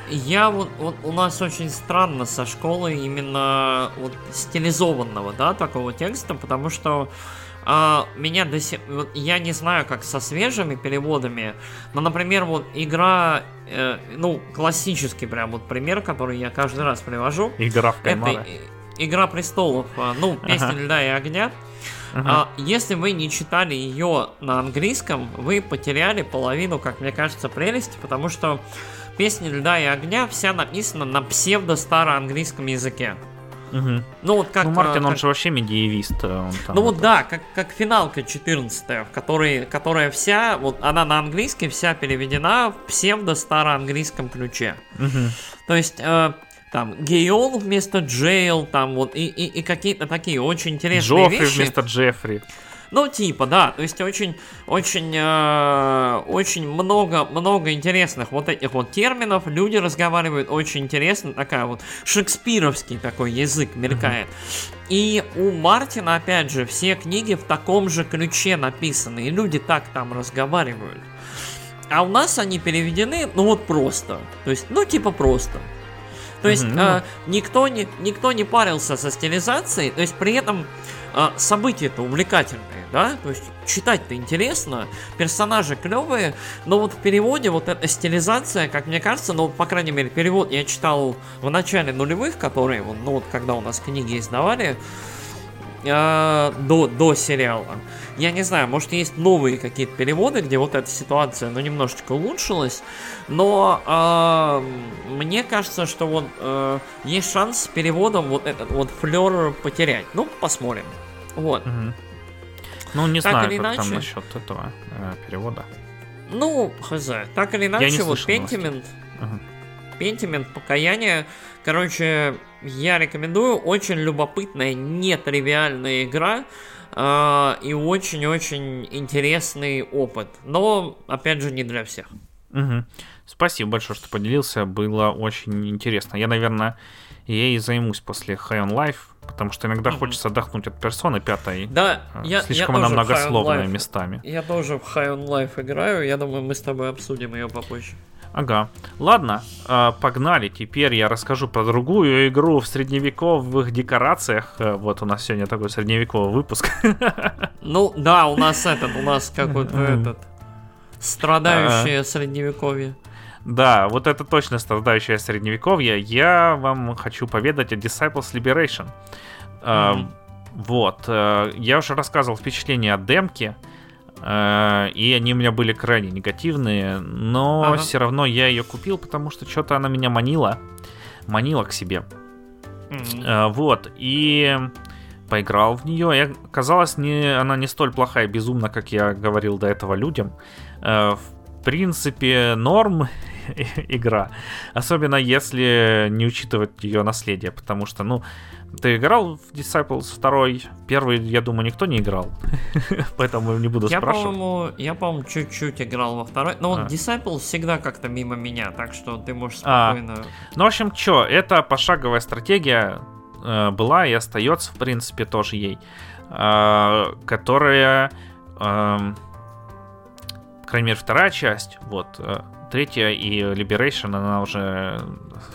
Speaker 2: Я вот, вот у нас очень странно со школы именно вот стилизованного, да, такого текста, потому что а, меня до сих... Вот я не знаю, как со свежими переводами, но, например, вот игра, э, ну, классический прям вот пример, который я каждый раз привожу.
Speaker 1: Игра в кальмара.
Speaker 2: Это Игра престолов, а, ну, Песня ага. льда и огня. Ага. А, если вы не читали ее на английском, вы потеряли половину, как мне кажется, прелести, потому что Песня льда и огня вся написана на псевдо-староанглийском языке.
Speaker 1: Угу. Ну вот как... Ну Мартин, как... он же вообще медиевист. Э,
Speaker 2: он там ну вот да, как, как финалка 14 в которой, которая вся, вот она на английском вся переведена в псевдо-староанглийском ключе. Угу. То есть... Э, там Гейол вместо Джейл, там вот и, и, и какие-то такие очень интересные
Speaker 1: Джоффри
Speaker 2: вещи.
Speaker 1: вместо Джеффри.
Speaker 2: Ну, типа, да, то есть очень, очень, э, очень много, много интересных вот этих вот терминов. Люди разговаривают очень интересно, такая вот шекспировский такой язык мелькает. И у Мартина, опять же, все книги в таком же ключе написаны, и люди так там разговаривают. А у нас они переведены, ну вот просто. То есть, ну типа просто. То есть mm-hmm. э, никто, не, никто не парился со стилизацией, то есть при этом э, события-то увлекательные да, то есть читать-то интересно, персонажи клевые, но вот в переводе вот эта стилизация, как мне кажется, ну, по крайней мере, перевод я читал в начале нулевых, которые, ну, вот когда у нас книги издавали, э, до, до сериала. Я не знаю, может есть новые какие-то переводы, где вот эта ситуация, ну, немножечко улучшилась, но э, мне кажется, что вот э, есть шанс с переводом вот этот вот флер потерять. Ну, посмотрим. Вот.
Speaker 1: Угу. Ну, не так знаю, или как иначе... там насчет этого э, перевода.
Speaker 2: Ну, хз. Так или иначе, вот Pentiment... Ага. Pentiment, покаяние. Короче, я рекомендую. Очень любопытная, нетривиальная игра. Э, и очень-очень интересный опыт. Но, опять же, не для всех.
Speaker 1: Угу. Спасибо большое, что поделился. Было очень интересно. Я, наверное, ей займусь после High on Life Потому что иногда mm-hmm. хочется отдохнуть от персоны пятой.
Speaker 2: Да,
Speaker 1: а, я, Слишком я она многословная местами.
Speaker 2: Я тоже в High on Life играю. Я думаю, мы с тобой обсудим ее попозже.
Speaker 1: Ага. Ладно, а, погнали. Теперь я расскажу про другую игру в средневековых декорациях. Э, вот у нас сегодня такой средневековый выпуск. [LAUGHS]
Speaker 2: Ну да, у нас этот, у нас какой-то этот страдающее средневековье.
Speaker 1: Да, вот это точно страдающее средневековье. Я вам хочу поведать о Disciples Liberation. Mm-hmm. Вот. Э, я уже рассказывал впечатления от демки. Uh, и они у меня были крайне негативные, но ага. все равно я ее купил, потому что что-то она меня манила, манила к себе. Mm-hmm. Вот, и поиграл в нее, и оказалось, не, она не столь плохая и безумна, как я говорил до этого людям. Uh, принципе, норм [LAUGHS] игра. Особенно если не учитывать ее наследие, потому что, ну, ты играл в Disciples 2? Первый, я думаю, никто не играл. [LAUGHS] Поэтому не буду
Speaker 2: я,
Speaker 1: спрашивать.
Speaker 2: По-моему, я, по-моему, чуть-чуть играл во второй. Но а. вот Disciples всегда как-то мимо меня, так что ты можешь а. спокойно... А.
Speaker 1: Ну, в общем, что, это пошаговая стратегия э, была и остается, в принципе, тоже ей. Э, которая... Э, по крайней мере, вторая часть, вот, э, третья и Liberation, она уже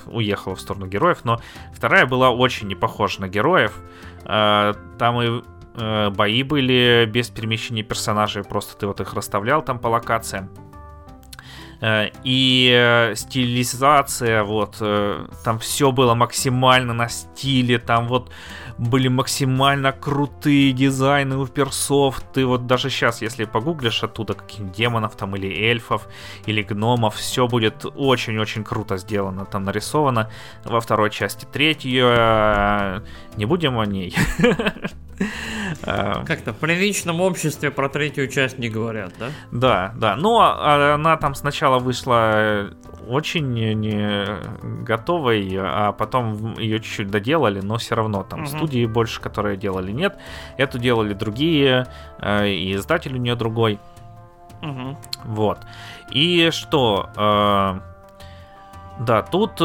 Speaker 1: уехала в сторону героев, но вторая была очень не похожа на героев. Э, там и э, бои были без перемещения персонажей, просто ты вот их расставлял там по локациям. Э, и стилизация, вот, там все было максимально на стиле, там вот были максимально крутые дизайны у персов. Ты вот даже сейчас, если погуглишь оттуда каких демонов там или эльфов или гномов, все будет очень-очень круто сделано, там нарисовано во второй части. Третью э, не будем о ней. [LAUGHS]
Speaker 2: Э, Как-то в приличном обществе про третью часть не говорят, да?
Speaker 1: Да, да. Но ну, а, она там сначала вышла очень не готовой, а потом ее чуть-чуть доделали, но все равно там угу. студии больше, которые делали, нет. Эту делали другие, э, и издатель у нее другой. Угу. Вот. И что? Э, да, тут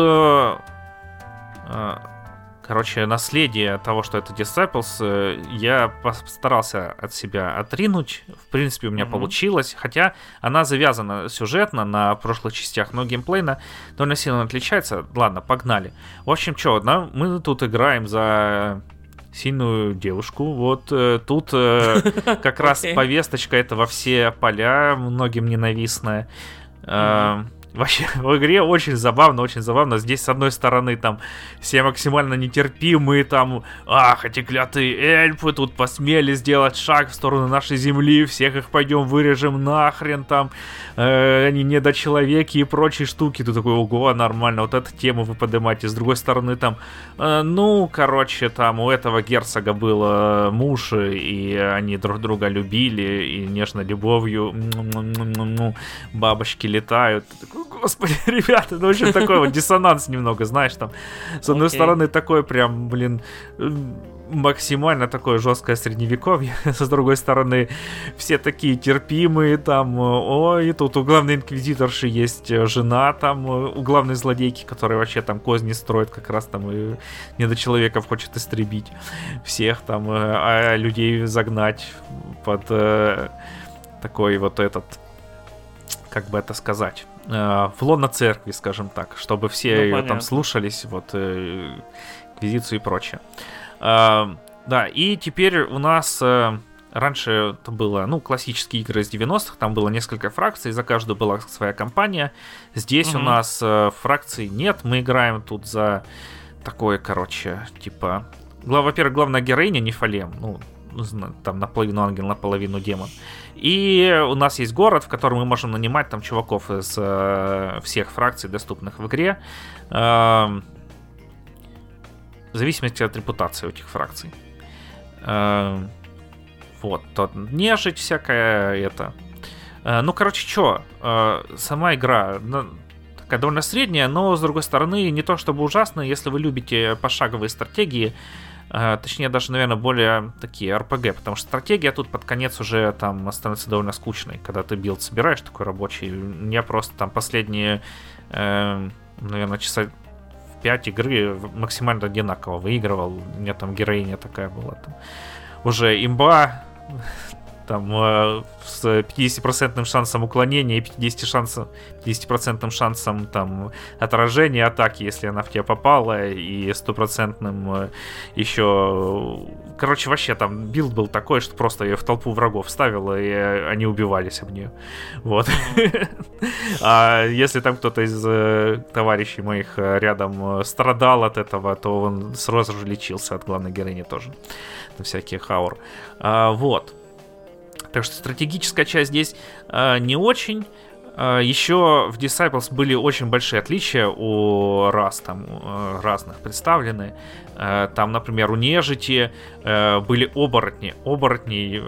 Speaker 1: Короче, наследие того, что это Disciples, э, я постарался от себя отринуть. В принципе, у меня mm-hmm. получилось. Хотя она завязана сюжетно на прошлых частях, но геймплейно довольно сильно отличается. Ладно, погнали. В общем, что, да, мы тут играем за сильную девушку. Вот э, тут э, [LAUGHS] как раз повесточка это во все поля, многим ненавистная. Вообще, [LAUGHS] в игре очень забавно, очень забавно. Здесь, с одной стороны, там, все максимально нетерпимые, там, ах, эти клятые эльфы тут посмели сделать шаг в сторону нашей земли, всех их пойдем вырежем нахрен, там, э, они недочеловеки и прочие штуки. Ты такой, ого, нормально, вот эту тему вы поднимаете. С другой стороны, там, э, ну, короче, там, у этого герцога был э, муж, и они друг друга любили, и нежно любовью, бабочки летают. Ты такой, господи, [LAUGHS] ребята, ну, в общем, такой вот диссонанс немного, знаешь, там, с одной стороны, такой прям, блин, максимально такое жесткое средневековье, [LAUGHS] с другой стороны, все такие терпимые, там, ой, тут у главной инквизиторши есть жена, там, у главной злодейки, которая вообще там козни строит, как раз там и недочеловеков хочет истребить всех, там, э, а людей загнать под э, такой вот этот, как бы это сказать, э, в лоно церкви, скажем так, чтобы все ну, ее понятно. там слушались, вот, э, инквизицию и прочее. Э, да, и теперь у нас... Э, Раньше это было, ну, классические игры из 90-х, там было несколько фракций, за каждую была своя компания. Здесь угу. у нас э, фракций нет, мы играем тут за такое, короче, типа... Во-первых, главная героиня Нефалем, ну, там наполовину ангел, наполовину демон. И у нас есть город, в котором мы можем нанимать там чуваков из э, всех фракций, доступных в игре. Э, в зависимости от репутации этих фракций. Э, вот, то нежить всякая это. Э, ну, короче, что, э, сама игра ну, такая довольно средняя, но, с другой стороны, не то чтобы ужасная, если вы любите пошаговые стратегии, точнее, даже, наверное, более такие RPG, потому что стратегия тут под конец уже там становится довольно скучной, когда ты билд собираешь такой рабочий. Я просто там последние, э, наверное, часа 5 игры максимально одинаково выигрывал. У меня там героиня такая была. Там. Уже имба, там э, с 50% шансом уклонения и 50%, шансом, 50% шансом там отражения атаки, если она в тебя попала, и стопроцентным э, еще... Короче, вообще там билд был такой, что просто ее в толпу врагов ставил, и они убивались об нее. Вот. [LAUGHS] А если там кто-то из э, товарищей моих рядом страдал от этого, то он сразу же лечился от главной героини тоже. На всякие хаур. А, вот. Так что стратегическая часть здесь э, не очень. Э, еще в Disciples были очень большие отличия у рас там э, разных представлены. Э, там, например, у нежити были оборотни. Оборотней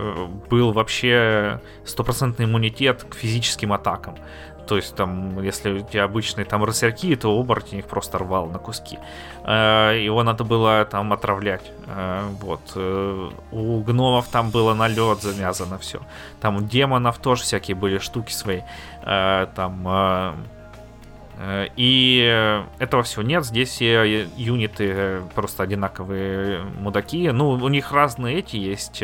Speaker 1: был вообще стопроцентный иммунитет к физическим атакам. То есть там, если у тебя обычные там рысерки, то оборотень их просто рвал на куски. Э, его надо было там отравлять. Э, вот. Э, у гномов там было на лед завязано все. Там у демонов тоже всякие были штуки свои. Там и этого всего нет. Здесь все юниты просто одинаковые мудаки. Ну, у них разные эти есть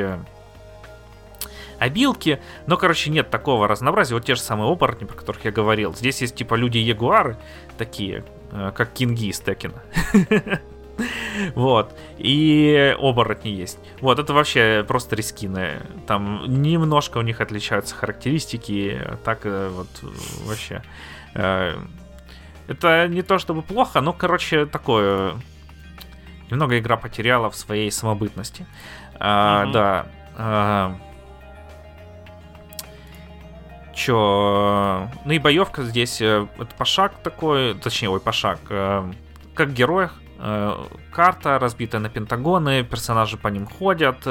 Speaker 1: обилки, но, короче, нет такого разнообразия. Вот те же самые оборотни, про которых я говорил. Здесь есть, типа, люди-ягуары, такие, э, как кинги из Текина. [LAUGHS] Вот. И оборотни есть. Вот, это вообще просто рискины. Там немножко у них отличаются характеристики. Так э, вот вообще. Это не то чтобы плохо, но, короче, такое... Немного игра потеряла в своей самобытности. А, Да. А, Чё? Ну и боевка здесь, э, это пошаг такой, точнее, ой, пошаг, э, как героях, э, карта разбитая на пентагоны, персонажи по ним ходят,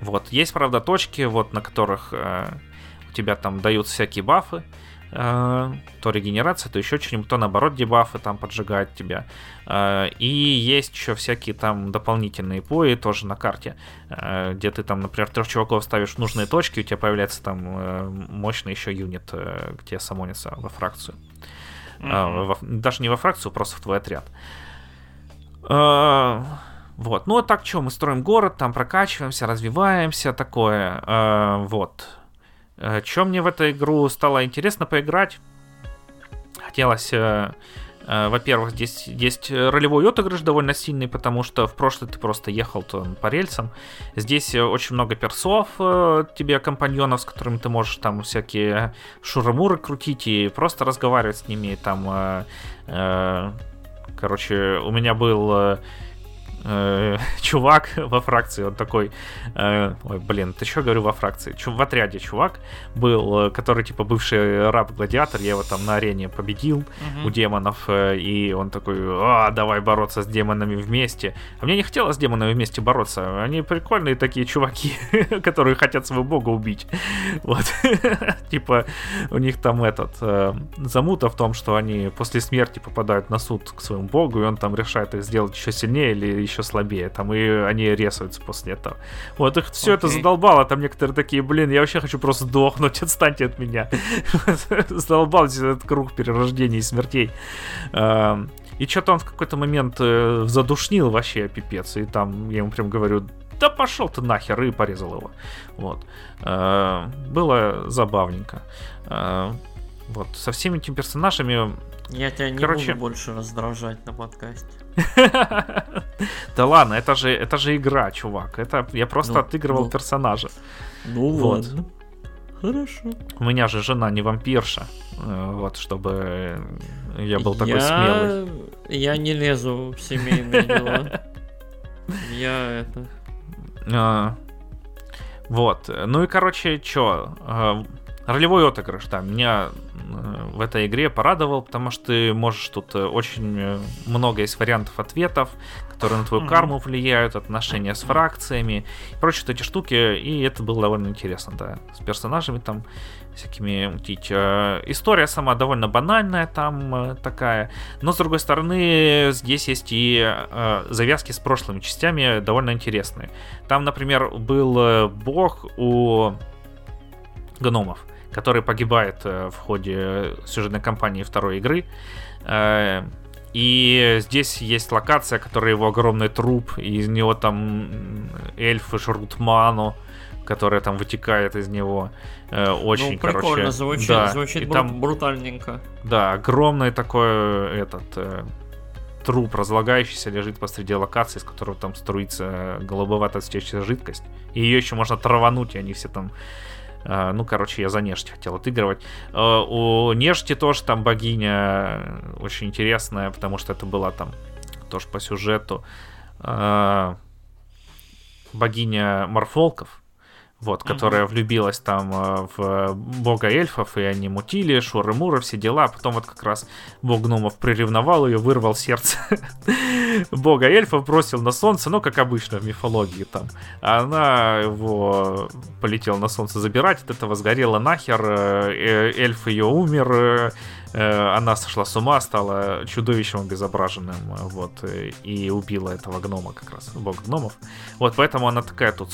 Speaker 1: вот, есть, правда, точки, вот, на которых у тебя там дают всякие бафы, Э, то регенерация, то еще что-нибудь, то наоборот дебафы там поджигают тебя. Э, и есть еще всякие там дополнительные пои тоже на карте, э, где ты там, например, трех чуваков ставишь в нужные точки, у тебя появляется там мощный еще юнит, где самонится во фракцию. Mm-hmm. Даже не во фракцию, просто в твой отряд. Вот, ну а так что, мы строим город, там прокачиваемся, развиваемся, такое, вот. Э, Чем мне в эту игру стало интересно поиграть? Хотелось э, э, во-первых, здесь есть ролевой отыгрыш довольно сильный, потому что в прошлый ты просто ехал по рельсам. Здесь очень много персов тебе, компаньонов, с которыми ты можешь там всякие шурамуры крутить и просто разговаривать с ними. Там, короче, у меня был э, [LAUGHS] чувак во фракции, он такой, э, ой, блин, ты что говорю во фракции? Чу, в отряде чувак был, э, который типа бывший раб-гладиатор, я его там на арене победил uh-huh. у демонов, э, и он такой, а, давай бороться с демонами вместе. А мне не хотелось с демонами вместе бороться, они прикольные такие чуваки, [LAUGHS] которые хотят своего бога убить. [LAUGHS] Вот, типа у них там этот э, замута в том, что они после смерти попадают на суд к своему богу, и он там решает их сделать еще сильнее или еще слабее, там, и они ресаются после этого. Вот, их все okay. это задолбало, там некоторые такие, блин, я вообще хочу просто сдохнуть, [LAUGHS] отстаньте от меня. [LAUGHS] Задолбался этот круг перерождений и смертей. И что-то он в какой-то момент э, задушнил вообще пипец, и там я ему прям говорю, да пошел ты нахер, и порезал его. Вот. Было забавненько. Вот, со всеми этими персонажами
Speaker 2: я тебя не Короче... буду больше раздражать на подкасте. [LAUGHS]
Speaker 1: Да ладно, это же, это же игра, чувак. Это я просто ну, отыгрывал ну, персонажа.
Speaker 2: Ну вот. ладно. Хорошо.
Speaker 1: У меня же жена не вампирша. Э, вот, чтобы я был такой смелый.
Speaker 2: Я не лезу в семейные дела. Я это...
Speaker 1: А, вот. Ну и, короче, чё? Ролевой отыгрыш, да, меня Э, в этой игре порадовал, потому что ты можешь тут э, очень э, много есть вариантов ответов, которые на твою карму влияют, отношения с фракциями и прочие вот эти штуки, и это было довольно интересно, да, с персонажами там всякими мутить. История сама довольно банальная там такая, но с другой стороны здесь есть и завязки с прошлыми частями довольно интересные. Там, например, был бог у гномов, который погибает э, в ходе сюжетной кампании второй игры. Э, и здесь есть локация, которая его огромный труп, и из него там эльфы жрут ману, которая там вытекает из него. Э, очень, ну, прикольно, короче.
Speaker 2: звучит, да. звучит и бру- там, брутальненько.
Speaker 1: Да, огромный такой этот труп разлагающийся лежит посреди локации, с которого там струится голубовато свечащая жидкость. И ее еще можно травануть, и они все там ну, короче, я за нежить хотел отыгрывать. А, у нежити тоже там богиня очень интересная, потому что это была там тоже по сюжету. А, богиня морфолков. Вот, которая угу. влюбилась там э, в бога эльфов, и они мутили, шуры-муры, все дела. Потом вот как раз бог гномов приревновал ее, вырвал сердце [LAUGHS] бога эльфов, бросил на солнце, ну, как обычно в мифологии там. А она его полетела на солнце забирать, от этого сгорела нахер, э, э, эльф ее умер, она сошла с ума, стала чудовищем обезображенным, вот, и убила этого гнома как раз, бог гномов. Вот, поэтому она такая тут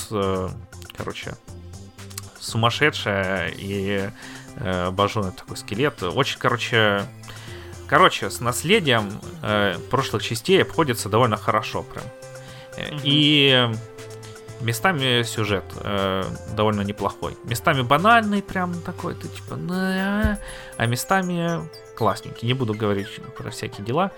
Speaker 1: короче, сумасшедшая и э, бажон такой скелет. Очень, короче, короче, с наследием э, прошлых частей обходится довольно хорошо прям. Mm-hmm. И местами сюжет э, довольно неплохой. Местами банальный прям такой, ты типа, а местами классненький. Не буду говорить про всякие дела.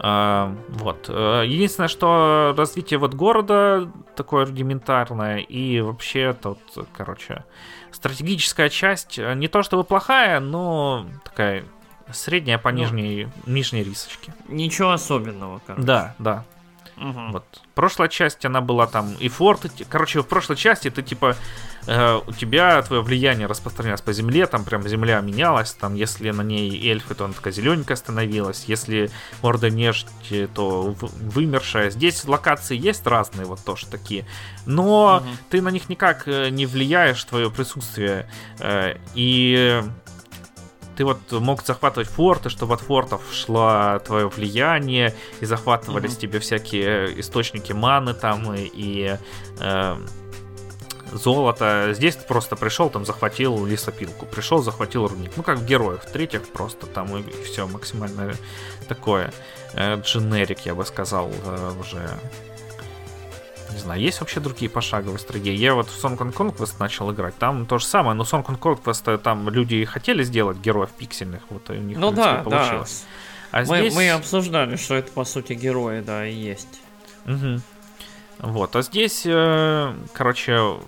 Speaker 1: А, вот. Э, единственное, что развитие вот города такое рудиментарное, и вообще тут, короче, стратегическая часть э, не то чтобы плохая, но такая средняя по ну, нижней, нижней рисочке.
Speaker 2: Ничего особенного,
Speaker 1: короче. Да, да. Угу. Вот. Прошлая часть, она была там и форты. Короче, в прошлой части ты типа э, у тебя твое влияние распространялось по земле, там прям земля менялась, там если на ней эльфы, то она такая зелененькая становилась, если орда нежити, то вымершая. Здесь локации есть разные, вот тоже такие, но угу. ты на них никак э, не влияешь, твое присутствие. Э, и ты вот мог захватывать форты, чтобы от фортов шло твое влияние, и захватывались mm-hmm. тебе всякие источники маны там, и, и э, золото. Здесь ты просто пришел, там захватил лесопилку, пришел, захватил рудник. Ну, как в героях, в-третьих, просто там и, и все максимально такое. Э, дженерик, я бы сказал, э, уже не знаю, есть вообще другие пошаговые стратегии? Я вот в Song Conquest начал играть, там то же самое, но Song Conquest э, там люди хотели сделать героев пиксельных, вот у них
Speaker 2: ну, да, получилось. Да. А мы, здесь... мы обсуждали, что это по сути герои, да, и есть.
Speaker 1: Угу. Вот, а здесь, э, короче,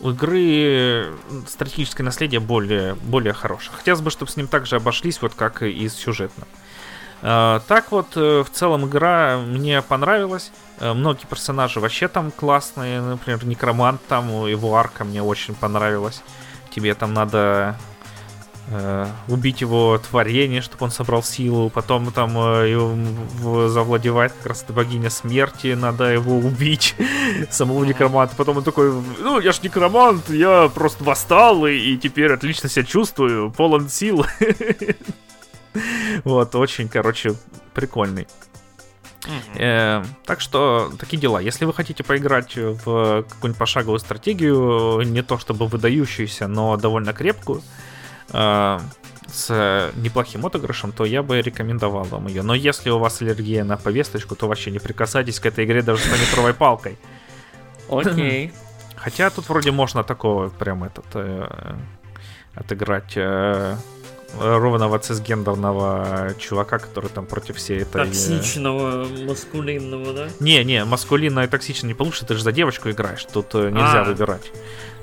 Speaker 1: у игры стратегическое наследие более, более хорошее. Хотелось бы, чтобы с ним также обошлись, вот как и с сюжетным. Э, так вот, э, в целом игра мне понравилась. Э, многие персонажи вообще там классные. Например, Некромант там, его арка мне очень понравилась. Тебе там надо убить его творение, чтобы он собрал силу, потом там его завладевает как раз эта богиня смерти, надо его убить, [LAUGHS] самого некроманта. Потом он такой, ну, я ж некромант, я просто восстал и, и теперь отлично себя чувствую, полон сил. [LAUGHS] [LAUGHS] Вот, очень, короче, прикольный. Э, так что такие дела. Если вы хотите поиграть в какую-нибудь пошаговую стратегию, не то чтобы выдающуюся, но довольно крепкую, э, с неплохим отыгрышем, то я бы рекомендовал вам ее. Но если у вас аллергия на повесточку, то вообще не прикасайтесь к этой игре даже с метровой палкой. [LAUGHS]
Speaker 2: Окей.
Speaker 1: Хотя тут вроде можно такого прям этот э, отыграть э, ровного цисгендерного чувака, который там против всей этой...
Speaker 2: Токсичного, маскулинного, да?
Speaker 1: Не, не, маскулинно и токсично не получится, ты же за девочку играешь, тут э, нельзя а, выбирать.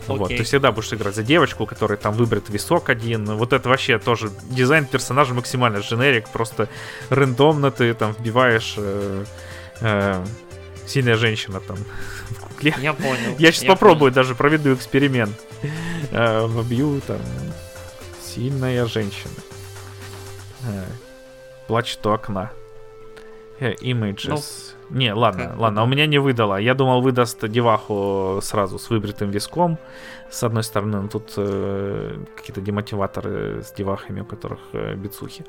Speaker 1: Окей. Вот, ты всегда будешь играть за девочку, которой там выбрит висок один. Вот это вообще тоже дизайн персонажа максимально дженерик, просто рандомно ты там вбиваешь э, э, сильная женщина там [LAUGHS]
Speaker 2: в кукле. Я понял.
Speaker 1: Я сейчас я попробую, понял. даже проведу эксперимент. Э, вобью там Сильная женщина. Э, плачет у окна. Э, images. Ну, не, ладно, как? ладно, у меня не выдала. Я думал, выдаст деваху сразу с выбритым виском. С одной стороны, ну, тут э, какие-то демотиваторы с девахами, у которых э, бицухи.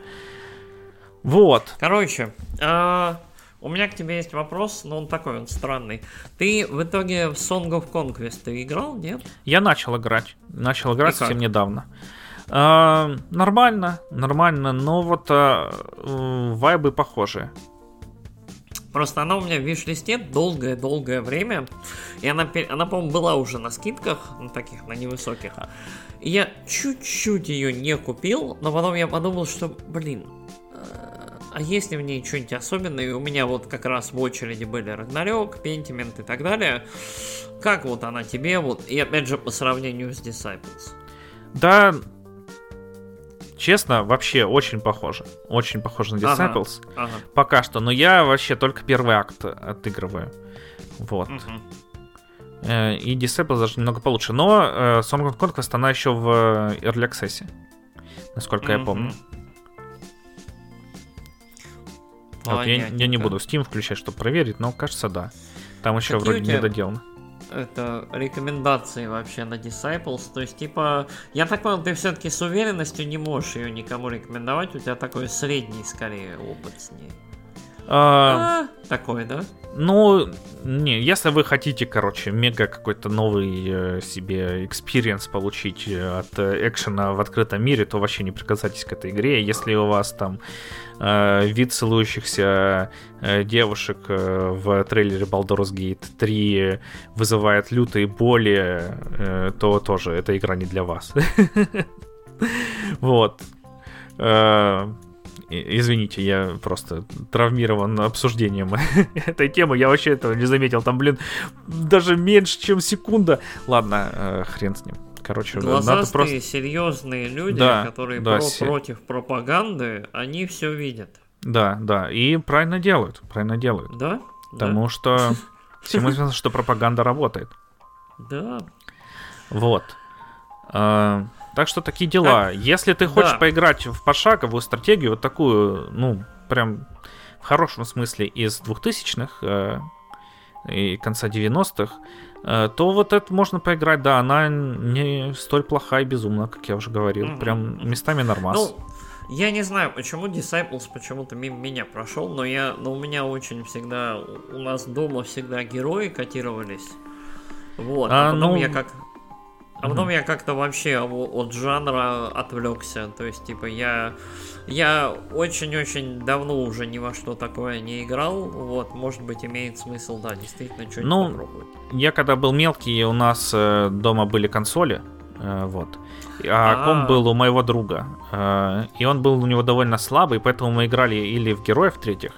Speaker 1: Вот.
Speaker 2: Короче, э, у меня к тебе есть вопрос, но он такой, он странный. Ты в итоге в Song of Conquest ты играл, нет?
Speaker 1: Я начал играть. Начал играть совсем недавно. А, нормально, нормально, но вот а, вайбы похожие.
Speaker 2: Просто она у меня в виш-листе долгое-долгое время. И она, она по-моему, была уже на скидках, на таких, на невысоких. И я чуть-чуть ее не купил, но потом я подумал, что, блин, а, а если в ней что-нибудь особенное, и у меня вот как раз в очереди были Рагнарёк, Пентимент и так далее, как вот она тебе, вот, и опять же по сравнению с Disciples?
Speaker 1: Да, Честно, вообще очень похоже. Очень похоже на Disciples. Ага, ага. Пока что. Но я вообще только первый акт отыгрываю. Вот. Угу. И Disciple даже немного получше. Но э, Song of Conquest, она еще в э, Early Access, насколько mm-hmm. я помню. Вот, я, я не буду Steam включать, чтобы проверить, но кажется, да. Там еще Какие вроде не доделано.
Speaker 2: Это рекомендации вообще на Disciples. То есть, типа, я так понял, ты все-таки с уверенностью не можешь ее никому рекомендовать. У тебя такой средний, скорее, опыт с ней. А, а, такой, да?
Speaker 1: Ну, не, если вы хотите, короче, мега какой-то новый э, себе experience получить э, от э, экшена в открытом мире, то вообще не прикасайтесь к этой игре. Если у вас там э, вид целующихся э, девушек э, в трейлере Baldur's Gate 3 вызывает лютые боли, э, то тоже эта игра не для вас. [LAUGHS] Вот. Извините, я просто травмирован обсуждением [LAUGHS] этой темы. Я вообще этого не заметил. Там, блин, даже меньше, чем секунда. Ладно, э, хрен с ним. Короче,
Speaker 2: Глазастые, надо просто... серьезные люди, да, которые да, про се... против пропаганды, они все видят.
Speaker 1: Да, да, и правильно делают, правильно делают.
Speaker 2: Да?
Speaker 1: Потому да. что [LAUGHS] всем известно, что пропаганда работает.
Speaker 2: Да.
Speaker 1: Вот. А, так что такие дела. Как? Если ты хочешь да. поиграть в пошаговую стратегию, вот такую, ну, прям в хорошем смысле из 2000-х э, и конца 90-х, э, то вот это можно поиграть, да, она не столь плохая и безумна, как я уже говорил. Mm-hmm. Прям местами нормас. Ну,
Speaker 2: я не знаю, почему Disciples почему-то мимо меня прошел, но я, но у меня очень всегда, у нас дома всегда герои котировались. Вот, а, а потом ну... я как а потом я как-то вообще от жанра отвлекся. То есть, типа, я, я очень-очень давно уже ни во что такое не играл. Вот, может быть, имеет смысл, да, действительно, что-нибудь ну, попробовать.
Speaker 1: Я когда был мелкий, у нас э, дома были консоли. Э, вот. А, а комп был у моего друга. Э, и он был у него довольно слабый, поэтому мы играли или в героев третьих,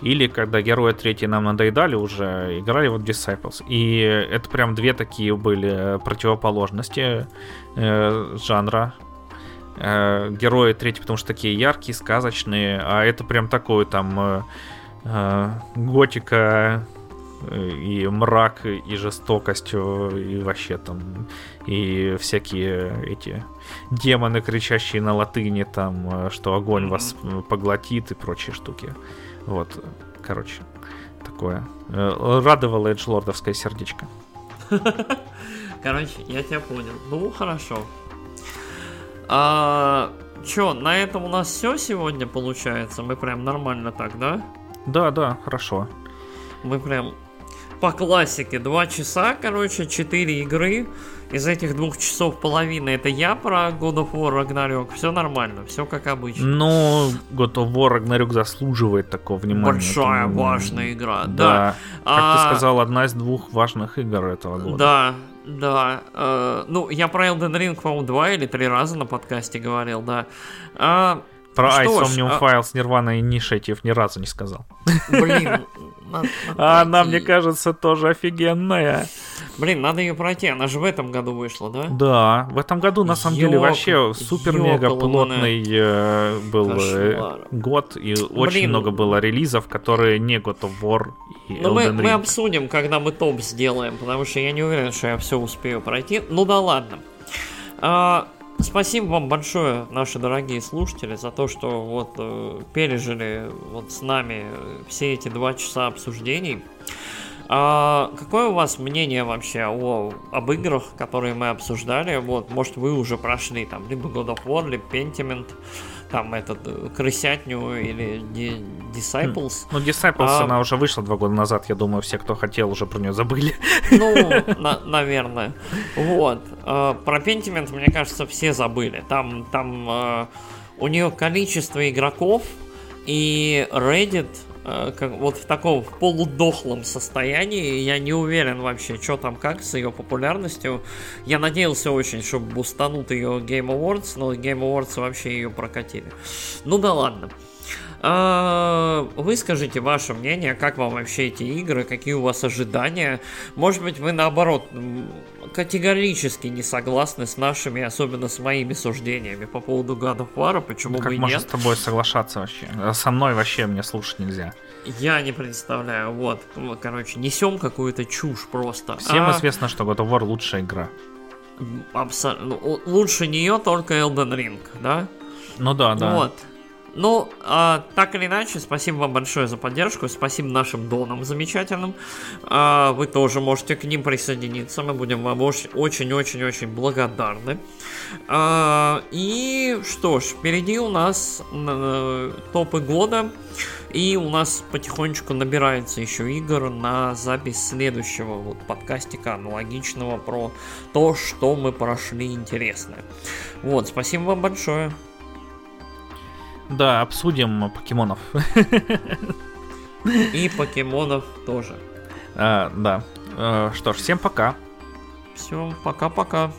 Speaker 1: или когда герои третьи нам надоедали уже, играли вот Disciples. И это прям две такие были противоположности э, жанра. Э, герои третьи, потому что такие яркие, сказочные, а это прям такой там э, э, готика э, и мрак, и жестокость, и вообще там, и всякие эти демоны, кричащие на латыни, там, э, что огонь mm-hmm. вас поглотит и прочие штуки. Вот, короче, такое. Э, радовало эджлордовское сердечко. [LAUGHS]
Speaker 2: Короче, я тебя понял. Ну, хорошо. А, чё, на этом у нас все сегодня получается? Мы прям нормально так, да?
Speaker 1: Да, да, хорошо.
Speaker 2: Мы прям по классике. Два часа, короче, четыре игры. Из этих двух часов половина это я про God of War Ragnarok. Все нормально, все как обычно.
Speaker 1: Ну, God of War Ragnarok заслуживает такого внимания.
Speaker 2: Большая, это, важная игра, да.
Speaker 1: да. Как а... ты сказал, одна из двух важных игр этого года.
Speaker 2: Да, да. Э, ну, я про Elden Ring, по-моему, два или три раза на подкасте говорил, да. А,
Speaker 1: про Ice Omnium а... Files Nirvana Initiative ни разу не сказал.
Speaker 2: Блин, [LAUGHS]
Speaker 1: а она, мне кажется, тоже офигенная.
Speaker 2: Блин, надо ее пройти, она же в этом году вышла, да?
Speaker 1: Да, в этом году на самом деле вообще супер-мега плотный э, был э, год, и очень много было релизов, которые не God of War и
Speaker 2: Ну мы, мы обсудим, когда мы топ сделаем, потому что я не уверен, что я все успею пройти. Ну да ладно. А, Спасибо вам большое, наши дорогие слушатели, за то, что вот э, пережили вот с нами все эти два часа обсуждений. А какое у вас мнение вообще о, об играх, которые мы обсуждали? Вот, может, вы уже прошли там либо God of War, либо Pentiment там этот э, крысятню или Disciples.
Speaker 1: Ну, Disciples, а, она уже вышла два года назад, я думаю, все, кто хотел, уже про нее забыли.
Speaker 2: Ну, [LAUGHS] на, наверное. Вот. А, про Pentiment, мне кажется, все забыли. Там, там а, у нее количество игроков и Reddit Э, как, вот в таком в полудохлом состоянии. Я не уверен вообще, что там как с ее популярностью. Я надеялся очень, чтобы бустанут ее Game Awards, но Game Awards вообще ее прокатили. Ну да ладно. А, выскажите ваше мнение, как вам вообще эти игры, какие у вас ожидания. Может быть, вы наоборот категорически не согласны с нашими, особенно с моими суждениями по поводу God of War, почему
Speaker 1: как
Speaker 2: бы
Speaker 1: можно
Speaker 2: нет.
Speaker 1: с тобой соглашаться вообще? А Со мной вообще мне слушать нельзя.
Speaker 2: Я не представляю, вот, ну, короче, несем какую-то чушь просто.
Speaker 1: Всем
Speaker 2: А,
Speaker 1: известно, что God of War лучшая игра.
Speaker 2: абсо- ну, лучше нее только Elden Ring, да?
Speaker 1: Ну да, да.
Speaker 2: Вот. Ну, а, так или иначе, спасибо вам большое за поддержку, спасибо нашим донам замечательным. А, вы тоже можете к ним присоединиться, мы будем вам оч- очень-очень-очень благодарны. А, и что ж, впереди у нас э, топы года, и у нас потихонечку набирается еще игр на запись следующего вот подкастика аналогичного про то, что мы прошли интересное. Вот, спасибо вам большое.
Speaker 1: Да, обсудим покемонов.
Speaker 2: И покемонов тоже.
Speaker 1: А, Да. Э, Что ж, всем пока.
Speaker 2: Все, пока-пока.